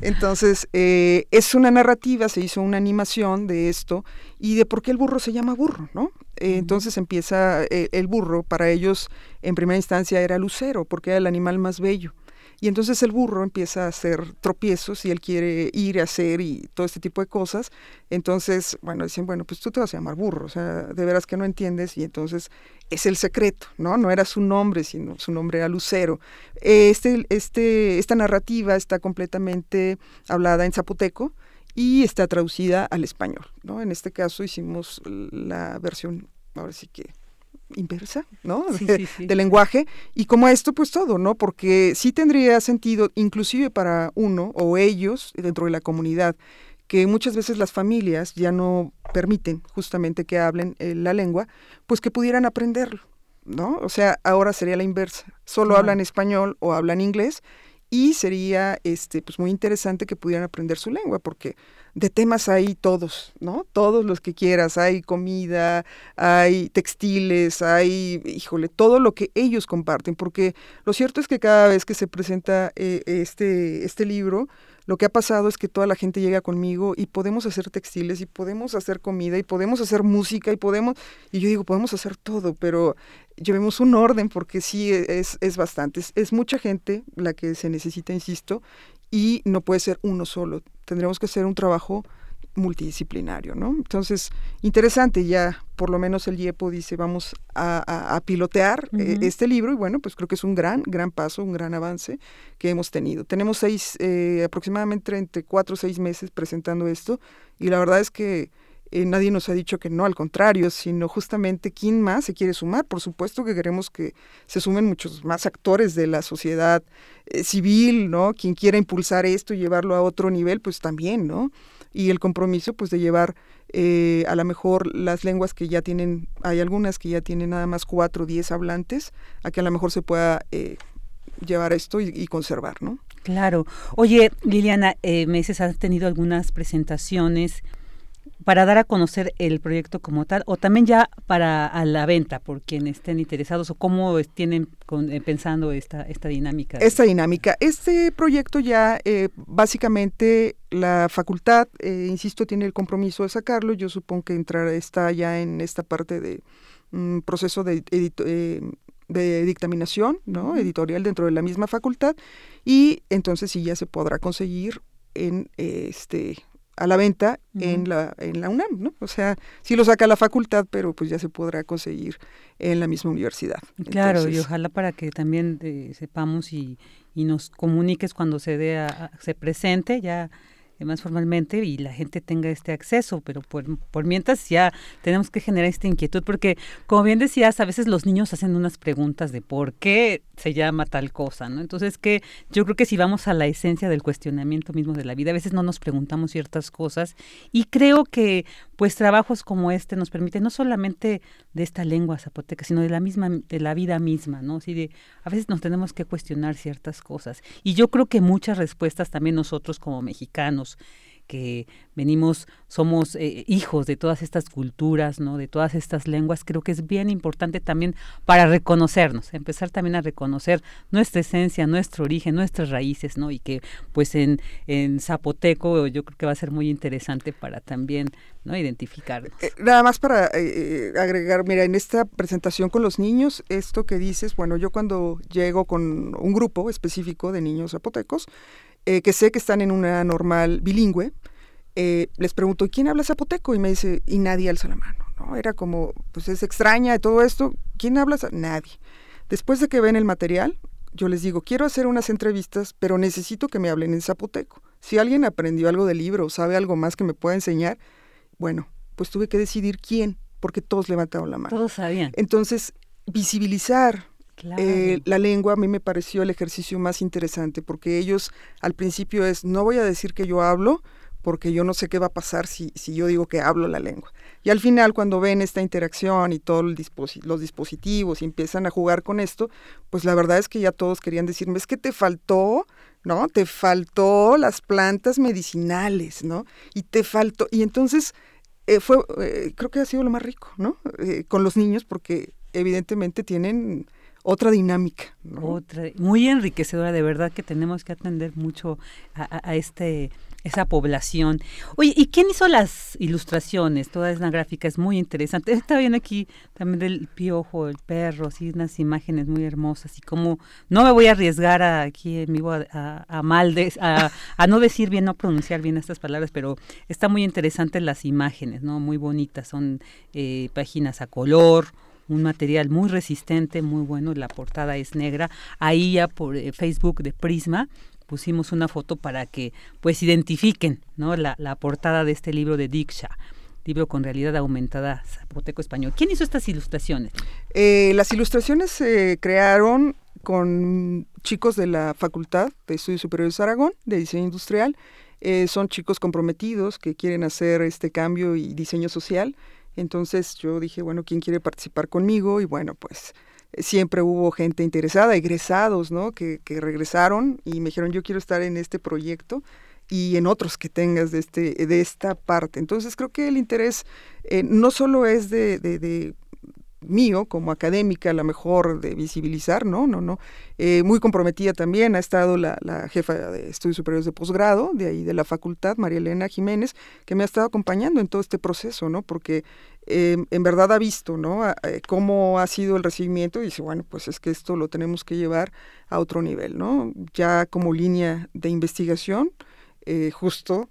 Entonces eh, es una narrativa, se hizo una animación de esto y de por qué el burro se llama burro, ¿no? Eh, entonces empieza eh, el burro, para ellos en primera instancia era lucero, porque era el animal más bello. Y entonces el burro empieza a hacer tropiezos y él quiere ir a hacer y todo este tipo de cosas. Entonces, bueno, dicen, bueno, pues tú te vas a llamar burro, o sea, de veras que no entiendes y entonces es el secreto, ¿no? No era su nombre, sino su nombre era Lucero. Este, este, esta narrativa está completamente hablada en zapoteco y está traducida al español, ¿no? En este caso hicimos la versión, ahora sí que inversa, ¿no? de, lenguaje. Y como esto, pues todo, ¿no? Porque sí tendría sentido, inclusive para uno o ellos dentro de la comunidad, que muchas veces las familias ya no permiten justamente que hablen eh, la lengua, pues que pudieran aprenderlo, ¿no? O sea, ahora sería la inversa. Solo hablan español o hablan inglés y sería este pues muy interesante que pudieran aprender su lengua porque de temas hay todos, ¿no? Todos los que quieras, hay comida, hay textiles, hay, híjole, todo lo que ellos comparten, porque lo cierto es que cada vez que se presenta eh, este, este libro, lo que ha pasado es que toda la gente llega conmigo y podemos hacer textiles y podemos hacer comida y podemos hacer música y podemos, y yo digo, podemos hacer todo, pero llevemos un orden porque sí es, es bastante, es mucha gente la que se necesita, insisto, y no puede ser uno solo, tendremos que hacer un trabajo multidisciplinario, ¿no? Entonces, interesante, ya por lo menos el IEPO dice, vamos a, pilotear eh, este libro y bueno, pues creo que es un gran, gran paso, un gran avance que hemos tenido. Tenemos seis, eh, aproximadamente entre cuatro o seis meses presentando esto y la verdad es que eh, nadie nos ha dicho que no, al contrario, sino justamente quién más se quiere sumar. Por supuesto que queremos que se sumen muchos más actores de la sociedad civil, ¿no? Quien quiera impulsar esto y llevarlo a otro nivel, pues también, ¿no? y el compromiso pues de llevar eh, a lo mejor las lenguas que ya tienen, hay algunas que ya tienen nada más cuatro o diez hablantes, a que a lo mejor se pueda eh, llevar esto y, conservar, ¿no? Claro. Oye, Liliana, eh, meses has tenido algunas presentaciones para dar a conocer el proyecto como tal o también ya para a la venta por quienes estén interesados o cómo tienen eh, pensando esta esta dinámica esta dinámica. Este proyecto ya eh, básicamente la facultad eh, insisto tiene el compromiso de sacarlo. Yo supongo que entrará está ya en esta parte de un proceso de de dictaminación no editorial dentro de la misma facultad. Y entonces sí ya se podrá conseguir en este a la venta en, la, en la UNAM, ¿no? O sea, sí lo saca la facultad, pero pues ya se podrá conseguir en la misma universidad. Claro, y ojalá para que también eh, sepamos y, y, nos comuniques cuando se dé se presente, ya más formalmente y la gente tenga este acceso, pero por, por mientras ya tenemos que generar esta inquietud, porque como bien decías, a veces los niños hacen unas preguntas de por qué se llama tal cosa, ¿no? Entonces que yo creo que si vamos a la esencia del cuestionamiento mismo de la vida, a veces no nos preguntamos ciertas cosas y creo que pues trabajos como este nos permiten no solamente de esta lengua zapoteca, sino de la misma, de la vida misma, ¿no? Así de, a veces nos tenemos que cuestionar ciertas cosas. Y yo creo que muchas respuestas también nosotros como mexicanos, que venimos, somos eh, hijos de todas estas culturas, ¿no? de todas estas lenguas, creo que es bien importante también para reconocernos, empezar también a reconocer nuestra esencia, nuestro origen, nuestras raíces, ¿no? Y que pues en, en zapoteco yo creo que va a ser muy interesante para también ¿no? identificarnos. Eh, nada más para eh, agregar, mira, en esta presentación con los niños, esto que dices, bueno, yo cuando llego con un grupo específico de niños zapotecos, eh, que sé que están en una normal bilingüe, eh, les pregunto, ¿quién habla zapoteco? Y me dice, y nadie alza la mano, ¿no? Era como, pues es extraña de todo esto, ¿quién habla? Nadie. Después de que ven el material, yo les digo, quiero hacer unas entrevistas, pero necesito que me hablen en zapoteco. Si alguien aprendió algo del libro o sabe algo más que me pueda enseñar, bueno, pues tuve que decidir quién, porque todos levantaron la mano. Todos sabían. Entonces, visibilizar eh, la lengua a mí me pareció el ejercicio más interesante porque ellos al principio es, no voy a decir que yo hablo porque yo no sé qué va a pasar si, si yo digo que hablo la lengua. Y al final cuando ven esta interacción y todos los dispositivos y empiezan a jugar con esto, pues la verdad es que ya todos querían decirme, es que te faltó, ¿no? Te faltó las plantas medicinales, ¿no? Y te faltó, y entonces... Eh, fue, eh, creo que ha sido lo más rico, ¿no? con los niños, porque evidentemente tienen otra dinámica. Otra, muy enriquecedora, de verdad que tenemos que atender mucho a, este esa población. Oye, ¿y quién hizo las ilustraciones? Toda esa gráfica es muy interesante. Está bien aquí también del piojo, el perro, así unas imágenes muy hermosas y como no me voy a arriesgar aquí en vivo a, a, mal a, a, no decir bien, no pronunciar bien estas palabras, pero está muy interesante las imágenes, ¿no? Muy bonitas, son eh, páginas a color, un material muy resistente, muy bueno, la portada es negra. Ahí ya por eh, Facebook de Prisma pusimos una foto para que pues identifiquen ¿no? la, la portada de este libro de Diksha libro con realidad aumentada zapoteco español. ¿Quién hizo estas ilustraciones? Eh, las ilustraciones se crearon con chicos de la Facultad de Estudios Superiores de Aragón, de Diseño Industrial. Eh, son chicos comprometidos que quieren hacer este cambio y diseño social entonces yo dije, bueno, ¿quién quiere participar conmigo? Y bueno, pues eh, siempre hubo gente interesada, egresados, ¿no? Que, que regresaron y me dijeron, yo quiero estar en este proyecto y en otros que tengas de, este, de esta parte. Entonces creo que el interés eh, no solo es de, de mío como académica, a lo mejor de visibilizar, no, no, no. Eh, muy comprometida también ha estado la, jefa de estudios superiores de posgrado, de ahí de la facultad, María Elena Jiménez, que me ha estado acompañando en todo este proceso, ¿no? Porque em, en verdad ha visto, ¿no? Eh, cómo ha sido el recibimiento y dice, bueno, pues es que esto lo tenemos que llevar a otro nivel, ¿no? Ya como línea de investigación, eh, justo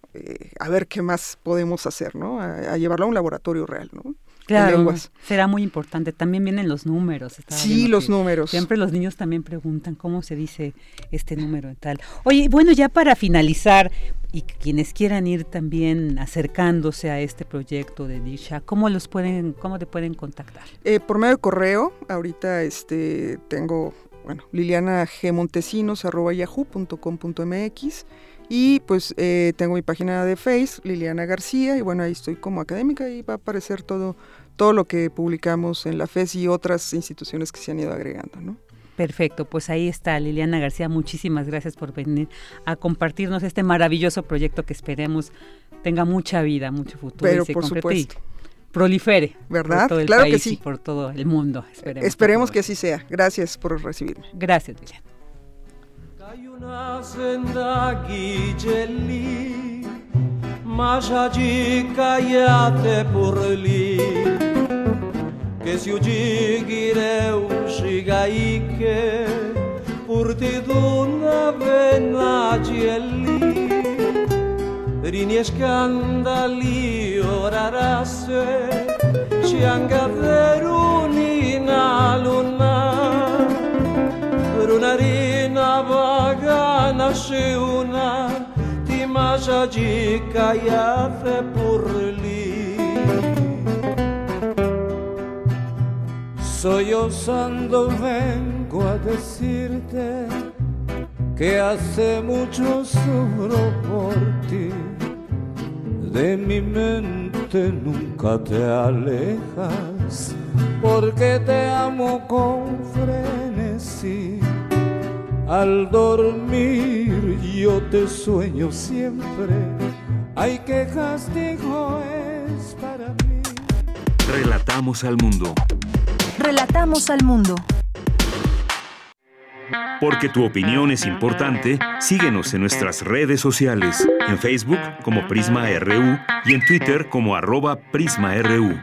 a ver qué más podemos hacer, ¿no? A, a, llevarlo a un laboratorio real, ¿no? Claro, será muy importante. También vienen los números. Sí, los números. Siempre los niños también preguntan cómo se dice este número y tal. Oye, bueno, ya para finalizar, y quienes quieran ir también acercándose a este proyecto de Disha, ¿cómo los pueden, cómo te pueden contactar? Eh, por medio de correo, ahorita este tengo, bueno, Liliana G. Y pues eh, tengo mi página de Face, Liliana García, y bueno, ahí estoy como académica y va a aparecer todo, todo lo que publicamos en la FES y otras instituciones que se han ido agregando, ¿no? Perfecto, pues ahí está Liliana García, muchísimas gracias por venir a compartirnos este maravilloso proyecto que esperemos tenga mucha vida, mucho futuro Pero por supuesto. prolifere. ¿Verdad? Por todo el claro país que sí. Y por todo el mundo. Esperemos, esperemos que así sea. Gracias por recibirme. Gracias, Liliana. che si uggireu shigaiche purti d'una venagielli rini scandali ora rasse ci angaveruni na luna per una rina vaga nasce una ti mayayica y hace purlí. Soy osando, vengo a decirte que hace mucho sufro por ti. De mi mente nunca te alejas, porque te amo con frenesí. Al dormir yo te sueño siempre, hay que castigo es para mí. Relatamos al mundo. Relatamos al mundo. Porque tu opinión es importante, síguenos en nuestras redes sociales, en Facebook como Prisma RU y en Twitter como arroba PrismaRU.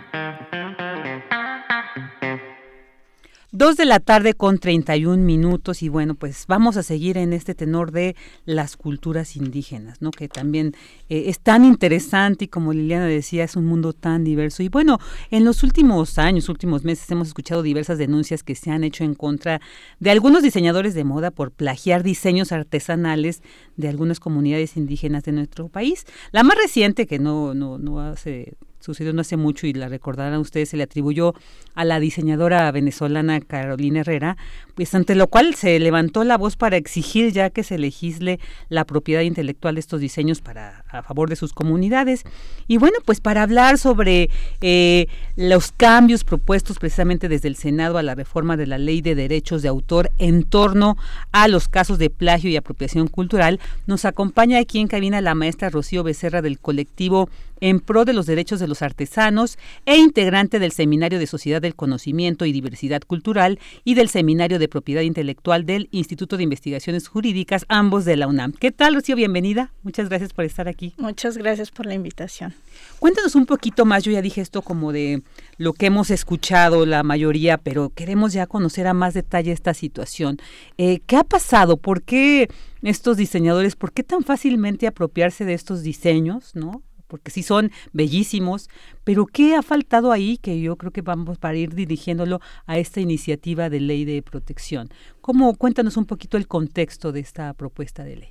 Dos de la tarde con 31 minutos y bueno, pues vamos a seguir en este tenor de las culturas indígenas, ¿no? Que también eh, es tan interesante y como Liliana decía, es un mundo tan diverso. Y bueno, en los últimos años, últimos meses hemos escuchado diversas denuncias que se han hecho en contra de algunos diseñadores de moda por plagiar diseños artesanales de algunas comunidades indígenas de nuestro país. La más reciente, que no, no, no hace sucedió no hace mucho y la recordarán ustedes, se le atribuyó a la diseñadora venezolana Carolina Herrera, pues ante lo cual se levantó la voz para exigir ya que se legisle la propiedad intelectual de estos diseños para a favor de sus comunidades. Y bueno, pues para hablar sobre eh, los cambios propuestos precisamente desde el Senado a la reforma de la ley de derechos de autor en torno a los casos de plagio y apropiación cultural, nos acompaña aquí en cabina la maestra Rocío Becerra del colectivo en pro de los derechos de los artesanos e integrante del Seminario de Sociedad del Conocimiento y Diversidad Cultural y del Seminario de Propiedad Intelectual del Instituto de Investigaciones Jurídicas, ambos de la UNAM. ¿Qué tal, Rocío? Bienvenida. Muchas gracias por estar aquí. Muchas gracias por la invitación. Cuéntanos un poquito más, yo ya dije esto como de lo que hemos escuchado la mayoría, pero queremos ya conocer a más detalle esta situación. Eh, ¿Qué ha pasado? ¿Por qué estos diseñadores, por qué tan fácilmente apropiarse de estos diseños, no? Porque sí son bellísimos, pero ¿qué ha faltado ahí que yo creo que vamos para ir dirigiéndolo a esta iniciativa de ley de protección? ¿Cómo cuéntanos un poquito el contexto de esta propuesta de ley?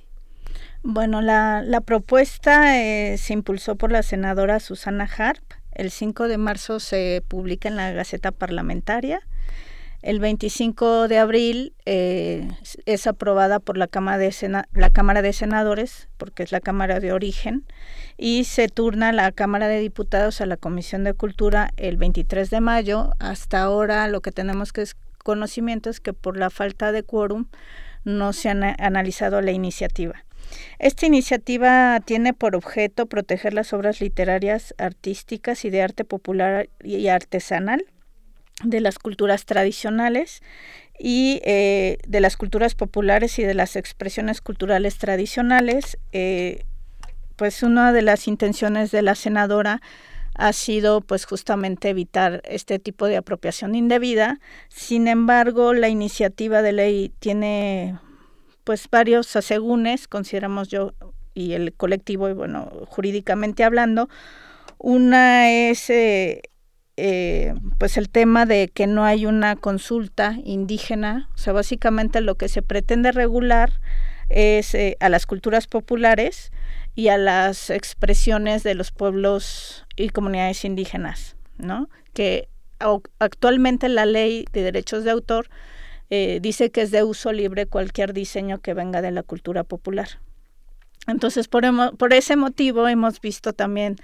Bueno, la, propuesta eh, se impulsó por la senadora Susana Harp. El 5 de marzo se publica en la Gaceta Parlamentaria el 25 de abril eh, es aprobada por la Cámara, de la Cámara de Senadores, porque es la Cámara de origen, y se turna la Cámara de Diputados a la Comisión de Cultura el 23 de mayo. Hasta ahora lo que tenemos que es conocimiento es que por la falta de quórum no se ha analizado la iniciativa. Esta iniciativa tiene por objeto proteger las obras literarias, artísticas y de arte popular y artesanal de las culturas tradicionales y eh, de las culturas populares y de las expresiones culturales tradicionales. Eh, pues una de las intenciones de la senadora ha sido pues justamente evitar este tipo de apropiación indebida. Sin embargo, la iniciativa de ley tiene pues varios asegúnes, consideramos yo y el colectivo, y bueno, jurídicamente hablando. Una es eh, eh, pues el tema de que no hay una consulta indígena, o sea, básicamente lo que se pretende regular es eh, a las culturas populares y a las expresiones de los pueblos y comunidades indígenas, ¿no? Que actualmente la ley de derechos de autor eh, dice que es de uso libre cualquier diseño que venga de la cultura popular. Entonces, por, por ese motivo hemos visto también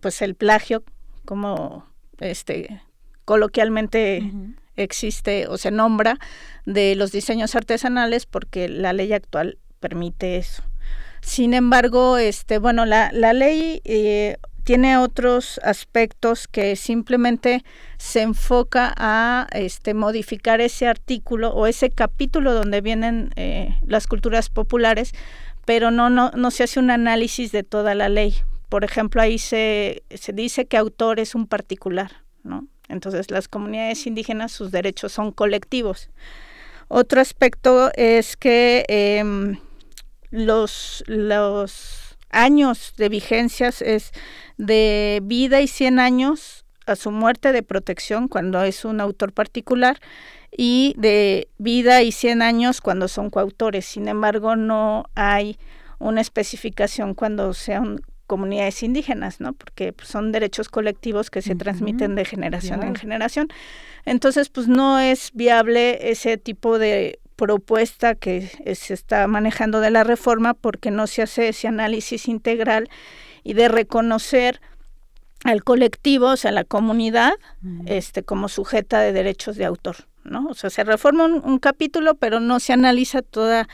pues el plagio como este, coloquialmente existe o se nombra de los diseños artesanales porque la ley actual permite eso. Sin embargo, este, bueno, la, la ley eh, tiene otros aspectos que simplemente se enfoca a este, modificar ese artículo o ese capítulo donde vienen eh, las culturas populares, pero no, no, no se hace un análisis de toda la ley por ejemplo, ahí se, se dice que autor es un particular, ¿no? Entonces, las comunidades indígenas, sus derechos son colectivos. Otro aspecto es que em, los, los años de vigencias es de vida y 100 años a su muerte de protección cuando es un autor particular y de vida y 100 años cuando son coautores. Sin embargo, no hay una especificación cuando sean comunidades indígenas, ¿no? Porque pues, son derechos colectivos que se transmiten de generación en generación. Entonces, pues no es viable ese tipo de propuesta que se está manejando de la reforma porque no se hace ese análisis integral y de reconocer al colectivo, o sea, la comunidad, este, como sujeta de derechos de autor, ¿no? O sea, se reforma un, capítulo, pero no se analiza toda,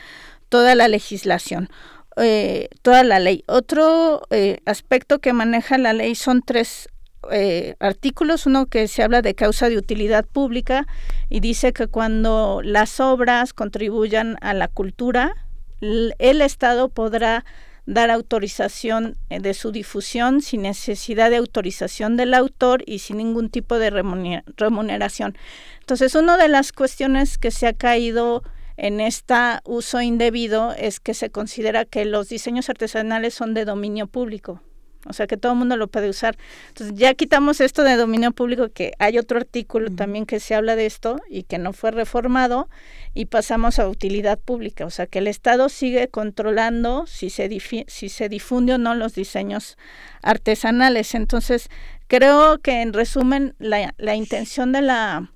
toda la legislación, eh, toda la ley. Otro eh, aspecto que maneja la ley son tres eh, artículos, uno que se habla de causa de utilidad pública y dice que cuando las obras contribuyan a la cultura, el Estado podrá dar autorización eh, de su difusión sin necesidad de autorización del autor y sin ningún tipo de remuneración. Entonces, una de las cuestiones que se ha caído en este uso indebido es que se considera que los diseños artesanales son de dominio público o sea que todo el mundo lo puede usar. Entonces ya quitamos esto de dominio público, que hay otro artículo también que se habla de esto y que no fue reformado, y pasamos a utilidad pública, o sea que el Estado sigue controlando si se, si se difunde o no los diseños artesanales. Entonces creo que en resumen la, la intención de la,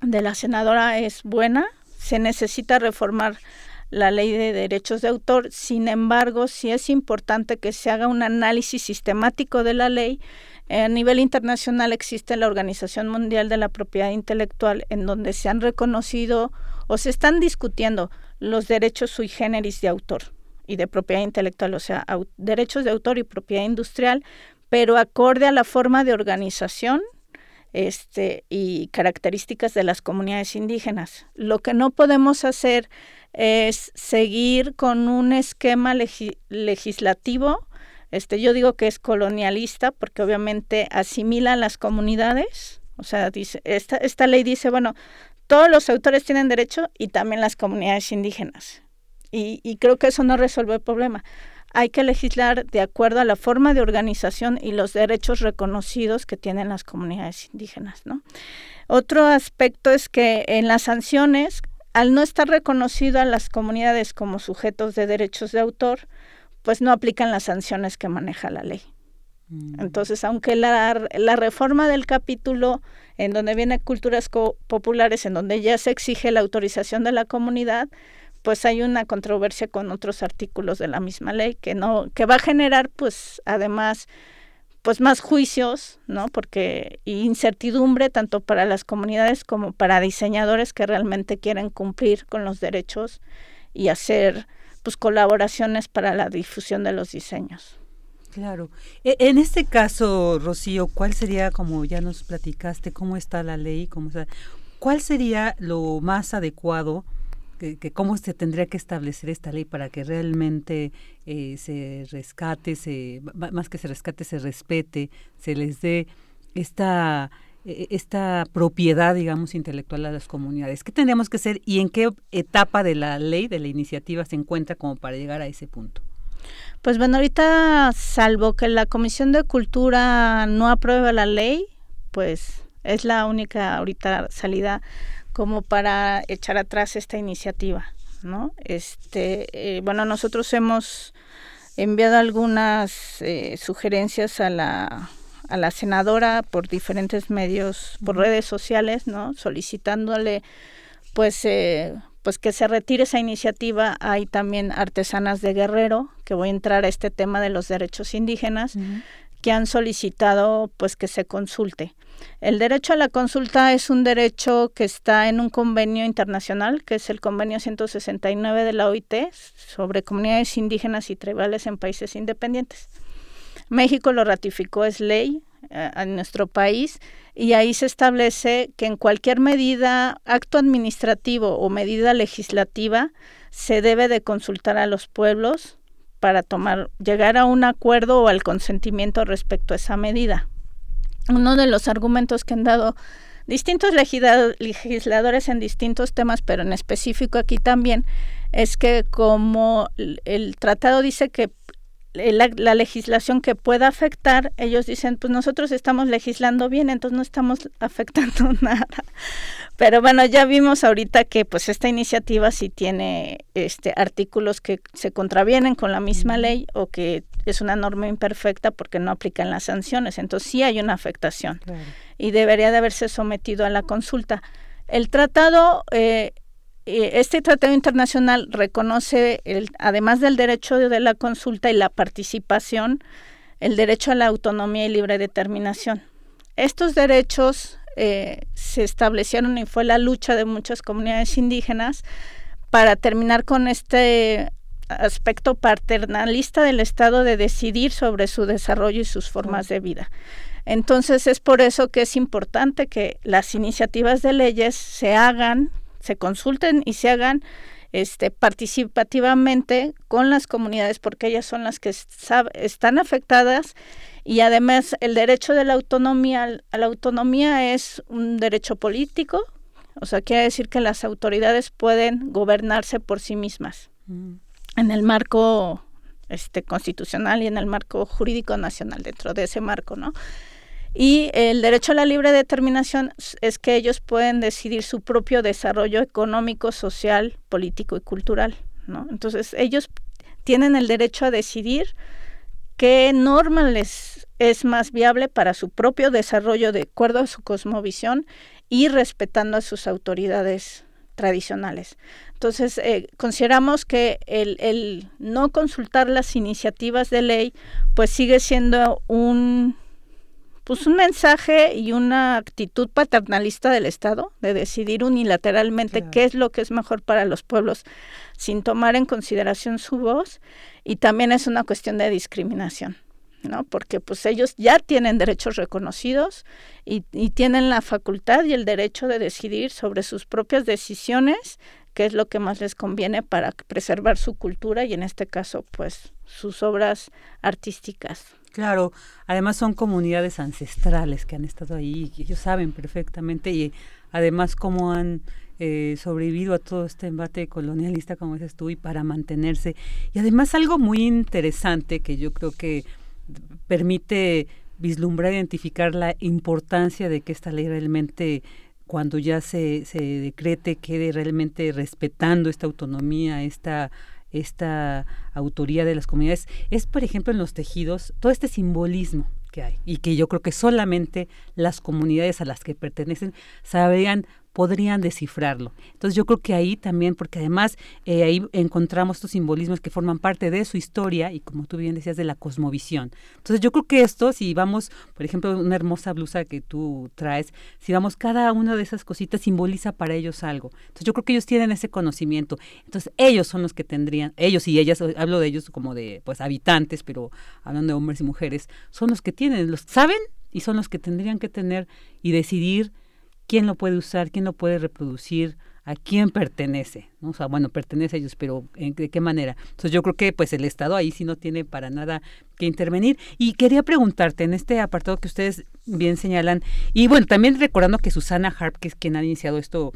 de la senadora es buena, se necesita reformar la ley de derechos de autor. Sin embargo, sí es importante que se haga un análisis sistemático de la ley. A nivel internacional existe la Organización Mundial de la Propiedad Intelectual, en donde se han reconocido o se están discutiendo los derechos sui generis de autor y de propiedad intelectual, o sea, derechos de autor y propiedad industrial, pero acorde a la forma de organización este, y características de las comunidades indígenas. Lo que no podemos hacer es seguir con un esquema legislativo. Este, yo digo que es colonialista porque obviamente asimila las comunidades. O sea, dice, esta, esta ley dice, bueno, todos los autores tienen derecho y también las comunidades indígenas. Y, y creo que eso no resuelve el problema. Hay que legislar de acuerdo a la forma de organización y los derechos reconocidos que tienen las comunidades indígenas, ¿no? Otro aspecto es que en las sanciones al no estar reconocido a las comunidades como sujetos de derechos de autor, pues no aplican las sanciones que maneja la ley. Mm. Entonces, aunque la, la, reforma del capítulo en donde viene culturas populares, en donde ya se exige la autorización de la comunidad, pues hay una controversia con otros artículos de la misma ley que no que va a generar pues además pues más juicios, ¿no? Porque incertidumbre tanto para las comunidades como para diseñadores que realmente quieren cumplir con los derechos y hacer pues colaboraciones para la difusión de los diseños. Claro. E, en este caso, Rocío, ¿cuál sería, como ya nos platicaste, cómo está la ley, cómo está, cuál sería lo más adecuado que, cómo se tendría que establecer esta ley para que realmente eh, se rescate, se, más que se rescate, se respete, se les dé esta e, esta propiedad, digamos, intelectual a las comunidades. ¿Qué tendríamos que hacer y en qué etapa de la ley, de la iniciativa, se encuentra como para llegar a ese punto? Pues bueno, ahorita, salvo que la Comisión de Cultura no apruebe la ley, pues es la única ahorita salida como para echar atrás esta iniciativa, ¿no? Este, eh, bueno, nosotros hemos enviado algunas eh, sugerencias a la a la senadora por diferentes medios, por redes sociales, ¿no? Solicitándole, pues, eh, pues que se retire esa iniciativa. Hay también artesanas de Guerrero, que voy a entrar a este tema de los derechos indígenas, que han solicitado, pues, que se consulte. El derecho a la consulta es un derecho que está en un convenio internacional, que es el convenio 169 de la OIT sobre comunidades indígenas y tribales en países independientes. México lo ratificó, es ley eh, en nuestro país y ahí se establece que en cualquier medida, acto administrativo o medida legislativa, se debe de consultar a los pueblos para tomar, llegar a un acuerdo o al consentimiento respecto a esa medida uno de los argumentos que han dado distintos legisladores en distintos temas, pero en específico aquí también, es que como el tratado dice que la, la, legislación que pueda afectar, ellos dicen, pues nosotros estamos legislando bien, entonces no estamos afectando nada. Pero bueno, ya vimos ahorita que pues esta iniciativa sí tiene este artículos que se contravienen con la misma ley o que es una norma imperfecta porque no aplican las sanciones. Entonces sí hay una afectación y debería de haberse sometido a la consulta. El tratado, eh, eh, este tratado internacional reconoce, el, además del derecho de la consulta y la participación, el derecho a la autonomía y libre determinación. Estos derechos eh, se establecieron y fue la lucha de muchas comunidades indígenas para terminar con este aspecto paternalista del Estado de decidir sobre su desarrollo y sus formas de vida. Entonces es por eso que es importante que las iniciativas de leyes se hagan, se consulten y se hagan este, participativamente con las comunidades porque ellas son las que están afectadas y además el derecho de la autonomía a la autonomía es un derecho político, o sea, quiere decir que las autoridades pueden gobernarse por sí mismas mm. En el marco este constitucional y en el marco jurídico nacional dentro de ese marco, ¿no? Y el derecho a la libre determinación es que ellos pueden decidir su propio desarrollo económico, social, político y cultural, ¿no? Entonces, ellos tienen el derecho a decidir qué norma les es más viable para su propio desarrollo de acuerdo a su cosmovisión y respetando a sus autoridades tradicionales. Entonces, eh, consideramos que el, el no consultar las iniciativas de ley, pues sigue siendo un pues un mensaje y una actitud paternalista del Estado de decidir unilateralmente qué es lo que es mejor para los pueblos sin tomar en consideración su voz y también es una cuestión de discriminación. ¿no? Porque pues ellos ya tienen derechos reconocidos y, y tienen la facultad y el derecho de decidir sobre sus propias decisiones, qué es lo que más les conviene para preservar su cultura y en este caso pues sus obras artísticas. Claro, además son comunidades ancestrales que han estado ahí, y ellos saben perfectamente y además cómo han eh, sobrevivido a todo este embate colonialista, como dices tú, y para mantenerse. Y además algo muy interesante que yo creo que permite vislumbrar, identificar la importancia de que esta ley realmente cuando ya se, se decrete quede realmente respetando esta autonomía, esta esta autoría de las comunidades es, por ejemplo, en los tejidos, todo este simbolismo que hay y que yo creo que solamente las comunidades a las que pertenecen sabrían podrían descifrarlo. Entonces yo creo que ahí también, porque además eh, ahí encontramos estos simbolismos que forman parte de su historia y como tú bien decías, de la cosmovisión. Entonces yo creo que esto, si vamos, por ejemplo, una hermosa blusa que tú traes, si vamos, cada una de esas cositas simboliza para ellos algo. Entonces yo creo que ellos tienen ese conocimiento. Entonces ellos son los que tendrían, ellos y ellas, hablo de ellos como de pues habitantes, pero hablando de hombres y mujeres, son los que tienen, los saben y son los que tendrían que tener y decidir quién lo puede usar, quién lo puede reproducir, a quién pertenece, ¿no? O sea, bueno, pertenece a ellos, pero ¿de qué manera? Entonces yo creo que pues el Estado ahí sí no tiene para nada que intervenir. Y quería preguntarte, en este apartado que ustedes bien señalan, y bueno, también recordando que Susana Harp, que es quien ha iniciado esto,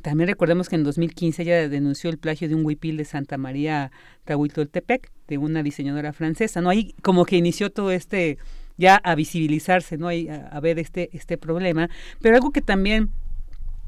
también recordemos que en 2015 ella denunció el plagio de un huipil de Santa María Tahuitoltepec, de una diseñadora francesa, ¿no? Ahí como que inició todo este ya a visibilizarse, ¿no? hay a, ver este, este problema. Pero algo que también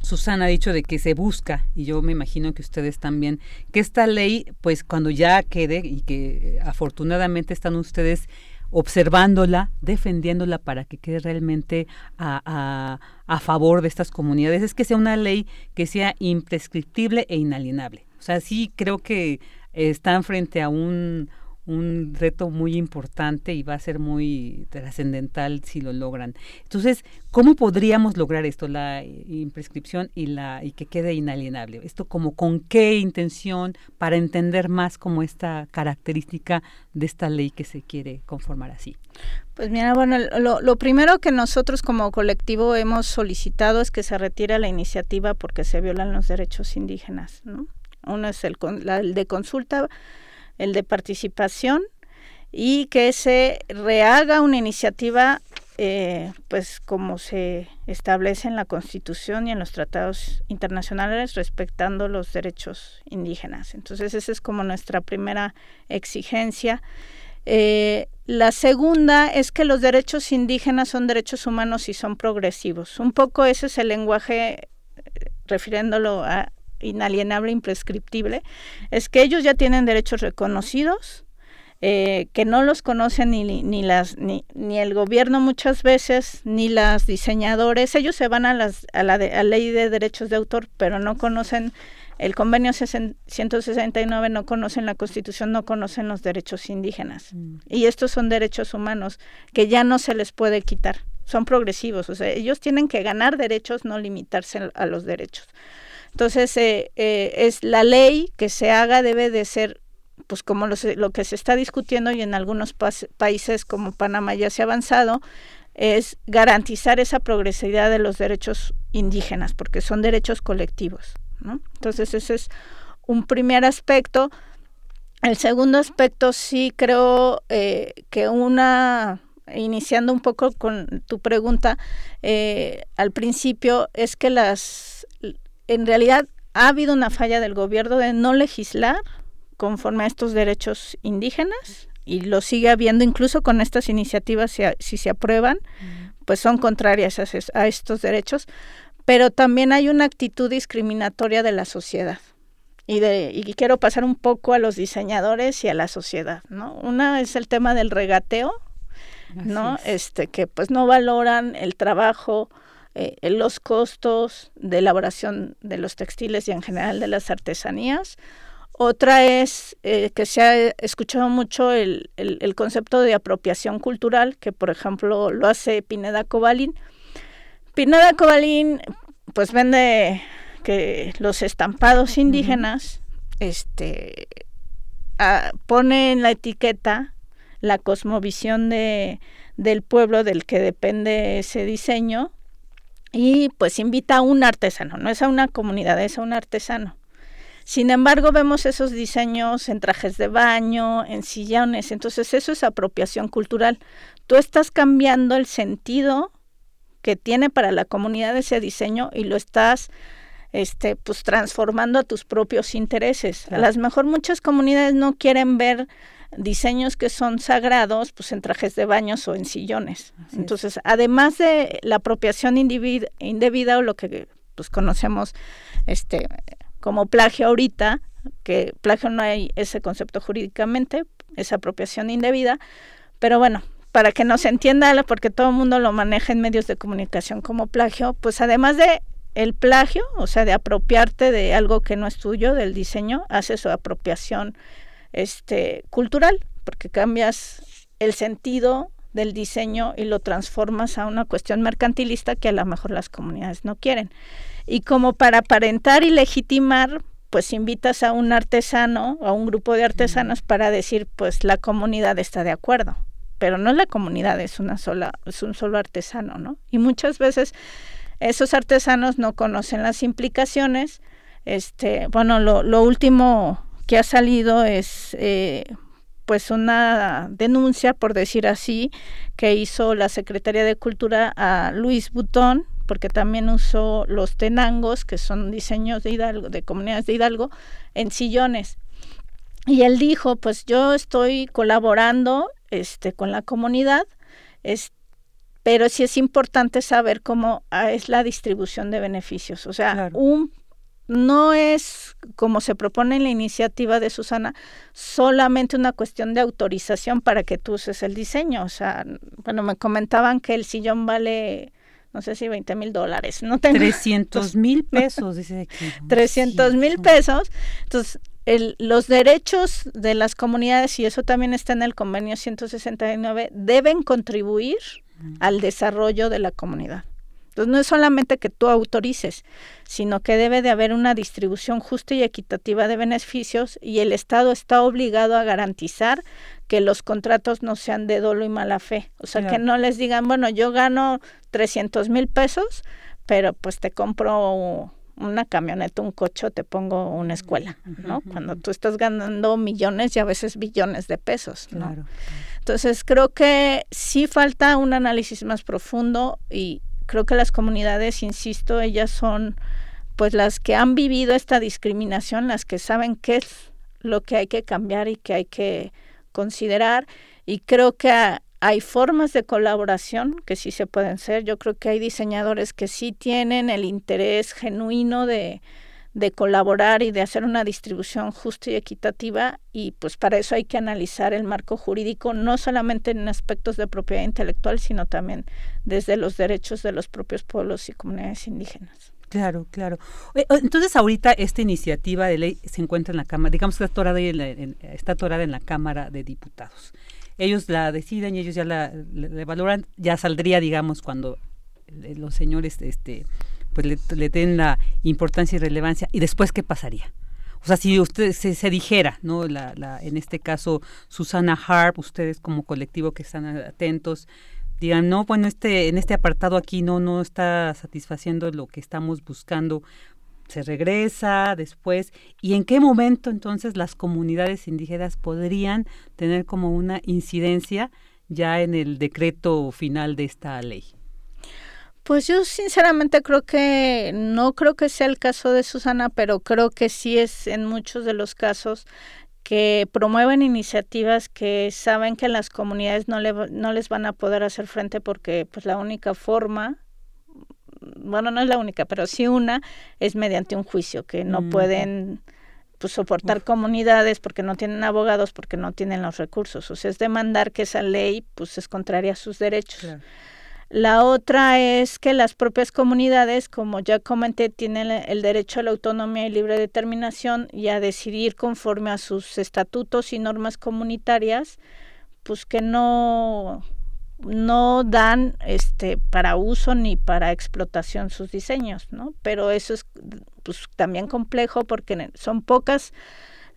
Susana ha dicho de que se busca, y yo me imagino que ustedes también, que esta ley, pues cuando ya quede, y que eh, afortunadamente están ustedes observándola, defendiéndola para que quede realmente a, a, a, favor de estas comunidades, es que sea una ley que sea imprescriptible e inalienable. O sea, sí creo que están frente a un, un reto muy importante y va a ser muy trascendental si lo logran. Entonces, ¿cómo podríamos lograr esto, la imprescripción y la y que quede inalienable? Esto como con qué intención para entender más como esta característica de esta ley que se quiere conformar así. Pues mira, bueno, lo, primero que nosotros como colectivo hemos solicitado es que se retire la iniciativa porque se violan los derechos indígenas, ¿no? Uno es el de consulta el de participación y que se rehaga una iniciativa eh, pues como se establece en la Constitución y en los tratados internacionales respetando los derechos indígenas. Entonces esa es como nuestra primera exigencia. Eh, la segunda es que los derechos indígenas son derechos humanos y son progresivos. Un poco ese es el lenguaje refiriéndolo a inalienable, imprescriptible, es que ellos ya tienen derechos reconocidos, eh, que no los conocen ni, ni, las, ni, ni, el gobierno muchas veces, ni las diseñadores. Ellos se van a, las, a la a ley de derechos de autor, pero no conocen el convenio 169, no conocen la constitución, no conocen los derechos indígenas. Mm. Y estos son derechos humanos que ya no se les puede quitar. Son progresivos, o sea, ellos tienen que ganar derechos, no limitarse a los derechos. Entonces, eh, eh, es la ley que se haga debe de ser pues como lo, que se está discutiendo y en algunos países como Panamá ya se ha avanzado, es garantizar esa progresividad de los derechos indígenas, porque son derechos colectivos. ¿no? Entonces ese es un primer aspecto. El segundo aspecto sí creo eh, que una, iniciando un poco con tu pregunta al principio, es que las, en realidad ha habido una falla del gobierno de no legislar conforme a estos derechos indígenas y lo sigue habiendo incluso con estas iniciativas si, se aprueban, pues son contrarias a, estos derechos, pero también hay una actitud discriminatoria de la sociedad. Y, de, y quiero pasar un poco a los diseñadores y a la sociedad, ¿no? Una es el tema del regateo, ¿no? Este, que pues no valoran el trabajo, eh, los costos de elaboración de los textiles y en general de las artesanías. Otra es eh, que se ha escuchado mucho el, el, concepto de apropiación cultural, que por ejemplo lo hace Pineda Cobalín. Pineda Cobalín pues vende que los estampados indígenas este, pone en la etiqueta la cosmovisión de, del pueblo del que depende ese diseño y pues invita a un artesano, no es a una comunidad, es a un artesano. Sin embargo, vemos esos diseños en trajes de baño, en sillones, entonces eso es apropiación cultural. Tú estás cambiando el sentido que tiene para la comunidad ese diseño y lo estás este pues transformando a tus propios intereses. A las mejor muchas comunidades no quieren ver diseños que son sagrados pues en trajes de baños o en sillones. Entonces, además de la apropiación indebida o lo que pues conocemos este como plagio ahorita, que plagio no hay ese concepto jurídicamente, es apropiación indebida, pero bueno, para que no se entienda, porque todo el mundo lo maneja en medios de comunicación como plagio, pues además de el plagio, o sea, de apropiarte de algo que no es tuyo, del diseño, hace su apropiación este cultural, porque cambias el sentido del diseño y lo transformas a una cuestión mercantilista que a lo mejor las comunidades no quieren. Y como para aparentar y legitimar, pues invitas a un artesano, a un grupo de artesanos para decir, pues la comunidad está de acuerdo. Pero no es la comunidad, es una sola, es un solo artesano, ¿no? Y muchas veces esos artesanos no conocen las implicaciones. Este, bueno, lo, lo último que ha salido es eh, pues una denuncia, por decir así, que hizo la Secretaría de Cultura a Luis Butón, porque también usó los tenangos, que son diseños de Hidalgo, de comunidades de Hidalgo, en sillones. Y él dijo, pues yo estoy colaborando este, con la comunidad, es, pero sí es importante saber cómo ah, es la distribución de beneficios. O sea, un no es, como se propone en la iniciativa de Susana, solamente una cuestión de autorización para que tú uses el diseño. O sea, bueno, me comentaban que el sillón vale no sé si 20 mil dólares. No tengo, 300 mil pesos, dice aquí. 300 mil pesos. Entonces, el, los derechos de las comunidades, y eso también está en el convenio 169, deben contribuir al desarrollo de la comunidad. Entonces, no es solamente que tú autorices, sino que debe de haber una distribución justa y equitativa de beneficios y el Estado está obligado a garantizar que los contratos no sean de dolo y mala fe. O sea, que no les digan, bueno, yo gano 300 mil pesos, pero pues te compro una camioneta, un coche, te pongo una escuela, ¿no? Cuando tú estás ganando millones y a veces billones de pesos, ¿no? Entonces creo que sí falta un análisis más profundo y, creo que las comunidades, insisto, ellas son pues las que han vivido esta discriminación, las que saben qué es lo que hay que cambiar y que hay que considerar. Y creo que hay formas de colaboración que sí se pueden ser. Yo creo que hay diseñadores que sí tienen el interés genuino de, de colaborar y de hacer una distribución justa y equitativa y pues para eso hay que analizar el marco jurídico no solamente en aspectos de propiedad intelectual sino también desde los derechos de los propios pueblos y comunidades indígenas. Claro, claro. Entonces ahorita esta iniciativa de ley se encuentra en la Cámara, digamos que está atorada en, está atorada en la Cámara de Diputados. Ellos la deciden y ellos ya la, valoran, ya saldría, digamos, cuando los señores este, pues le, den la importancia y relevancia. ¿Y después qué pasaría? O sea, si usted se, dijera, ¿no? La, la, en este caso, Susana Harp, ustedes como colectivo que están atentos, digan, no, bueno, este, en este apartado aquí no, no está satisfaciendo lo que estamos buscando, se regresa después, y en qué momento entonces las comunidades indígenas podrían tener como una incidencia ya en el decreto final de esta ley. Pues yo sinceramente creo que no creo que sea el caso de Susana, pero creo que sí es en muchos de los casos que promueven iniciativas que saben que las comunidades no, le, no les van a poder hacer frente porque pues la única forma bueno, no es la única, pero sí una es mediante un juicio, que no mm, pueden pues, soportar comunidades porque no tienen abogados, porque no tienen los recursos. O sea, es demandar que esa ley pues es contraria a sus derechos. La otra es que las propias comunidades, como ya comenté, tienen el derecho a la autonomía y libre determinación y a decidir conforme a sus estatutos y normas comunitarias, pues que no no dan este para uso ni para explotación sus diseños, ¿no? Pero eso es pues también complejo porque son pocas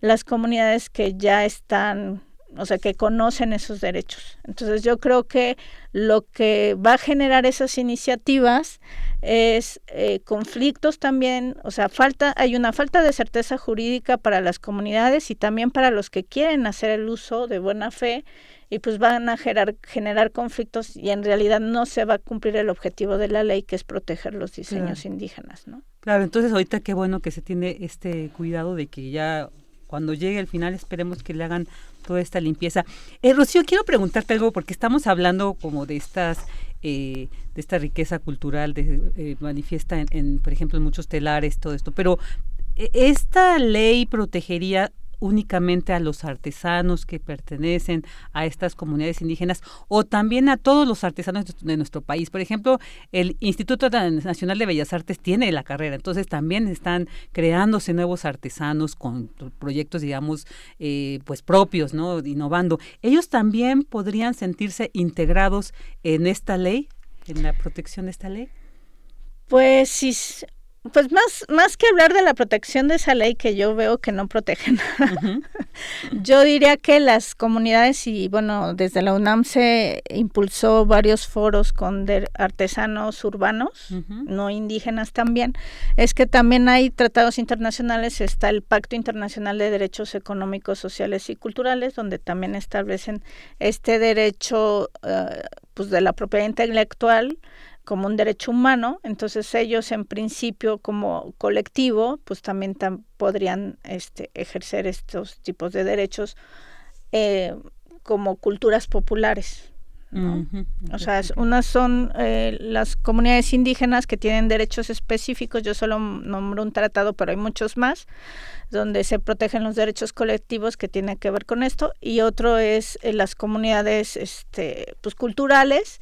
las comunidades que ya están o sea, que conocen esos derechos. Entonces yo creo que lo que va a generar esas iniciativas es eh, conflictos también, o sea, falta, hay una falta de certeza jurídica para las comunidades y también para los que quieren hacer el uso de buena fe y pues van a generar, generar conflictos y en realidad no se va a cumplir el objetivo de la ley que es proteger los diseños indígenas, ¿no? Claro, entonces ahorita qué bueno que se tiene este cuidado de que ya cuando llegue el final esperemos que le hagan toda esta limpieza. Eh, Rocío, quiero preguntarte algo porque estamos hablando como de estas eh, de esta riqueza cultural de eh, manifiesta en, en, por ejemplo, en muchos telares, todo esto. Pero eh, esta ley protegería únicamente a los artesanos que pertenecen a estas comunidades indígenas o también a todos los artesanos de nuestro país. Por ejemplo, el Instituto Nacional de Bellas Artes tiene la carrera, entonces también están creándose nuevos artesanos con proyectos, digamos, eh, pues propios, ¿no? Innovando. Ellos también podrían sentirse integrados en esta ley, en la protección de esta ley. Pues sí, pues más, más que hablar de la protección de esa ley que yo veo que no protege nada, yo diría que las comunidades y bueno, desde la UNAM se impulsó varios foros con artesanos urbanos, no indígenas también, es que también hay tratados internacionales, está el Pacto Internacional de Derechos Económicos, Sociales y Culturales, donde también establecen este derecho uh, pues de la propiedad intelectual, como un derecho humano, entonces ellos en principio como colectivo pues también podrían este, ejercer estos tipos de derechos eh, como culturas populares. O sea, unas son eh, las comunidades indígenas que tienen derechos específicos, yo solo nombro un tratado, pero hay muchos más, donde se protegen los derechos colectivos que tienen que ver con esto, y otro es eh, las comunidades este, pues, culturales,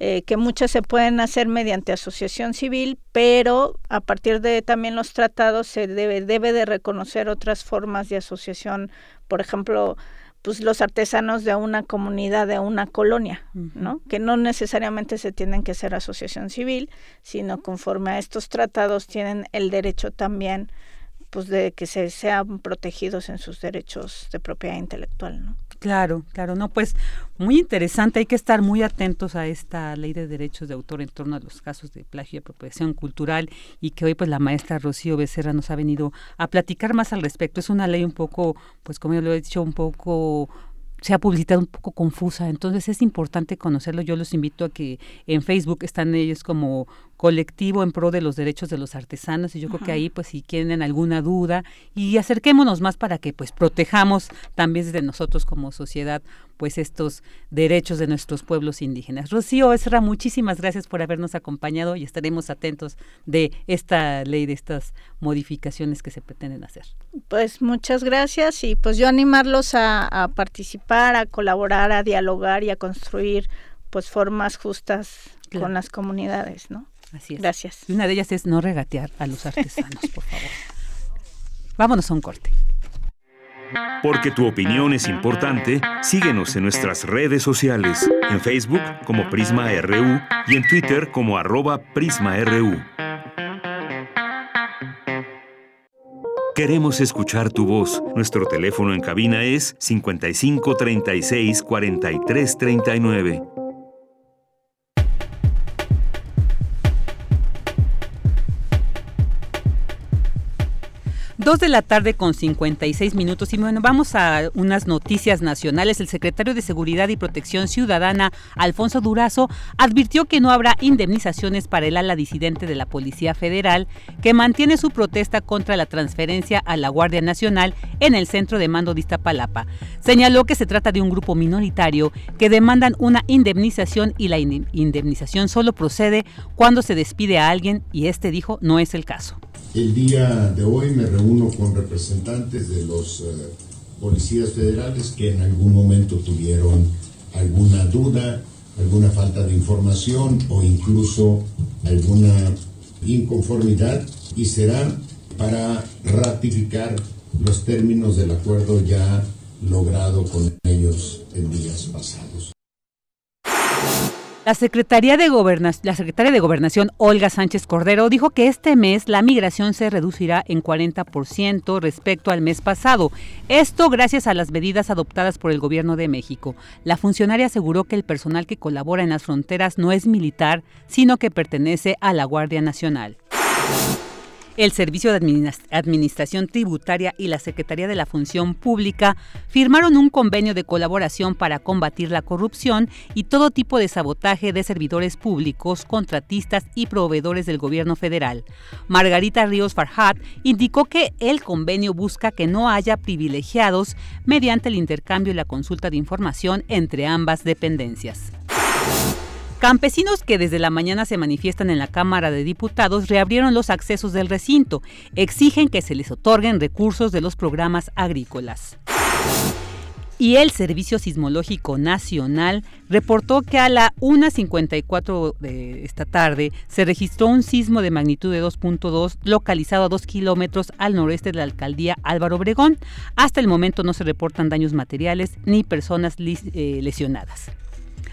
eh, que muchas se pueden hacer mediante asociación civil, pero a partir de también los tratados se debe, debe de reconocer otras formas de asociación, por ejemplo, pues los artesanos de una comunidad, de una colonia, ¿no? Que no necesariamente se tienen que ser asociación civil, sino conforme a estos tratados tienen el derecho también pues de que se sean protegidos en sus derechos de propiedad intelectual, ¿no? Claro, claro, no, pues muy interesante, hay que estar muy atentos a esta ley de derechos de autor en torno a los casos de plagio y apropiación cultural y que hoy pues la maestra Rocío Becerra nos ha venido a platicar más al respecto. Es una ley un poco, pues como yo lo he dicho, un poco se ha publicado un poco confusa, entonces es importante conocerlo. Yo los invito a que en Facebook están ellos como colectivo en pro de los derechos de los artesanos y yo creo que ahí pues si tienen alguna duda y acerquémonos más para que pues protejamos también desde nosotros como sociedad pues estos derechos de nuestros pueblos indígenas. Rocío Esra, muchísimas gracias por habernos acompañado y estaremos atentos de esta ley, de estas modificaciones que se pretenden hacer. Pues muchas gracias y pues yo animarlos a, a participar, a colaborar, a dialogar y a construir pues formas justas con las comunidades, ¿no? Así es. Gracias. Y una de ellas es no regatear a los artesanos, por favor. Vámonos a un corte. Porque tu opinión es importante, síguenos en nuestras redes sociales, en Facebook como Prisma RU y en Twitter como arroba PrismaRU. Queremos escuchar tu voz. Nuestro teléfono en cabina es 55 36 Dos de la tarde con 56 minutos y bueno, vamos a unas noticias nacionales. El secretario de Seguridad y Protección Ciudadana, Alfonso Durazo, advirtió que no habrá indemnizaciones para el ala disidente de la Policía Federal que mantiene su protesta contra la transferencia a la Guardia Nacional en el centro de mando de Iztapalapa. Señaló que se trata de un grupo minoritario que demandan una indemnización y la indemnización solo procede cuando se despide a alguien y este dijo no es el caso. El día de hoy me reúno con representantes de los eh, policías federales que en algún momento tuvieron alguna duda, alguna falta de información o incluso alguna inconformidad y será para ratificar los términos del acuerdo ya logrado con ellos en días pasados. La Secretaría de la Secretaria de Gobernación, Olga Sánchez Cordero, dijo que este mes la migración se reducirá en 40% respecto al mes pasado. Esto gracias a las medidas adoptadas por el Gobierno de México. La funcionaria aseguró que el personal que colabora en las fronteras no es militar, sino que pertenece a la Guardia Nacional el Servicio de Administración Tributaria y la Secretaría de la Función Pública firmaron un convenio de colaboración para combatir la corrupción y todo tipo de sabotaje de servidores públicos, contratistas y proveedores del gobierno federal. Margarita Ríos Farhat indicó que el convenio busca que no haya privilegiados mediante el intercambio y la consulta de información entre ambas dependencias. Campesinos que desde la mañana se manifiestan en la Cámara de Diputados reabrieron los accesos del recinto. Exigen que se les otorguen recursos de los programas agrícolas. Y el Servicio Sismológico Nacional reportó que a la 1.54 de esta tarde se registró un sismo de magnitud de 2.2 localizado a 2 kilómetros al noreste de la alcaldía Álvaro Obregón. Hasta el momento no se reportan daños materiales ni personas eh, lesionadas.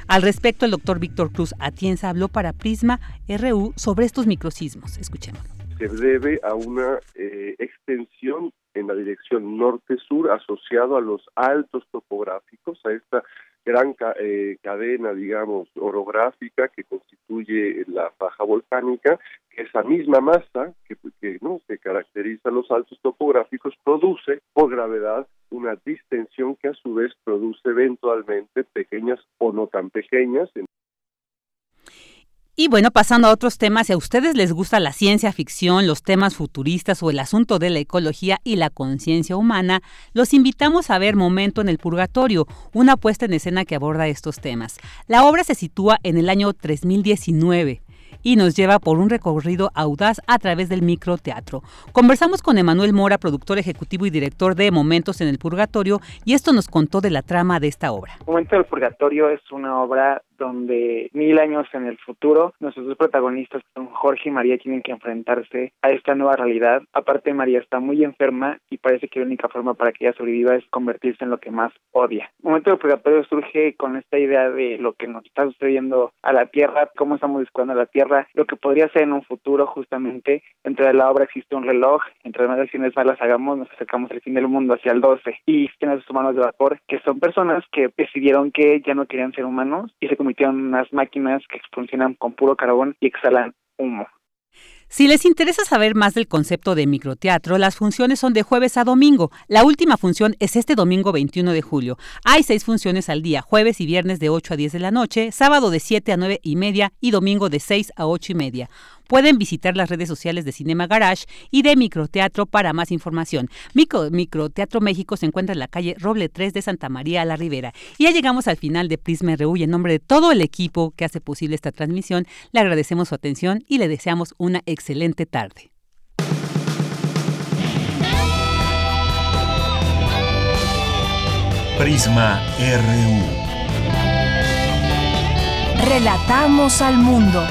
Al respecto, el doctor Víctor Cruz Atienza habló para Prisma RU sobre estos microsismos. Escuchemos. Se debe a una eh, extensión en la dirección norte-sur asociado a los altos topográficos, a esta gran eh, cadena, digamos, orográfica que constituye la faja volcánica, que esa misma masa que, que, ¿no? que caracteriza los altos topográficos produce por gravedad una distensión que a su vez produce eventualmente pequeñas o no tan pequeñas. Y bueno, pasando a otros temas, si a ustedes les gusta la ciencia ficción, los temas futuristas o el asunto de la ecología y la conciencia humana, los invitamos a ver Momento en el Purgatorio, una puesta en escena que aborda estos temas. La obra se sitúa en el año 3019 y nos lleva por un recorrido audaz a través del microteatro. Conversamos con Emanuel Mora, productor ejecutivo y director de Momentos en el Purgatorio, y esto nos contó de la trama de esta obra. Momento del Purgatorio es una obra donde mil años en el futuro nuestros dos protagonistas, son Jorge y María, tienen que enfrentarse a esta nueva realidad. Aparte, María está muy enferma y parece que la única forma para que ella sobreviva es convertirse en lo que más odia. El momento del purgatorio surge con esta idea de lo que nos está sucediendo a la Tierra, cómo estamos descuidando a la Tierra, lo que podría ser en un futuro justamente. Dentro de la obra existe un reloj, entre más acciones malas hagamos, nos acercamos al fin del mundo hacia el 12. Y existen los humanos de vapor, que son personas que decidieron que ya no querían ser humanos y se convirtieron en unas máquinas que funcionan con puro carbón y exhalan humo. Si les interesa saber más del concepto de microteatro, las funciones son de jueves a domingo. La última función es este domingo 21 de julio. Hay seis funciones al día, jueves y viernes de 8 a 10 de la noche, sábado de 7 a 9 y media y domingo de 6 a 8 y media. Pueden visitar las redes sociales de Cinema Garage y de Microteatro para más información. Micro, Microteatro México se encuentra en la calle Roble 3 de Santa María a la Ribera. Y ya llegamos al final de Prisma RU y en nombre de todo el equipo que hace posible esta transmisión, le agradecemos su atención y le deseamos una excelente tarde. Prisma RU. Relatamos al mundo.